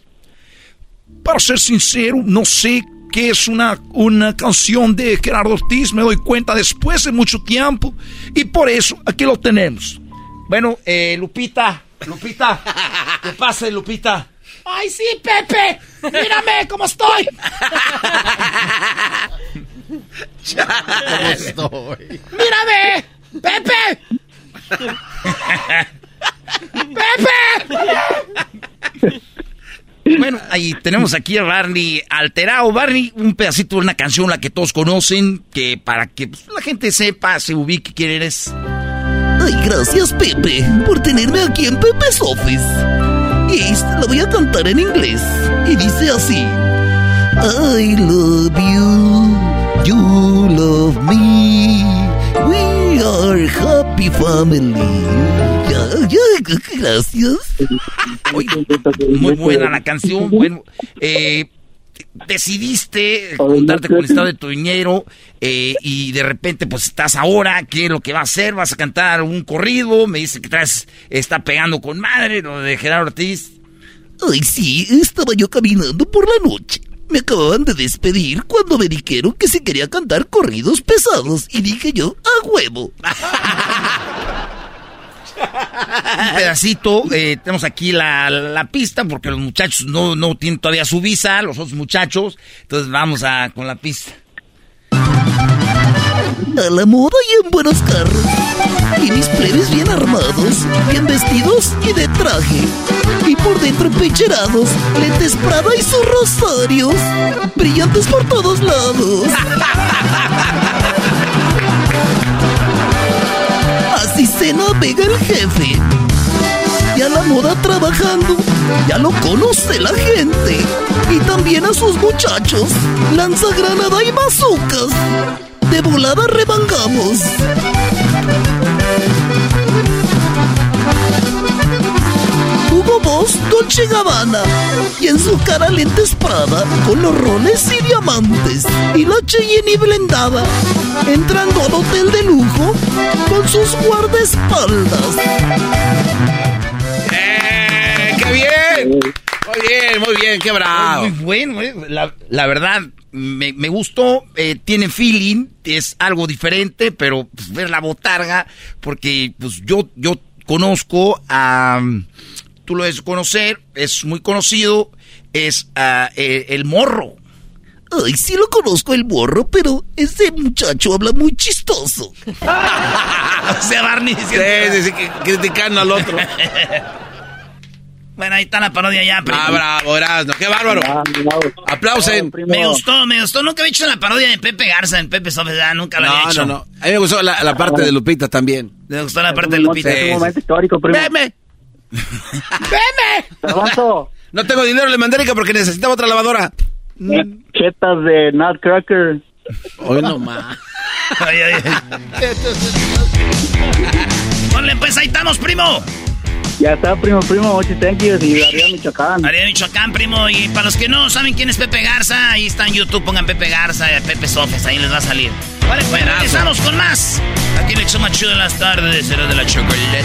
Para ser sincero, no sé qué es una, una canción de Gerardo Ortiz. Me doy cuenta después de mucho tiempo. Y por eso aquí lo tenemos. Bueno, eh, Lupita, Lupita, ¿qué pasa, Lupita? ¡Ay, sí, Pepe! ¡Mírame cómo estoy! ¡Mírame! ¡Pepe! ¡Pepe! Bueno, ahí tenemos aquí a Barney alterado. Barney, un pedacito de una canción, la que todos conocen, que para que pues, la gente sepa, se ubique quién eres. Ay, gracias Pepe por tenerme aquí en Pepe's Office. Y esta la voy a cantar en inglés. Y dice así. I love you, you love me. We are happy family. Gracias. Muy buena la canción. Bueno, eh, decidiste juntarte con el estado de tu dinero eh, y de repente pues estás ahora, ¿qué es lo que va a hacer? ¿Vas a cantar un corrido? Me dice que traes, está pegando con madre, lo de Gerardo Ortiz. Ay, sí, estaba yo caminando por la noche. Me acababan de despedir cuando me dijeron que si quería cantar corridos pesados y dije yo, a huevo. un pedacito. eh, tenemos aquí la, la pista porque los muchachos no, no tienen todavía su visa, los otros muchachos. Entonces vamos a con la pista. A la moda y en buenos carros. Y mis plebes bien armados, bien vestidos y de traje. Y por dentro pecherados, lentes Prada y sus rosarios. Brillantes por todos lados. Así se navega el jefe. Y a la moda trabajando, ya lo conoce la gente. Y también a sus muchachos, lanza granada y bazucas. De volada remangamos. Hugo Boss, Dolce Gabbana. Y en su cara lentes Prada, con los roles y diamantes. Y la Cheyenne blendada. Entrando al hotel de lujo, con sus guardaespaldas. ¡Eh! ¡Qué bien! Muy bien, muy bien, qué bravo. Muy bueno, eh. la, la verdad, me, me gustó, eh, tiene feeling, es algo diferente, pero pues, ver la botarga, porque pues yo, yo conozco a, tú lo debes conocer, es muy conocido, es ah, eh, el morro. Ay, sí lo conozco el morro, pero ese muchacho habla muy chistoso. o sea, Barney diciendo- Sí, sí, criticando al otro. Bueno, ahí está la parodia ya. Ah, bravo, qué bárbaro. Aplausen. Me gustó, me gustó. Nunca había hecho la parodia de Pepe Garza en Pepe Sofes, ah, nunca la había No, hecho. no, no. A mí me gustó la, la parte de Lupita también. Me gustó la parte de Lupita. Sí, sí. histórico, primo. ¡Veme! ¡Veme! No tengo dinero, le mandé Erika porque necesitaba otra lavadora. Chetas de Nutcracker. Hoy no más. Ay, ay, ay. Ponle, pues ahí estamos, primo. Ya está, primo, primo, muchas thank yous y arriba Michoacán. Ariel Michoacán, primo. Y para los que no saben quién es Pepe Garza, ahí está en YouTube, pongan Pepe Garza, eh, Pepe Sofes, ahí les va a salir. Vale, pues regresamos con más. Aquí le hecho más chido en las tardes, será de la chocolate.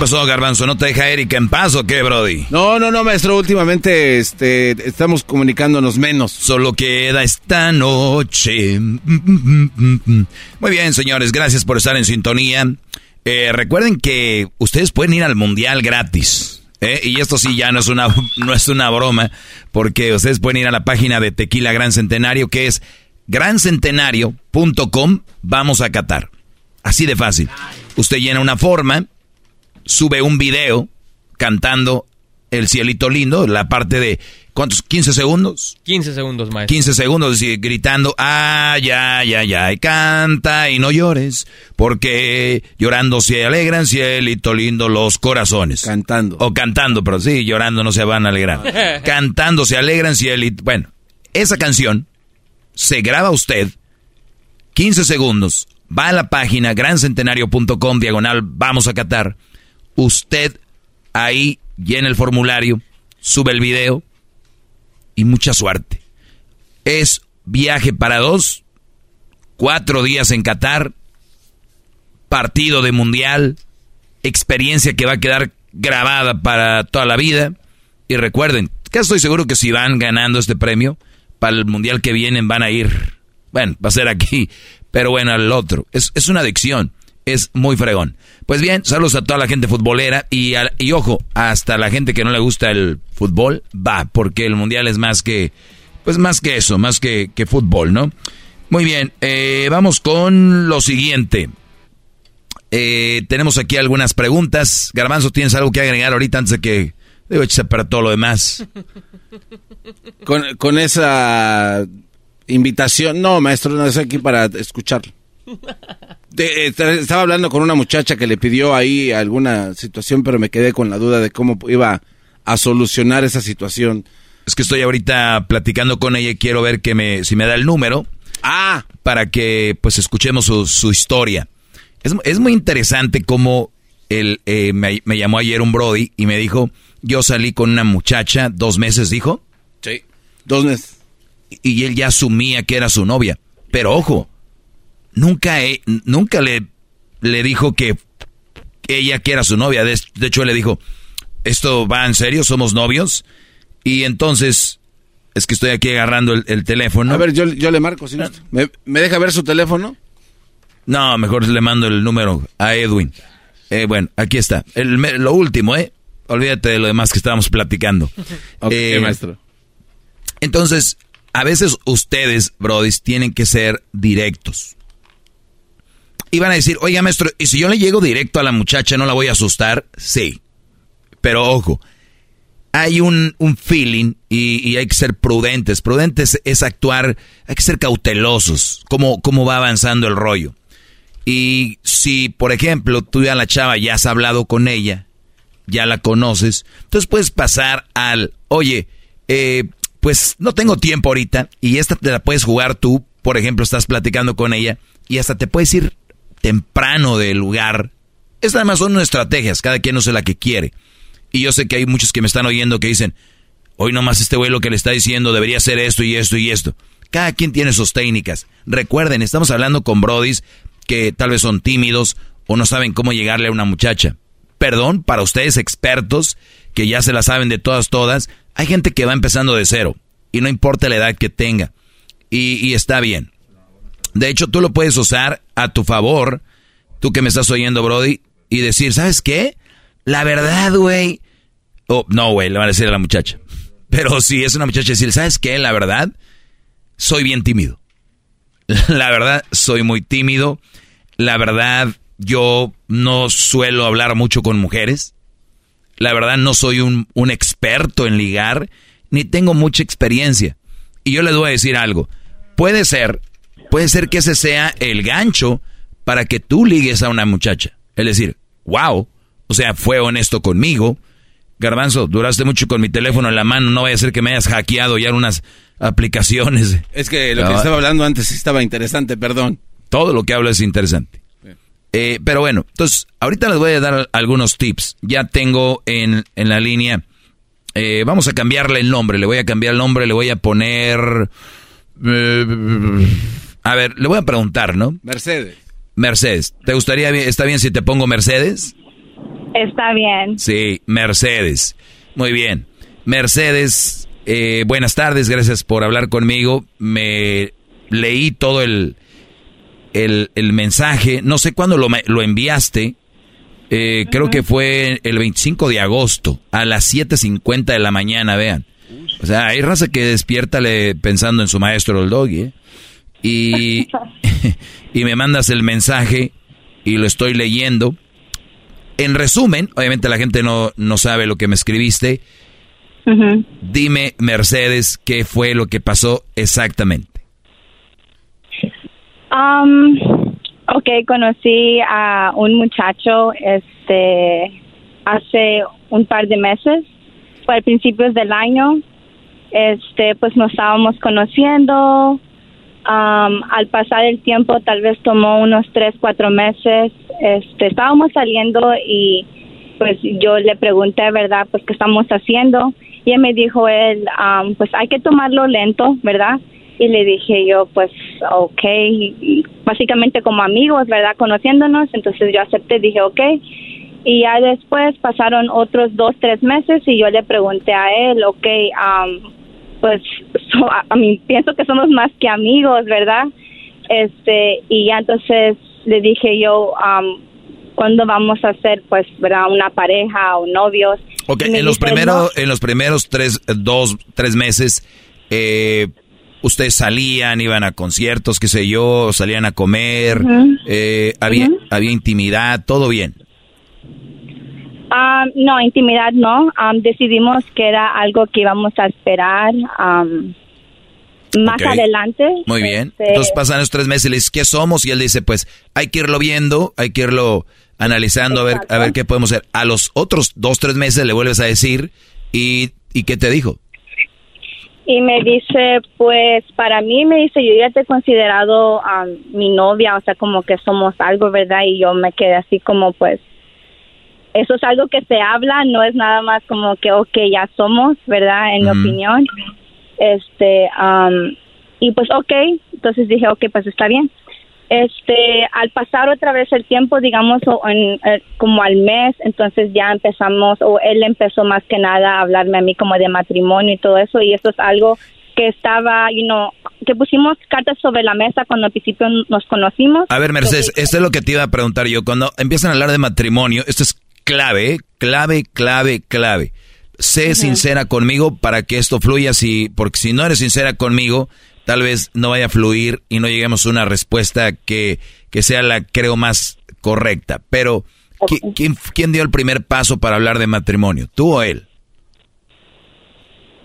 Pasó, Garbanzo? ¿No te deja Erika en paz o qué, Brody? No, no, no, maestro. Últimamente este, estamos comunicándonos menos. Solo queda esta noche. Muy bien, señores. Gracias por estar en sintonía. Eh, recuerden que ustedes pueden ir al Mundial gratis. ¿eh? Y esto sí ya no es, una, no es una broma. Porque ustedes pueden ir a la página de Tequila Gran Centenario que es grancentenario.com. Vamos a Qatar. Así de fácil. Usted llena una forma sube un video cantando El cielito lindo, la parte de ¿Cuántos? ¿15 segundos? 15 segundos, maestro. 15 segundos y gritando, ay, ay, ay, ay, canta y no llores, porque llorando se alegran, cielito lindo los corazones. Cantando. O cantando, pero sí, llorando no se van a alegrar. cantando se alegran, cielito. Bueno, esa canción se graba usted 15 segundos, va a la página grancentenario.com diagonal, vamos a catar. Usted ahí llena el formulario, sube el video y mucha suerte. Es viaje para dos, cuatro días en Qatar, partido de mundial, experiencia que va a quedar grabada para toda la vida. Y recuerden, que estoy seguro que si van ganando este premio, para el mundial que vienen van a ir, bueno, va a ser aquí, pero bueno, al otro. Es, es una adicción, es muy fregón. Pues bien, saludos a toda la gente futbolera y, y ojo, hasta la gente que no le gusta el fútbol, va, porque el mundial es más que, pues más que eso, más que, que fútbol, ¿no? Muy bien, eh, vamos con lo siguiente. Eh, tenemos aquí algunas preguntas. Garbanzo, ¿tienes algo que agregar ahorita antes de que Digo, échese para todo lo demás. Con, con esa invitación, no, maestro, no estoy aquí para escucharlo. Eh, estaba hablando con una muchacha que le pidió ahí alguna situación, pero me quedé con la duda de cómo iba a solucionar esa situación. Es que estoy ahorita platicando con ella y quiero ver que me, si me da el número. Ah. Para que pues escuchemos su, su historia. Es, es, muy interesante cómo él, eh, me, me, llamó ayer un Brody y me dijo, yo salí con una muchacha, dos meses dijo. Sí, dos meses. Y él ya asumía que era su novia. Pero ojo, nunca, nunca le, le dijo que ella que era su novia. De, hecho, él le dijo, ¿esto va en serio? ¿Somos novios? Y entonces, es que estoy aquí agarrando el, teléfono. A ver, yo, yo le marco. Ah. ¿Me, ¿Me, deja ver su teléfono? No, mejor le mando el número a Edwin. Eh, bueno, aquí está. El, lo último, ¿eh? Olvídate de lo demás que estábamos platicando. ok, eh, maestro. Entonces, a veces ustedes, brodis, tienen que ser directos. Y van a decir, oiga, maestro, ¿y si yo le llego directo a la muchacha, no la voy a asustar? Sí. Pero ojo, hay un, un feeling y, hay que ser prudentes. Prudentes es actuar, hay que ser cautelosos, cómo, cómo va avanzando el rollo. Y si, por ejemplo, tú ya la chava ya has hablado con ella, ya la conoces, entonces puedes pasar al, oye, eh, pues no tengo tiempo ahorita y esta te la puedes jugar tú, por ejemplo, estás platicando con ella y hasta te puedes ir temprano del lugar. Estas además son estrategias, cada quien sé la que quiere. Y yo sé que hay muchos que me están oyendo que dicen, hoy nomás este güey lo que le está diciendo debería ser esto y esto y esto. Cada quien tiene sus técnicas. Recuerden, estamos hablando con brodis que tal vez son tímidos o no saben cómo llegarle a una muchacha. Perdón, para ustedes expertos que ya se la saben de todas, todas, hay gente que va empezando de cero y no importa la edad que tenga. Y está bien. De hecho, tú lo puedes usar a tu favor, tú que me estás oyendo, Brody, y decir, ¿sabes qué? La verdad, güey. Oh, no, güey, le van a decir a la muchacha. Pero si es una muchacha, decir, ¿sabes qué? La verdad, soy bien tímido. La verdad, soy muy tímido. La verdad, yo no suelo hablar mucho con mujeres. La verdad, no soy un, un experto en ligar, ni tengo mucha experiencia. Y yo les voy a decir algo. Puede ser puede ser que ese sea el gancho para que tú ligues a una muchacha. Es decir, wow, o sea, fue honesto conmigo. Garbanzo, duraste mucho con mi teléfono en la mano, no vaya a ser que me hayas hackeado ya unas aplicaciones. Es que lo que estaba hablando antes estaba interesante, perdón. Todo lo que hablo es interesante. Eh, pero bueno, entonces, ahorita les voy a dar algunos tips. Ya tengo en, en la línea, eh, vamos a cambiarle el nombre, le voy a cambiar el nombre, le voy a poner... Eh, a ver, le voy a preguntar, ¿no? Mercedes. Mercedes. ¿Te gustaría, está bien si te pongo Mercedes? Está bien. Sí, Mercedes. Muy bien. Mercedes, eh, buenas tardes, gracias por hablar conmigo. Me leí todo el, el, mensaje. No sé cuándo lo, lo enviaste. Eh, creo que fue el 25 de agosto a las 7.50 de la mañana, vean. O sea, hay raza que despierta pensando en su maestro el doggy, ¿eh? Y, y me mandas el mensaje y lo estoy leyendo. En resumen, obviamente la gente no, no sabe lo que me escribiste. Dime, Mercedes, ¿qué fue lo que pasó exactamente? Um, ok, conocí a un muchacho este hace un par de meses, fue a principios del año. Este, pues nos estábamos conociendo. Um, al pasar el tiempo, tal vez tomó unos tres, cuatro meses. Este, estábamos saliendo y pues yo le pregunté, ¿verdad? Pues qué estamos haciendo. Y él me dijo, él, um, pues hay que tomarlo lento, ¿verdad? Y le dije yo, pues, ok, básicamente como amigos, ¿verdad? Conociéndonos, entonces yo acepté, dije, ok. Y ya después pasaron otros dos, tres meses y yo le pregunté a él, ok, um, pues a, mí pienso que somos más que amigos, ¿verdad? Este, y ya entonces le dije yo, um, ¿cuándo vamos a ser, pues, ¿verdad? Una pareja o novios? Ok, en los, primeros, en los primeros tres, dos, tres meses, eh, ustedes salían, iban a conciertos, qué sé yo, salían a comer, eh, había, había intimidad, todo bien. Um, no, intimidad no. Um, decidimos que era algo que íbamos a esperar um, más adelante. Muy bien. Este, Entonces pasan esos tres meses y le dices, ¿qué somos? Y él dice, pues hay que irlo viendo, hay que irlo analizando, a ver, a ver qué podemos hacer. A los otros dos, tres meses le vuelves a decir, ¿y, y qué te dijo? Y me dice, pues para mí me dice, yo ya te he considerado mi novia, o sea, como que somos algo, ¿verdad? Y yo me quedé así como, pues, eso es algo que se habla, no es nada más como que, ok, ya somos, ¿verdad? En mi opinión. Este, y pues, ok, entonces dije, ok, pues está bien. Este, al pasar otra vez el tiempo, digamos, en, eh, como al mes, entonces ya empezamos, o él empezó más que nada a hablarme a mí como de matrimonio y todo eso, y eso es algo que estaba, you know, que pusimos cartas sobre la mesa cuando al principio nos conocimos. A ver, Mercedes, esto es lo que te iba a preguntar yo. Cuando empiezan a hablar de matrimonio, esto es clave, clave, clave, clave. Sé sincera conmigo para que esto fluya, si, porque si no eres sincera conmigo, tal vez no vaya a fluir y no lleguemos a una respuesta que, que sea la, creo, más correcta. Pero, ¿quién, ¿quién dio el primer paso para hablar de matrimonio? ¿Tú o él?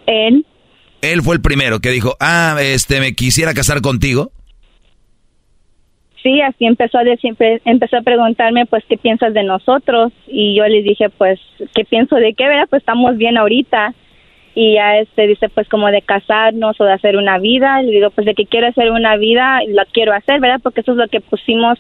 Él. Él fue el primero que dijo, ah, este, me quisiera casar contigo. Sí, así empezó a decir, empezó a preguntarme, pues, ¿qué piensas de nosotros? Y yo le dije, pues, ¿qué pienso de qué? ¿Verdad? Pues estamos bien ahorita. Y ya este dice pues como de casarnos o de hacer una vida. Le digo pues de que quiero hacer una vida la quiero hacer verdad porque eso es lo que pusimos.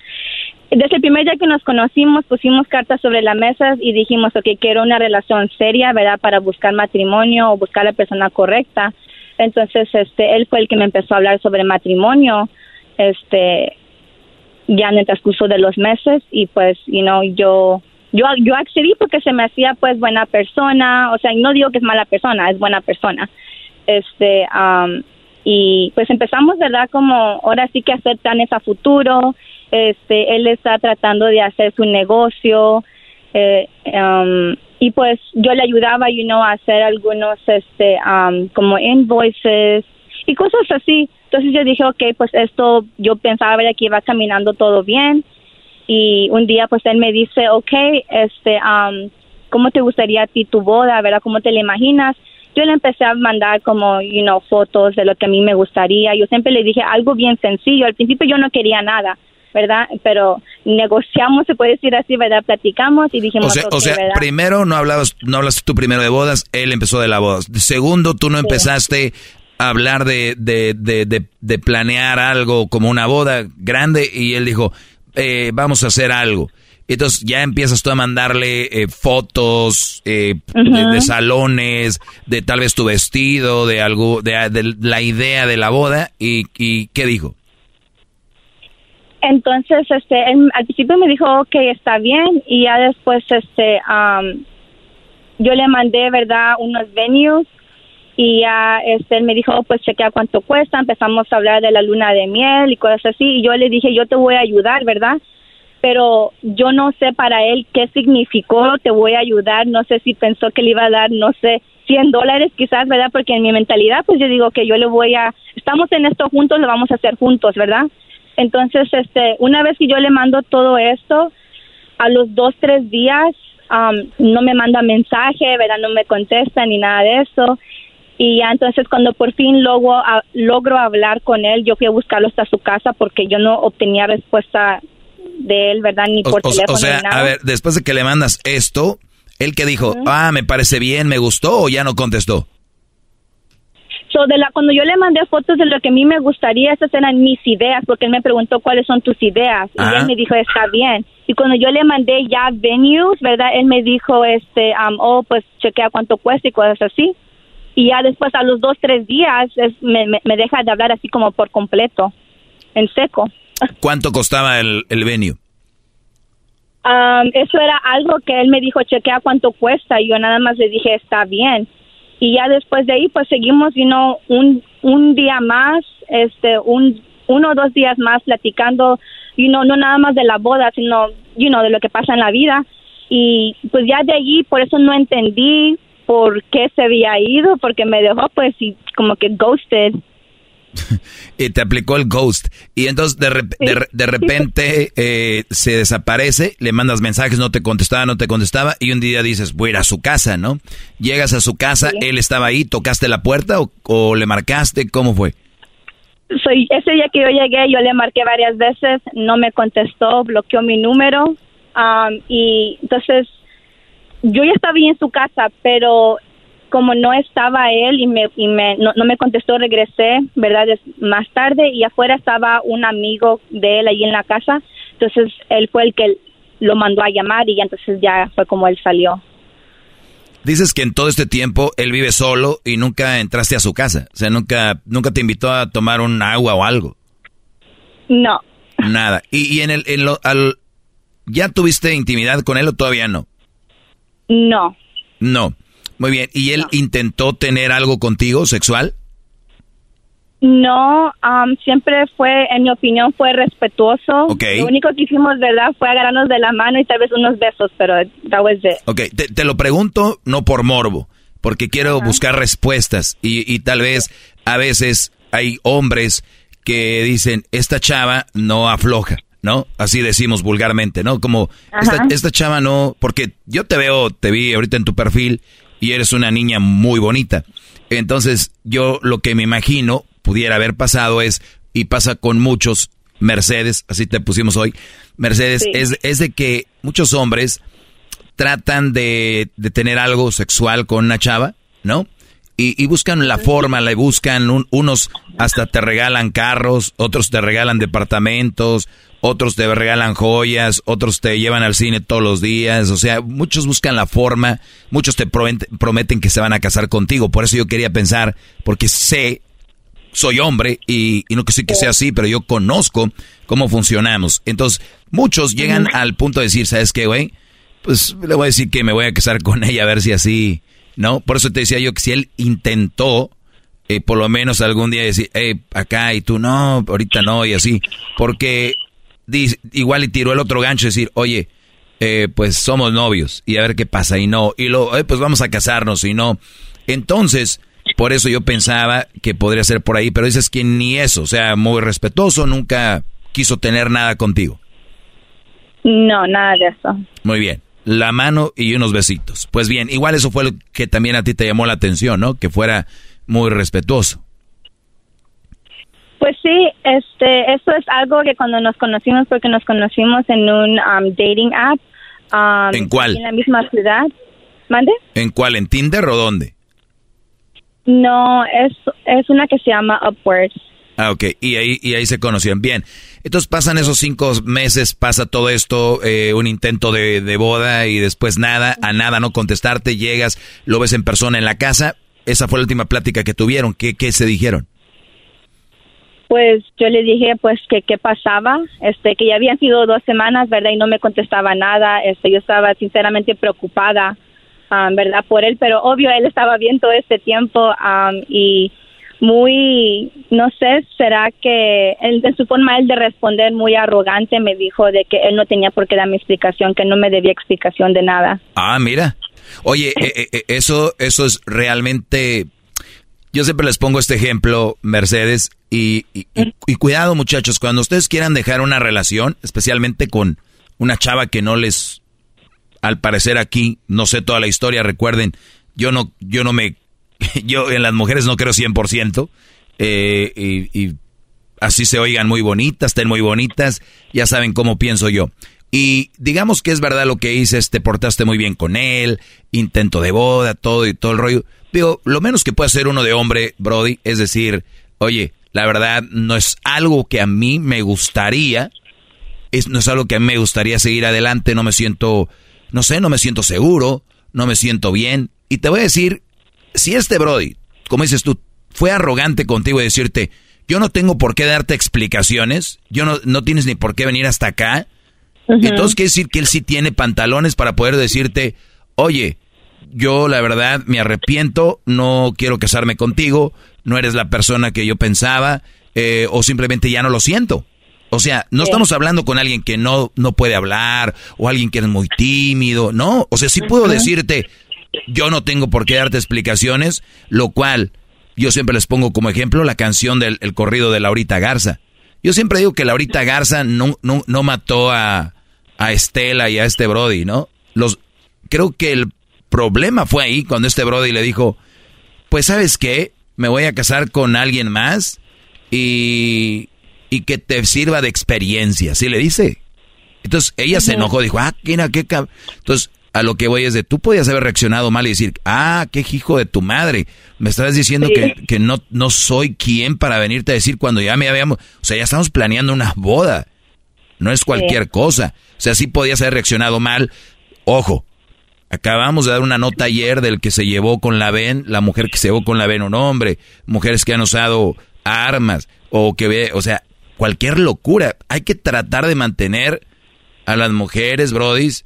Desde el primer día que nos conocimos pusimos cartas sobre la mesa y dijimos ok quiero una relación seria verdad para buscar matrimonio o buscar la persona correcta. Entonces este él fue el que me empezó a hablar sobre matrimonio. Este ya en el transcurso de los meses y pues you know yo yo yo accedí porque se me hacía pues buena persona, o sea, no digo que es mala persona, es buena persona. Este y pues empezamos, ¿verdad? Como ahora sí que hacer planes a futuro. Este, él está tratando de hacer su negocio eh, y pues yo le ayudaba, you know, a hacer algunos este como invoices y cosas así. Entonces yo dije, ok, pues esto yo pensaba que iba caminando todo bien y un día pues él me dice, ok, este, um, ¿cómo te gustaría a ti tu boda, verdad? ¿Cómo te la imaginas? Yo le empecé a mandar como, you know, fotos de lo que a mí me gustaría. Yo siempre le dije algo bien sencillo. Al principio yo no quería nada, ¿verdad? Pero negociamos, se puede decir así, ¿verdad? Platicamos y dijimos... O sea, primero no hablabas, no hablaste tú primero de bodas, él empezó de la boda. Segundo, tú no empezaste hablar de, de, de, de, planear algo como una boda grande y él dijo, eh, vamos a hacer algo. Entonces ya empiezas tú a mandarle eh, fotos eh, de, salones, de tal vez tu vestido, de algo, de, la idea de la boda y, y ¿qué dijo? Entonces, este, al principio me dijo que está bien y ya después, este, yo le mandé, verdad, unos venues y ya este, él me dijo, pues chequea cuánto cuesta, empezamos a hablar de la luna de miel y cosas así, y yo le dije, yo te voy a ayudar, ¿verdad? Pero yo no sé para él qué significó, te voy a ayudar, no sé si pensó que le iba a dar, no sé, 100 dólares quizás, ¿verdad? Porque en mi mentalidad, pues yo digo que yo le voy a, estamos en esto juntos, lo vamos a hacer juntos, ¿verdad? Entonces, este, una vez que yo le mando todo esto, a los dos, tres días, um, no me manda mensaje, ¿verdad? No me contesta ni nada de eso. Y ya entonces cuando por fin logro, a- logro hablar con él, yo fui a buscarlo hasta su casa porque yo no obtenía respuesta de él, ¿verdad? Ni por o- teléfono o sea, ni nada. a ver, después de que le mandas esto, él que dijo, ah, me parece bien, me gustó o ya no contestó. So, de la, cuando yo le mandé fotos de lo que a mí me gustaría, esas eran mis ideas, porque él me preguntó cuáles son tus ideas. Y él me dijo, está bien. Y cuando yo le mandé ya venues, ¿verdad? Él me dijo, este, um, oh, pues chequea cuánto cuesta y cosas así. Y ya después, a los dos, tres días, es- me, me, me deja de hablar así como por completo, en seco. ¿Cuánto costaba el, el venue? Um, eso era algo que él me dijo, chequea cuánto cuesta. Y yo nada más le dije, está bien. Y ya después de ahí, pues seguimos, you know, un, un día más, este, un, uno o dos días más platicando, you know, no nada más de la boda, sino, you know, de lo que pasa en la vida. Y pues ya de allí, por eso no entendí por qué se había ido, porque me dejó, pues, y como que ghosted. Y te aplicó el ghost. Y entonces de, rep- de, re- de repente eh, se desaparece, le mandas mensajes, no te contestaba, no te contestaba, y un día dices, voy a ir a su casa, ¿no? Llegas a su casa, él estaba ahí, tocaste la puerta o, o le marcaste, ¿cómo fue? Soy, ese día que yo llegué, yo le marqué varias veces, no me contestó, bloqueó mi número. um, y entonces, yo ya estaba ahí en su casa, pero como no estaba él y, me, y me, no, no me contestó, regresé, ¿verdad? Más tarde y afuera estaba un amigo de él ahí en la casa. Entonces, él fue el que lo mandó a llamar y entonces ya fue como él salió. Dices que en todo este tiempo él vive solo y nunca entraste a su casa. O sea, nunca, nunca te invitó a tomar un agua o algo. No, Nada. Y, y en el, en lo, al, ¿ya tuviste intimidad con él o todavía no? No. No. Muy bien. ¿Y él intentó tener algo contigo sexual? No, um, siempre fue, en mi opinión, fue respetuoso. Ok. Lo único que hicimos, ¿verdad? Fue agarrarnos de la mano y tal vez unos besos, pero that was it. Ok, te, te lo pregunto no por morbo, porque quiero buscar respuestas y, y tal vez a veces hay hombres que dicen, esta chava no afloja, ¿no? Así decimos vulgarmente, ¿no? Como, esta, esta chava no, porque yo te veo, te vi ahorita en tu perfil y eres una niña muy bonita. Entonces, yo lo que me imagino pudiera haber pasado es, y pasa con muchos, Mercedes, así te pusimos hoy, Mercedes, Sí. es, es de que muchos hombres tratan de, de tener algo sexual con una chava, ¿no? Y, y buscan la forma, le buscan, un- unos hasta te regalan carros, otros te regalan departamentos, otros te regalan joyas, otros te llevan al cine todos los días, o sea, muchos buscan la forma, muchos te prometen, que se van a casar contigo, por eso yo quería pensar, porque sé, soy hombre y, y no que que sea así, pero yo conozco cómo funcionamos. Entonces, muchos llegan al punto de decir, ¿sabes qué, güey? Pues le voy a decir que me voy a casar con ella a ver si así, ¿no? Por eso te decía yo que si él intentó, eh, por lo menos algún día decir, hey, acá y tú, no, ahorita no, y así. Porque igual y tiró el otro gancho, decir, oye, eh, pues somos novios y a ver qué pasa y no, y lo, eh, pues vamos a casarnos y no. Entonces, por eso yo pensaba que podría ser por ahí, pero dices que ni eso, o sea, muy respetuoso, nunca quiso tener nada contigo. No, nada de eso. Muy bien. La mano y unos besitos. Pues bien, igual eso fue lo que también a ti te llamó la atención, ¿no? Que fuera muy respetuoso. Pues sí, este, eso es algo que cuando nos conocimos, porque nos conocimos en un um, dating app. um, ¿En cuál? En la misma ciudad. ¿Mande? ¿En cuál? ¿En Tinder o dónde? No, es, es una que se llama Upwards. Ah, ok. Y ahí, y ahí se conocieron. Bien. Entonces pasan esos cinco meses, pasa todo esto, eh, un intento de, de boda y después nada, a nada no contestarte, llegas, lo ves en persona en la casa. Esa fue la última plática que tuvieron. ¿Qué, qué se dijeron? Pues yo le dije pues que qué pasaba, este que ya habían sido dos semanas, ¿verdad? Y no me contestaba nada, este yo estaba sinceramente preocupada, ah, ¿verdad? Por él, pero obvio él estaba bien todo este tiempo ah, y muy, no sé, será que él, de su forma él de responder muy arrogante me dijo de que él no tenía por qué darme explicación, que no me debía explicación de nada. Ah, mira. Oye, eh, eh, eh, eso, eso es realmente. Yo siempre les pongo este ejemplo, Mercedes, y, y- y- y cuidado, muchachos, cuando ustedes quieran dejar una relación, especialmente con una chava que no les al parecer aquí, no sé toda la historia, recuerden, yo no, yo no me, yo en las mujeres no creo 100%, eh, y, y así se oigan muy bonitas, estén muy bonitas, ya saben cómo pienso yo. Y digamos que es verdad lo que dices, te portaste muy bien con él, intento de boda, todo y todo el rollo. Lo menos que puede hacer uno de hombre, Brody, es decir, oye, la verdad no es algo que a mí me gustaría, es, no es algo que a mí me gustaría seguir adelante, no me siento, no sé, no me siento seguro, no me siento bien. Y te voy a decir, si este Brody, como dices tú, fue arrogante contigo y decirte, yo no tengo por qué darte explicaciones, yo no, no tienes ni por qué venir hasta acá. Entonces quiere decir que él sí tiene pantalones para poder decirte, oye, yo la verdad me arrepiento, no quiero casarme contigo, no eres la persona que yo pensaba, eh, o simplemente ya no lo siento. O sea, no estamos hablando con alguien que no, no puede hablar, o alguien que es muy tímido, no. O sea, sí puedo decirte, yo no tengo por qué darte explicaciones, lo cual yo siempre les pongo como ejemplo la canción del el corrido de Laurita Garza. Yo siempre digo que Laurita Garza no, no, no mató a, a Estela y a este Brody, ¿no? Los, creo que el problema fue ahí cuando este Brody le dijo, pues sabes qué, me voy a casar con alguien más y, y que te sirva de experiencia, ¿sí le dice? Entonces ella se enojó, dijo, ah, ¿qué, qué cab-? Entonces a lo que voy es de, tú podías haber reaccionado mal y decir, ah, qué hijo de tu madre, me estás diciendo que, que, no, no soy quien para venirte a decir cuando ya me habíamos, o sea, ya estamos planeando una boda, no es cualquier cosa, o sea, sí podías haber reaccionado mal, ojo, acabamos de dar una nota ayer del que se llevó con la ven, la mujer que se llevó con la ven un hombre, mujeres que han usado armas, o que ve, o sea, cualquier locura, hay que tratar de mantener a las mujeres, brodis,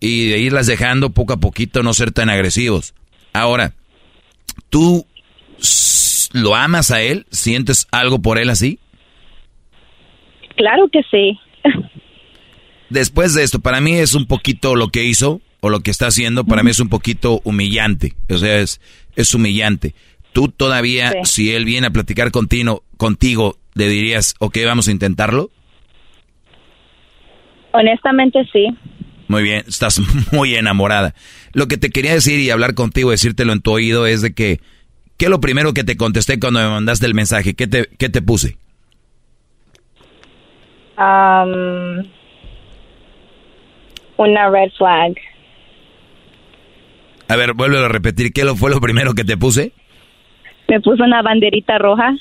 y de irlas dejando poco a poquito, no ser tan agresivos. Ahora, ¿tú lo amas a él? ¿Sientes algo por él así? Claro que sí. Después de esto, para mí es un poquito lo que hizo o lo que está haciendo, para mí es un poquito humillante. O sea, es, es humillante. Tú todavía, si él viene a platicar contigo, contigo, le dirías, ok, vamos a intentarlo. Honestamente sí. Muy bien, estás muy enamorada. Lo que te quería decir y hablar contigo, decírtelo en tu oído, es de que, ¿qué es lo primero que te contesté cuando me mandaste el mensaje? ¿Qué te, qué te puse? Um, una red flag. A ver, vuelve a repetir, ¿qué fue lo primero que te puse? Me puso una banderita roja.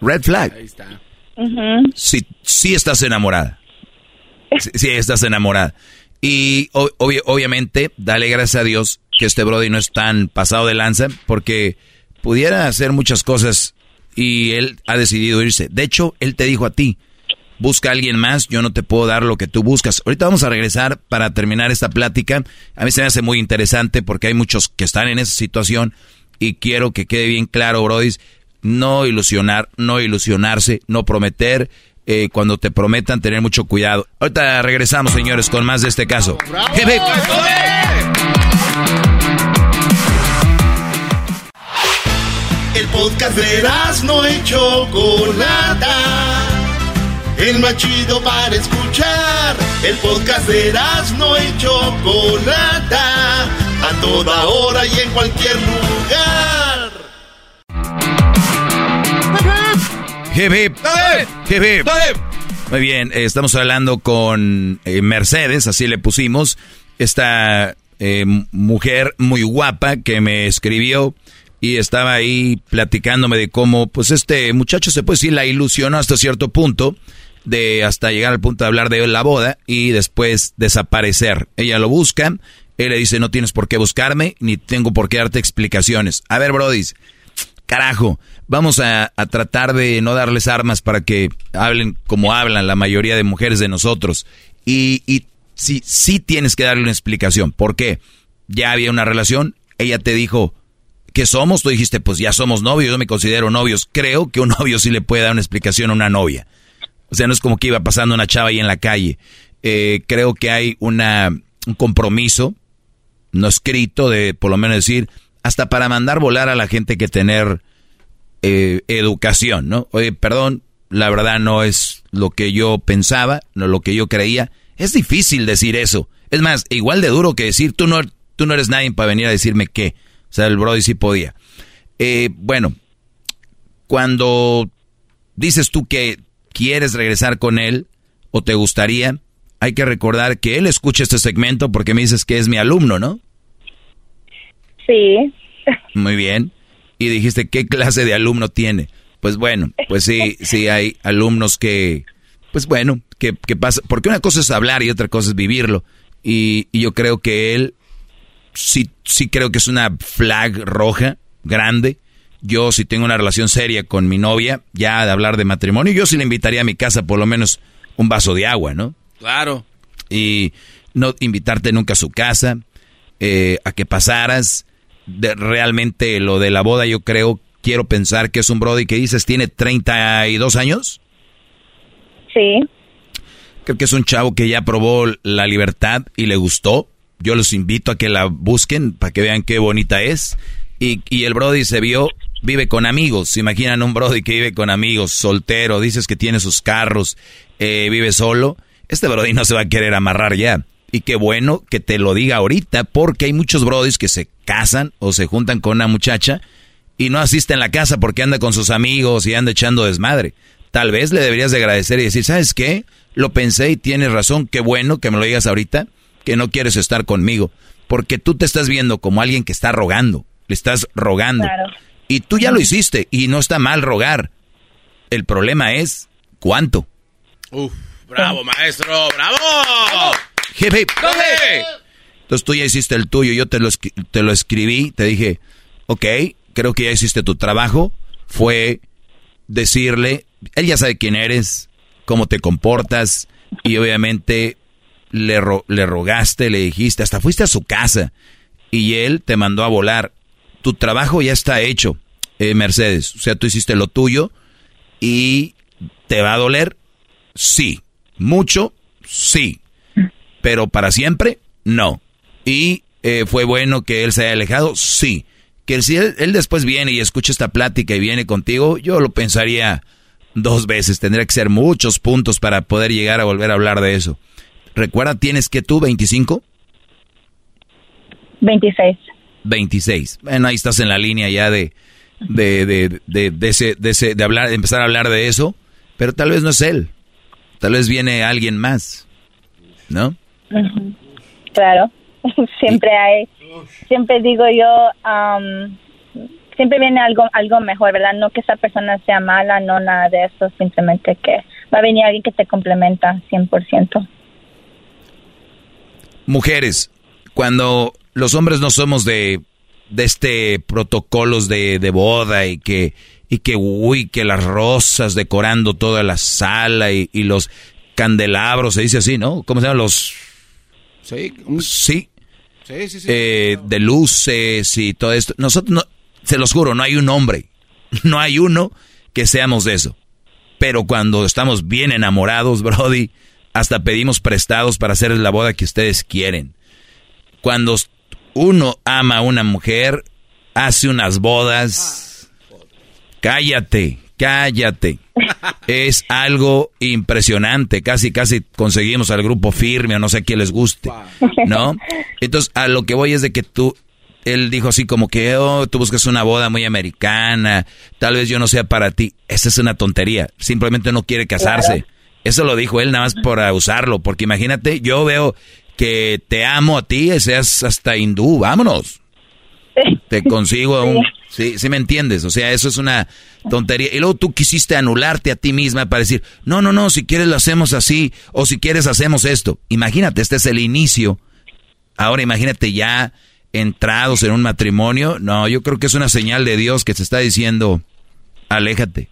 Red flag. Ahí está. sí, sí estás enamorada. Sí, sí, estás enamorada. Y obviamente, dale gracias a Dios que este Brody no es tan pasado de lanza, porque pudiera hacer muchas cosas y él ha decidido irse. De hecho, él te dijo a ti, busca a alguien más, yo no te puedo dar lo que tú buscas. Ahorita vamos a regresar para terminar esta plática. A mí se me hace muy interesante porque hay muchos que están en esa situación y quiero que quede bien claro, Brody, no ilusionar, no ilusionarse, no prometer eh, cuando te prometan tener mucho cuidado. Ahorita regresamos, señores, con más de este caso. El podcast de no hecho Chocolata. El más chido para escuchar. El podcast de no hecho Chocolata. A toda hora y en cualquier lugar. Muy bien, eh, estamos hablando con eh, Mercedes, así le pusimos, esta eh, mujer muy guapa que me escribió y estaba ahí platicándome de cómo, pues este muchacho se puede decir la ilusionó hasta cierto punto, de hasta llegar al punto de hablar de la boda y después desaparecer. Ella lo busca, él le dice no tienes por qué buscarme, ni tengo por qué darte explicaciones. A ver, Brody, carajo, vamos a, tratar de no darles armas para que hablen como hablan la mayoría de mujeres de nosotros. Y, y tienes que darle una explicación. ¿Por qué? Ya había una relación, ella te dijo, ¿qué somos? Tú dijiste, pues ya somos novios, yo me considero novios. Creo que un novio sí le puede dar una explicación a una novia. O sea, no es como que iba pasando una chava ahí en la calle. Eh, creo que hay una, un compromiso, no escrito, de por lo menos decir, hasta para mandar volar a la gente que tener eh, educación, ¿no? Oye, perdón, la verdad no es lo que yo pensaba, no lo que yo creía. Es difícil decir eso. Es más, igual de duro que decir, tú no, tú no eres nadie para venir a decirme qué. O sea, el Brody sí podía. Eh, bueno, cuando dices tú que quieres regresar con él o te gustaría, hay que recordar que él escucha este segmento porque me dices que es mi alumno, ¿no? Sí. Muy bien. Y dijiste, ¿qué clase de alumno tiene? Pues bueno, pues sí, sí hay alumnos que, pues bueno, que, que pasa, porque una cosa es hablar y otra cosa es vivirlo. Y, y yo creo que él sí, sí creo que es una flag roja grande. Yo si tengo una relación seria con mi novia, ya de hablar de matrimonio, yo sí le invitaría a mi casa por lo menos un vaso de agua, ¿no? Claro. Y no invitarte nunca a su casa, eh, a que pasaras. De, realmente lo de la boda yo creo, quiero pensar que es un Brody que dices tiene 32 años. Sí. Creo que es un chavo que ya probó la libertad y le gustó. Yo los invito a que la busquen para que vean qué bonita es. Y, y el Brody se vio, vive con amigos. ¿Se imaginan un Brody que vive con amigos, soltero? Dices que tiene sus carros, eh, vive solo. Este Brody no se va a querer amarrar ya. Y qué bueno que te lo diga ahorita, porque hay muchos brodis que se casan o se juntan con una muchacha y no asisten a la casa porque anda con sus amigos y anda echando desmadre. Tal vez le deberías de agradecer y decir, ¿sabes qué? Lo pensé y tienes razón, qué bueno que me lo digas ahorita, que no quieres estar conmigo. Porque tú te estás viendo como alguien que está rogando, le estás rogando. Claro. Y tú ya lo hiciste y no está mal rogar. El problema es, ¿cuánto? Uf, bravo, maestro, bravo. Hip, hip. Entonces tú ya hiciste el tuyo, yo te lo, te lo escribí, te dije, ok, creo que ya hiciste tu trabajo. Fue decirle, él ya sabe quién eres, cómo te comportas, y obviamente le, ro le rogaste, le dijiste, hasta fuiste a su casa, y él te mandó a volar. Tu trabajo ya está hecho, eh, Mercedes. O sea, tú hiciste lo tuyo y te va a doler, sí. Mucho, sí pero para siempre, no. Y eh, fue bueno que él se haya alejado, sí. Que si él, él, después viene y escucha esta plática y viene contigo, yo lo pensaría dos veces. Tendría que ser muchos puntos para poder llegar a volver a hablar de eso. Recuerda, ¿tienes que tú 25? 26. 26. Bueno, ahí estás en la línea ya de, de, de, de, de ese, de, ese, de hablar, de empezar a hablar de eso, pero tal vez no es él. Tal vez viene alguien más, ¿no? Claro, siempre hay, siempre digo yo, um, siempre viene algo, algo mejor, ¿verdad? No que esa persona sea mala, no nada de eso, simplemente que va a venir alguien que te complementa 100%. Mujeres, cuando los hombres no somos de, de este protocolos de, de boda y que, y que, uy, que las rosas decorando toda la sala y, y los candelabros, se dice así, ¿no? ¿Cómo se llaman los Sí. Sí. Sí, sí, sí. Eh, de luces y todo esto. Nosotros, no, se los juro, no hay un hombre, no hay uno que seamos de eso. Pero cuando estamos bien enamorados, Brody, hasta pedimos prestados para hacer la boda que ustedes quieren. Cuando uno ama a una mujer, hace unas bodas. Cállate, cállate. Es algo impresionante. Casi, casi conseguimos al grupo firme o no sé a quién les guste. ¿No? Entonces, a lo que voy es de que tú, él dijo así como que, oh, tú buscas una boda muy americana, tal vez yo no sea para ti. Esa es una tontería. Simplemente no quiere casarse. Eso lo dijo él nada más por usarlo. Porque imagínate, yo veo que te amo a ti seas hasta hindú. Vámonos. Te consigo un... Sí, sí me entiendes. O sea, eso es una tontería. Y luego tú quisiste anularte a ti misma para decir, no, no, no, si quieres lo hacemos así, o si quieres hacemos esto. Imagínate, este es el inicio. Ahora imagínate ya entrados en un matrimonio. No, yo creo que es una señal de Dios que te está diciendo, aléjate.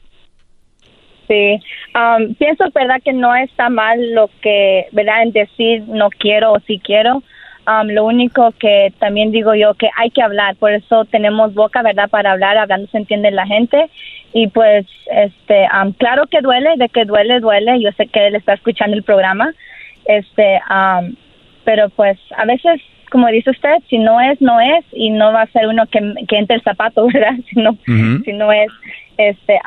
Sí, um, pienso, verdad, que no está mal lo que, verdad, en decir no quiero o sí quiero. Um, lo único que también digo yo que hay que hablar, por eso tenemos boca, ¿verdad? Para hablar, hablando se entiende la gente. Y pues, este, um, claro que duele, de que duele, duele. Yo sé que él está escuchando el programa. Este, um, pero pues a veces, como dice usted, si no es, no es. Y no va a ser uno que, que entre el zapato, ¿verdad? Si no, uh -huh. si no es, este,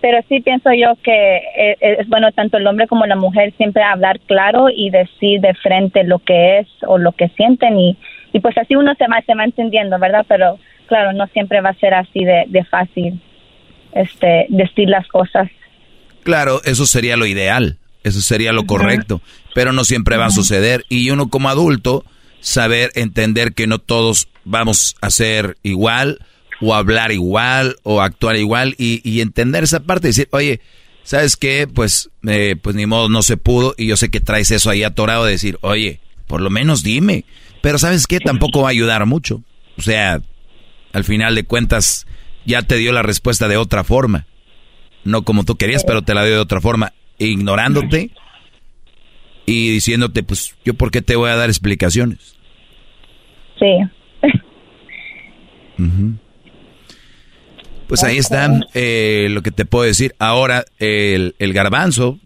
pero sí pienso yo que eh, es bueno tanto el hombre como la mujer siempre hablar claro y decir de frente lo que es o lo que sienten y, y pues así uno se va, se va entendiendo, ¿verdad? Pero claro, no siempre va a ser así de, de fácil este, decir las cosas. Claro, eso sería lo ideal, eso sería lo correcto, pero no siempre va a suceder y uno como adulto saber entender que no todos vamos a ser igual o hablar igual o actuar igual y, entender esa parte y decir, oye, ¿sabes qué? Pues, eh, pues ni modo, no se pudo y yo sé que traes eso ahí atorado de decir, oye, por lo menos dime. Pero ¿sabes qué? Tampoco va a ayudar mucho. O sea, al final de cuentas ya te dio la respuesta de otra forma. No como tú querías, pero te la dio de otra forma, ignorándote y diciéndote, pues, ¿yo por qué te voy a dar explicaciones? Sí. Pues ahí está eh, lo que te puedo decir. Ahora, el, el garbanzo,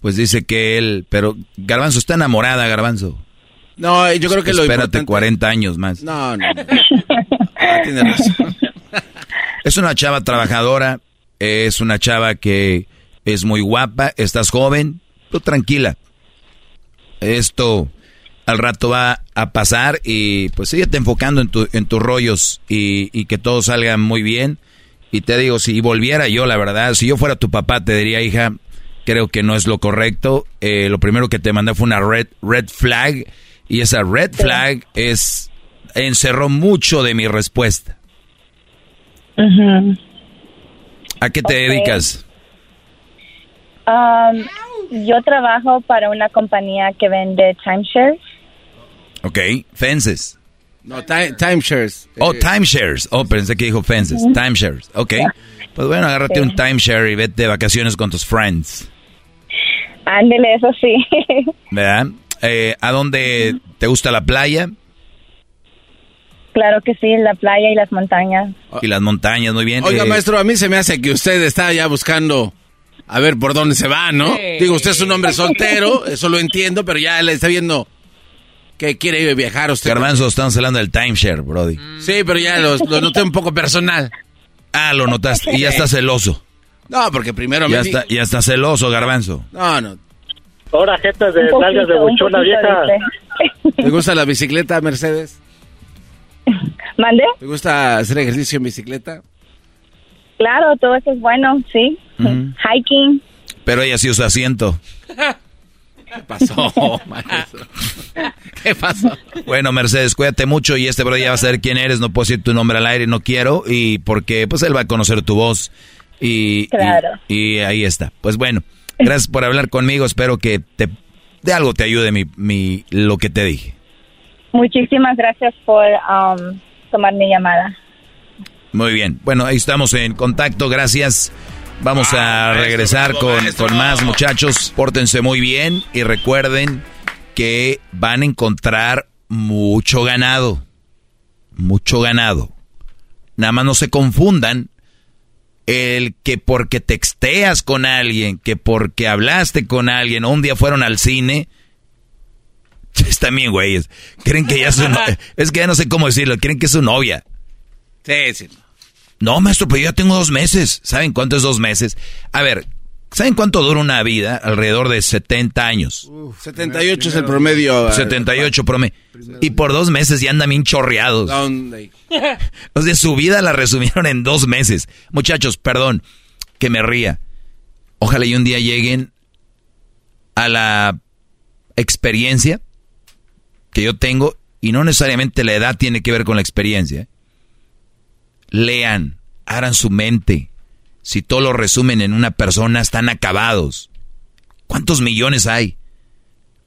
pues dice que él, pero Garbanzo está enamorada, Garbanzo. No, yo creo que lo Espérate 40 años más. No, no. Ah, tiene razón. Es una chava trabajadora, es una chava que es muy guapa, estás joven, tú tranquila. Esto al rato va a pasar y pues síguete enfocando en, tu, en tus rollos y, y que todo salga muy bien y te digo, si volviera yo, la verdad, si yo fuera tu papá, te diría, hija, creo que no es lo correcto. Eh, lo primero que te mandé fue una red, red flag. Y esa red flag es encerró mucho de mi respuesta. ¿A qué te dedicas? Um, yo trabajo para una compañía que vende timeshares. Ok, fences. No, timeshares. oh, timeshares. Oh, pensé que dijo fences. Timeshares. Ok. Pues bueno, agárrate un timeshare y vete de vacaciones con tus friends. Ándele, eso sí. ¿Verdad? Eh, ¿A dónde te gusta la playa? Claro que sí, la playa y las montañas. Y las montañas, muy bien. Oiga, eh, maestro, a mí se me hace que usted está ya buscando a ver por dónde se va, ¿no? Digo, usted es un hombre soltero, eso lo entiendo, pero ya le está viendo que quiere viajar usted. Garbanzo, estamos hablando del timeshare, Brody. Sí, pero ya lo, noté un poco personal. Ah, lo notaste. Y ya está celoso. No, porque primero ya está, Ya está celoso, Garbanzo. No, no. Ahora, jetas de nalgas de buchona vieja. ¿Te gusta la bicicleta, Mercedes? ¿Mande? ¿Te gusta hacer ejercicio en bicicleta? Claro, todo eso es bueno, sí. Hiking. Pero ella sí usa asiento. ¿Qué pasó, maestro? ¿Qué pasó? Bueno, Mercedes, cuídate mucho y este bro ya va a saber quién eres. No puedo decir tu nombre al aire, no quiero. Y porque pues él va a conocer tu voz. Y, claro. y, ahí está. Pues bueno, gracias por hablar conmigo. Espero que te, de algo te ayude mi, mi, lo que te dije. Muchísimas gracias por um, tomar mi llamada. Muy bien. Bueno, ahí estamos en contacto. Gracias. Vamos a regresar con, con más muchachos. Pórtense muy bien y recuerden que van a encontrar mucho ganado. Mucho ganado. Nada más no se confundan el que porque texteas con alguien, que porque hablaste con alguien, o un día fueron al cine. Están bien, güeyes. Creen que ya es su Es que ya no sé cómo decirlo. Creen que es su novia. Sí, sí. No, maestro, pero yo ya tengo dos meses. ¿Saben cuánto es dos meses? A ver, ¿saben cuánto dura una vida? Alrededor de 70 años. 78 es el promedio. 78 promedio. Y por dos meses ya andan bien chorreados. o sea, su vida la resumieron en dos meses. Muchachos, perdón que me ría. Ojalá y un día lleguen a la experiencia que yo tengo y no necesariamente la edad tiene que ver con la experiencia lean, hagan su mente. Si todo lo resumen en una persona, están acabados. ¿Cuántos millones hay?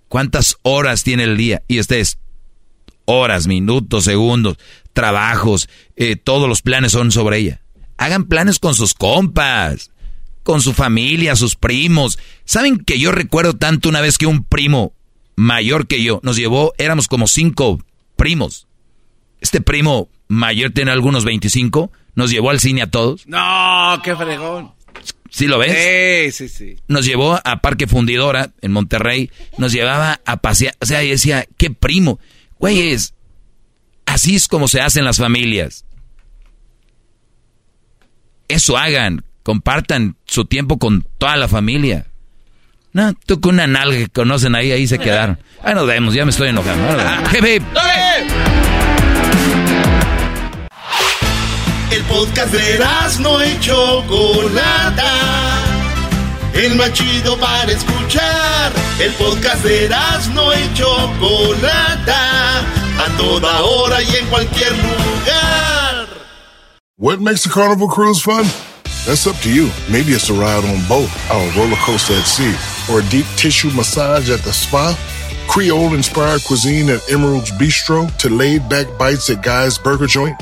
¿Cuántas horas tiene el día? Y ustedes, horas, minutos, segundos, trabajos, eh, todos los planes son sobre ella. Hagan planes con sus compas, con su familia, sus primos. ¿Saben que yo recuerdo tanto una vez que un primo mayor que yo nos llevó, éramos como cinco primos. Este primo mayor tiene algunos 25, nos llevó al cine a todos. No, qué fregón. ¿Sí lo ves? Sí, sí, sí. Nos llevó a Parque Fundidora en Monterrey, nos llevaba a pasear, o sea, y decía, qué primo. Güeyes, así es como se hacen las familias. Eso hagan Compartan su tiempo con toda la familia. No, tú con una nalga que conocen ahí, ahí se quedaron. Ahí nos vemos, ya me estoy enojando. El podcast de no. El para escuchar. El podcast de no. A toda hora y en cualquier lugar. What makes a carnival cruise fun? That's up to you. Maybe it's a ride on boat, a roller coaster at sea, or a deep tissue massage at the spa. Creole inspired cuisine at Emerald's Bistro to laid back bites at Guy's Burger Joint.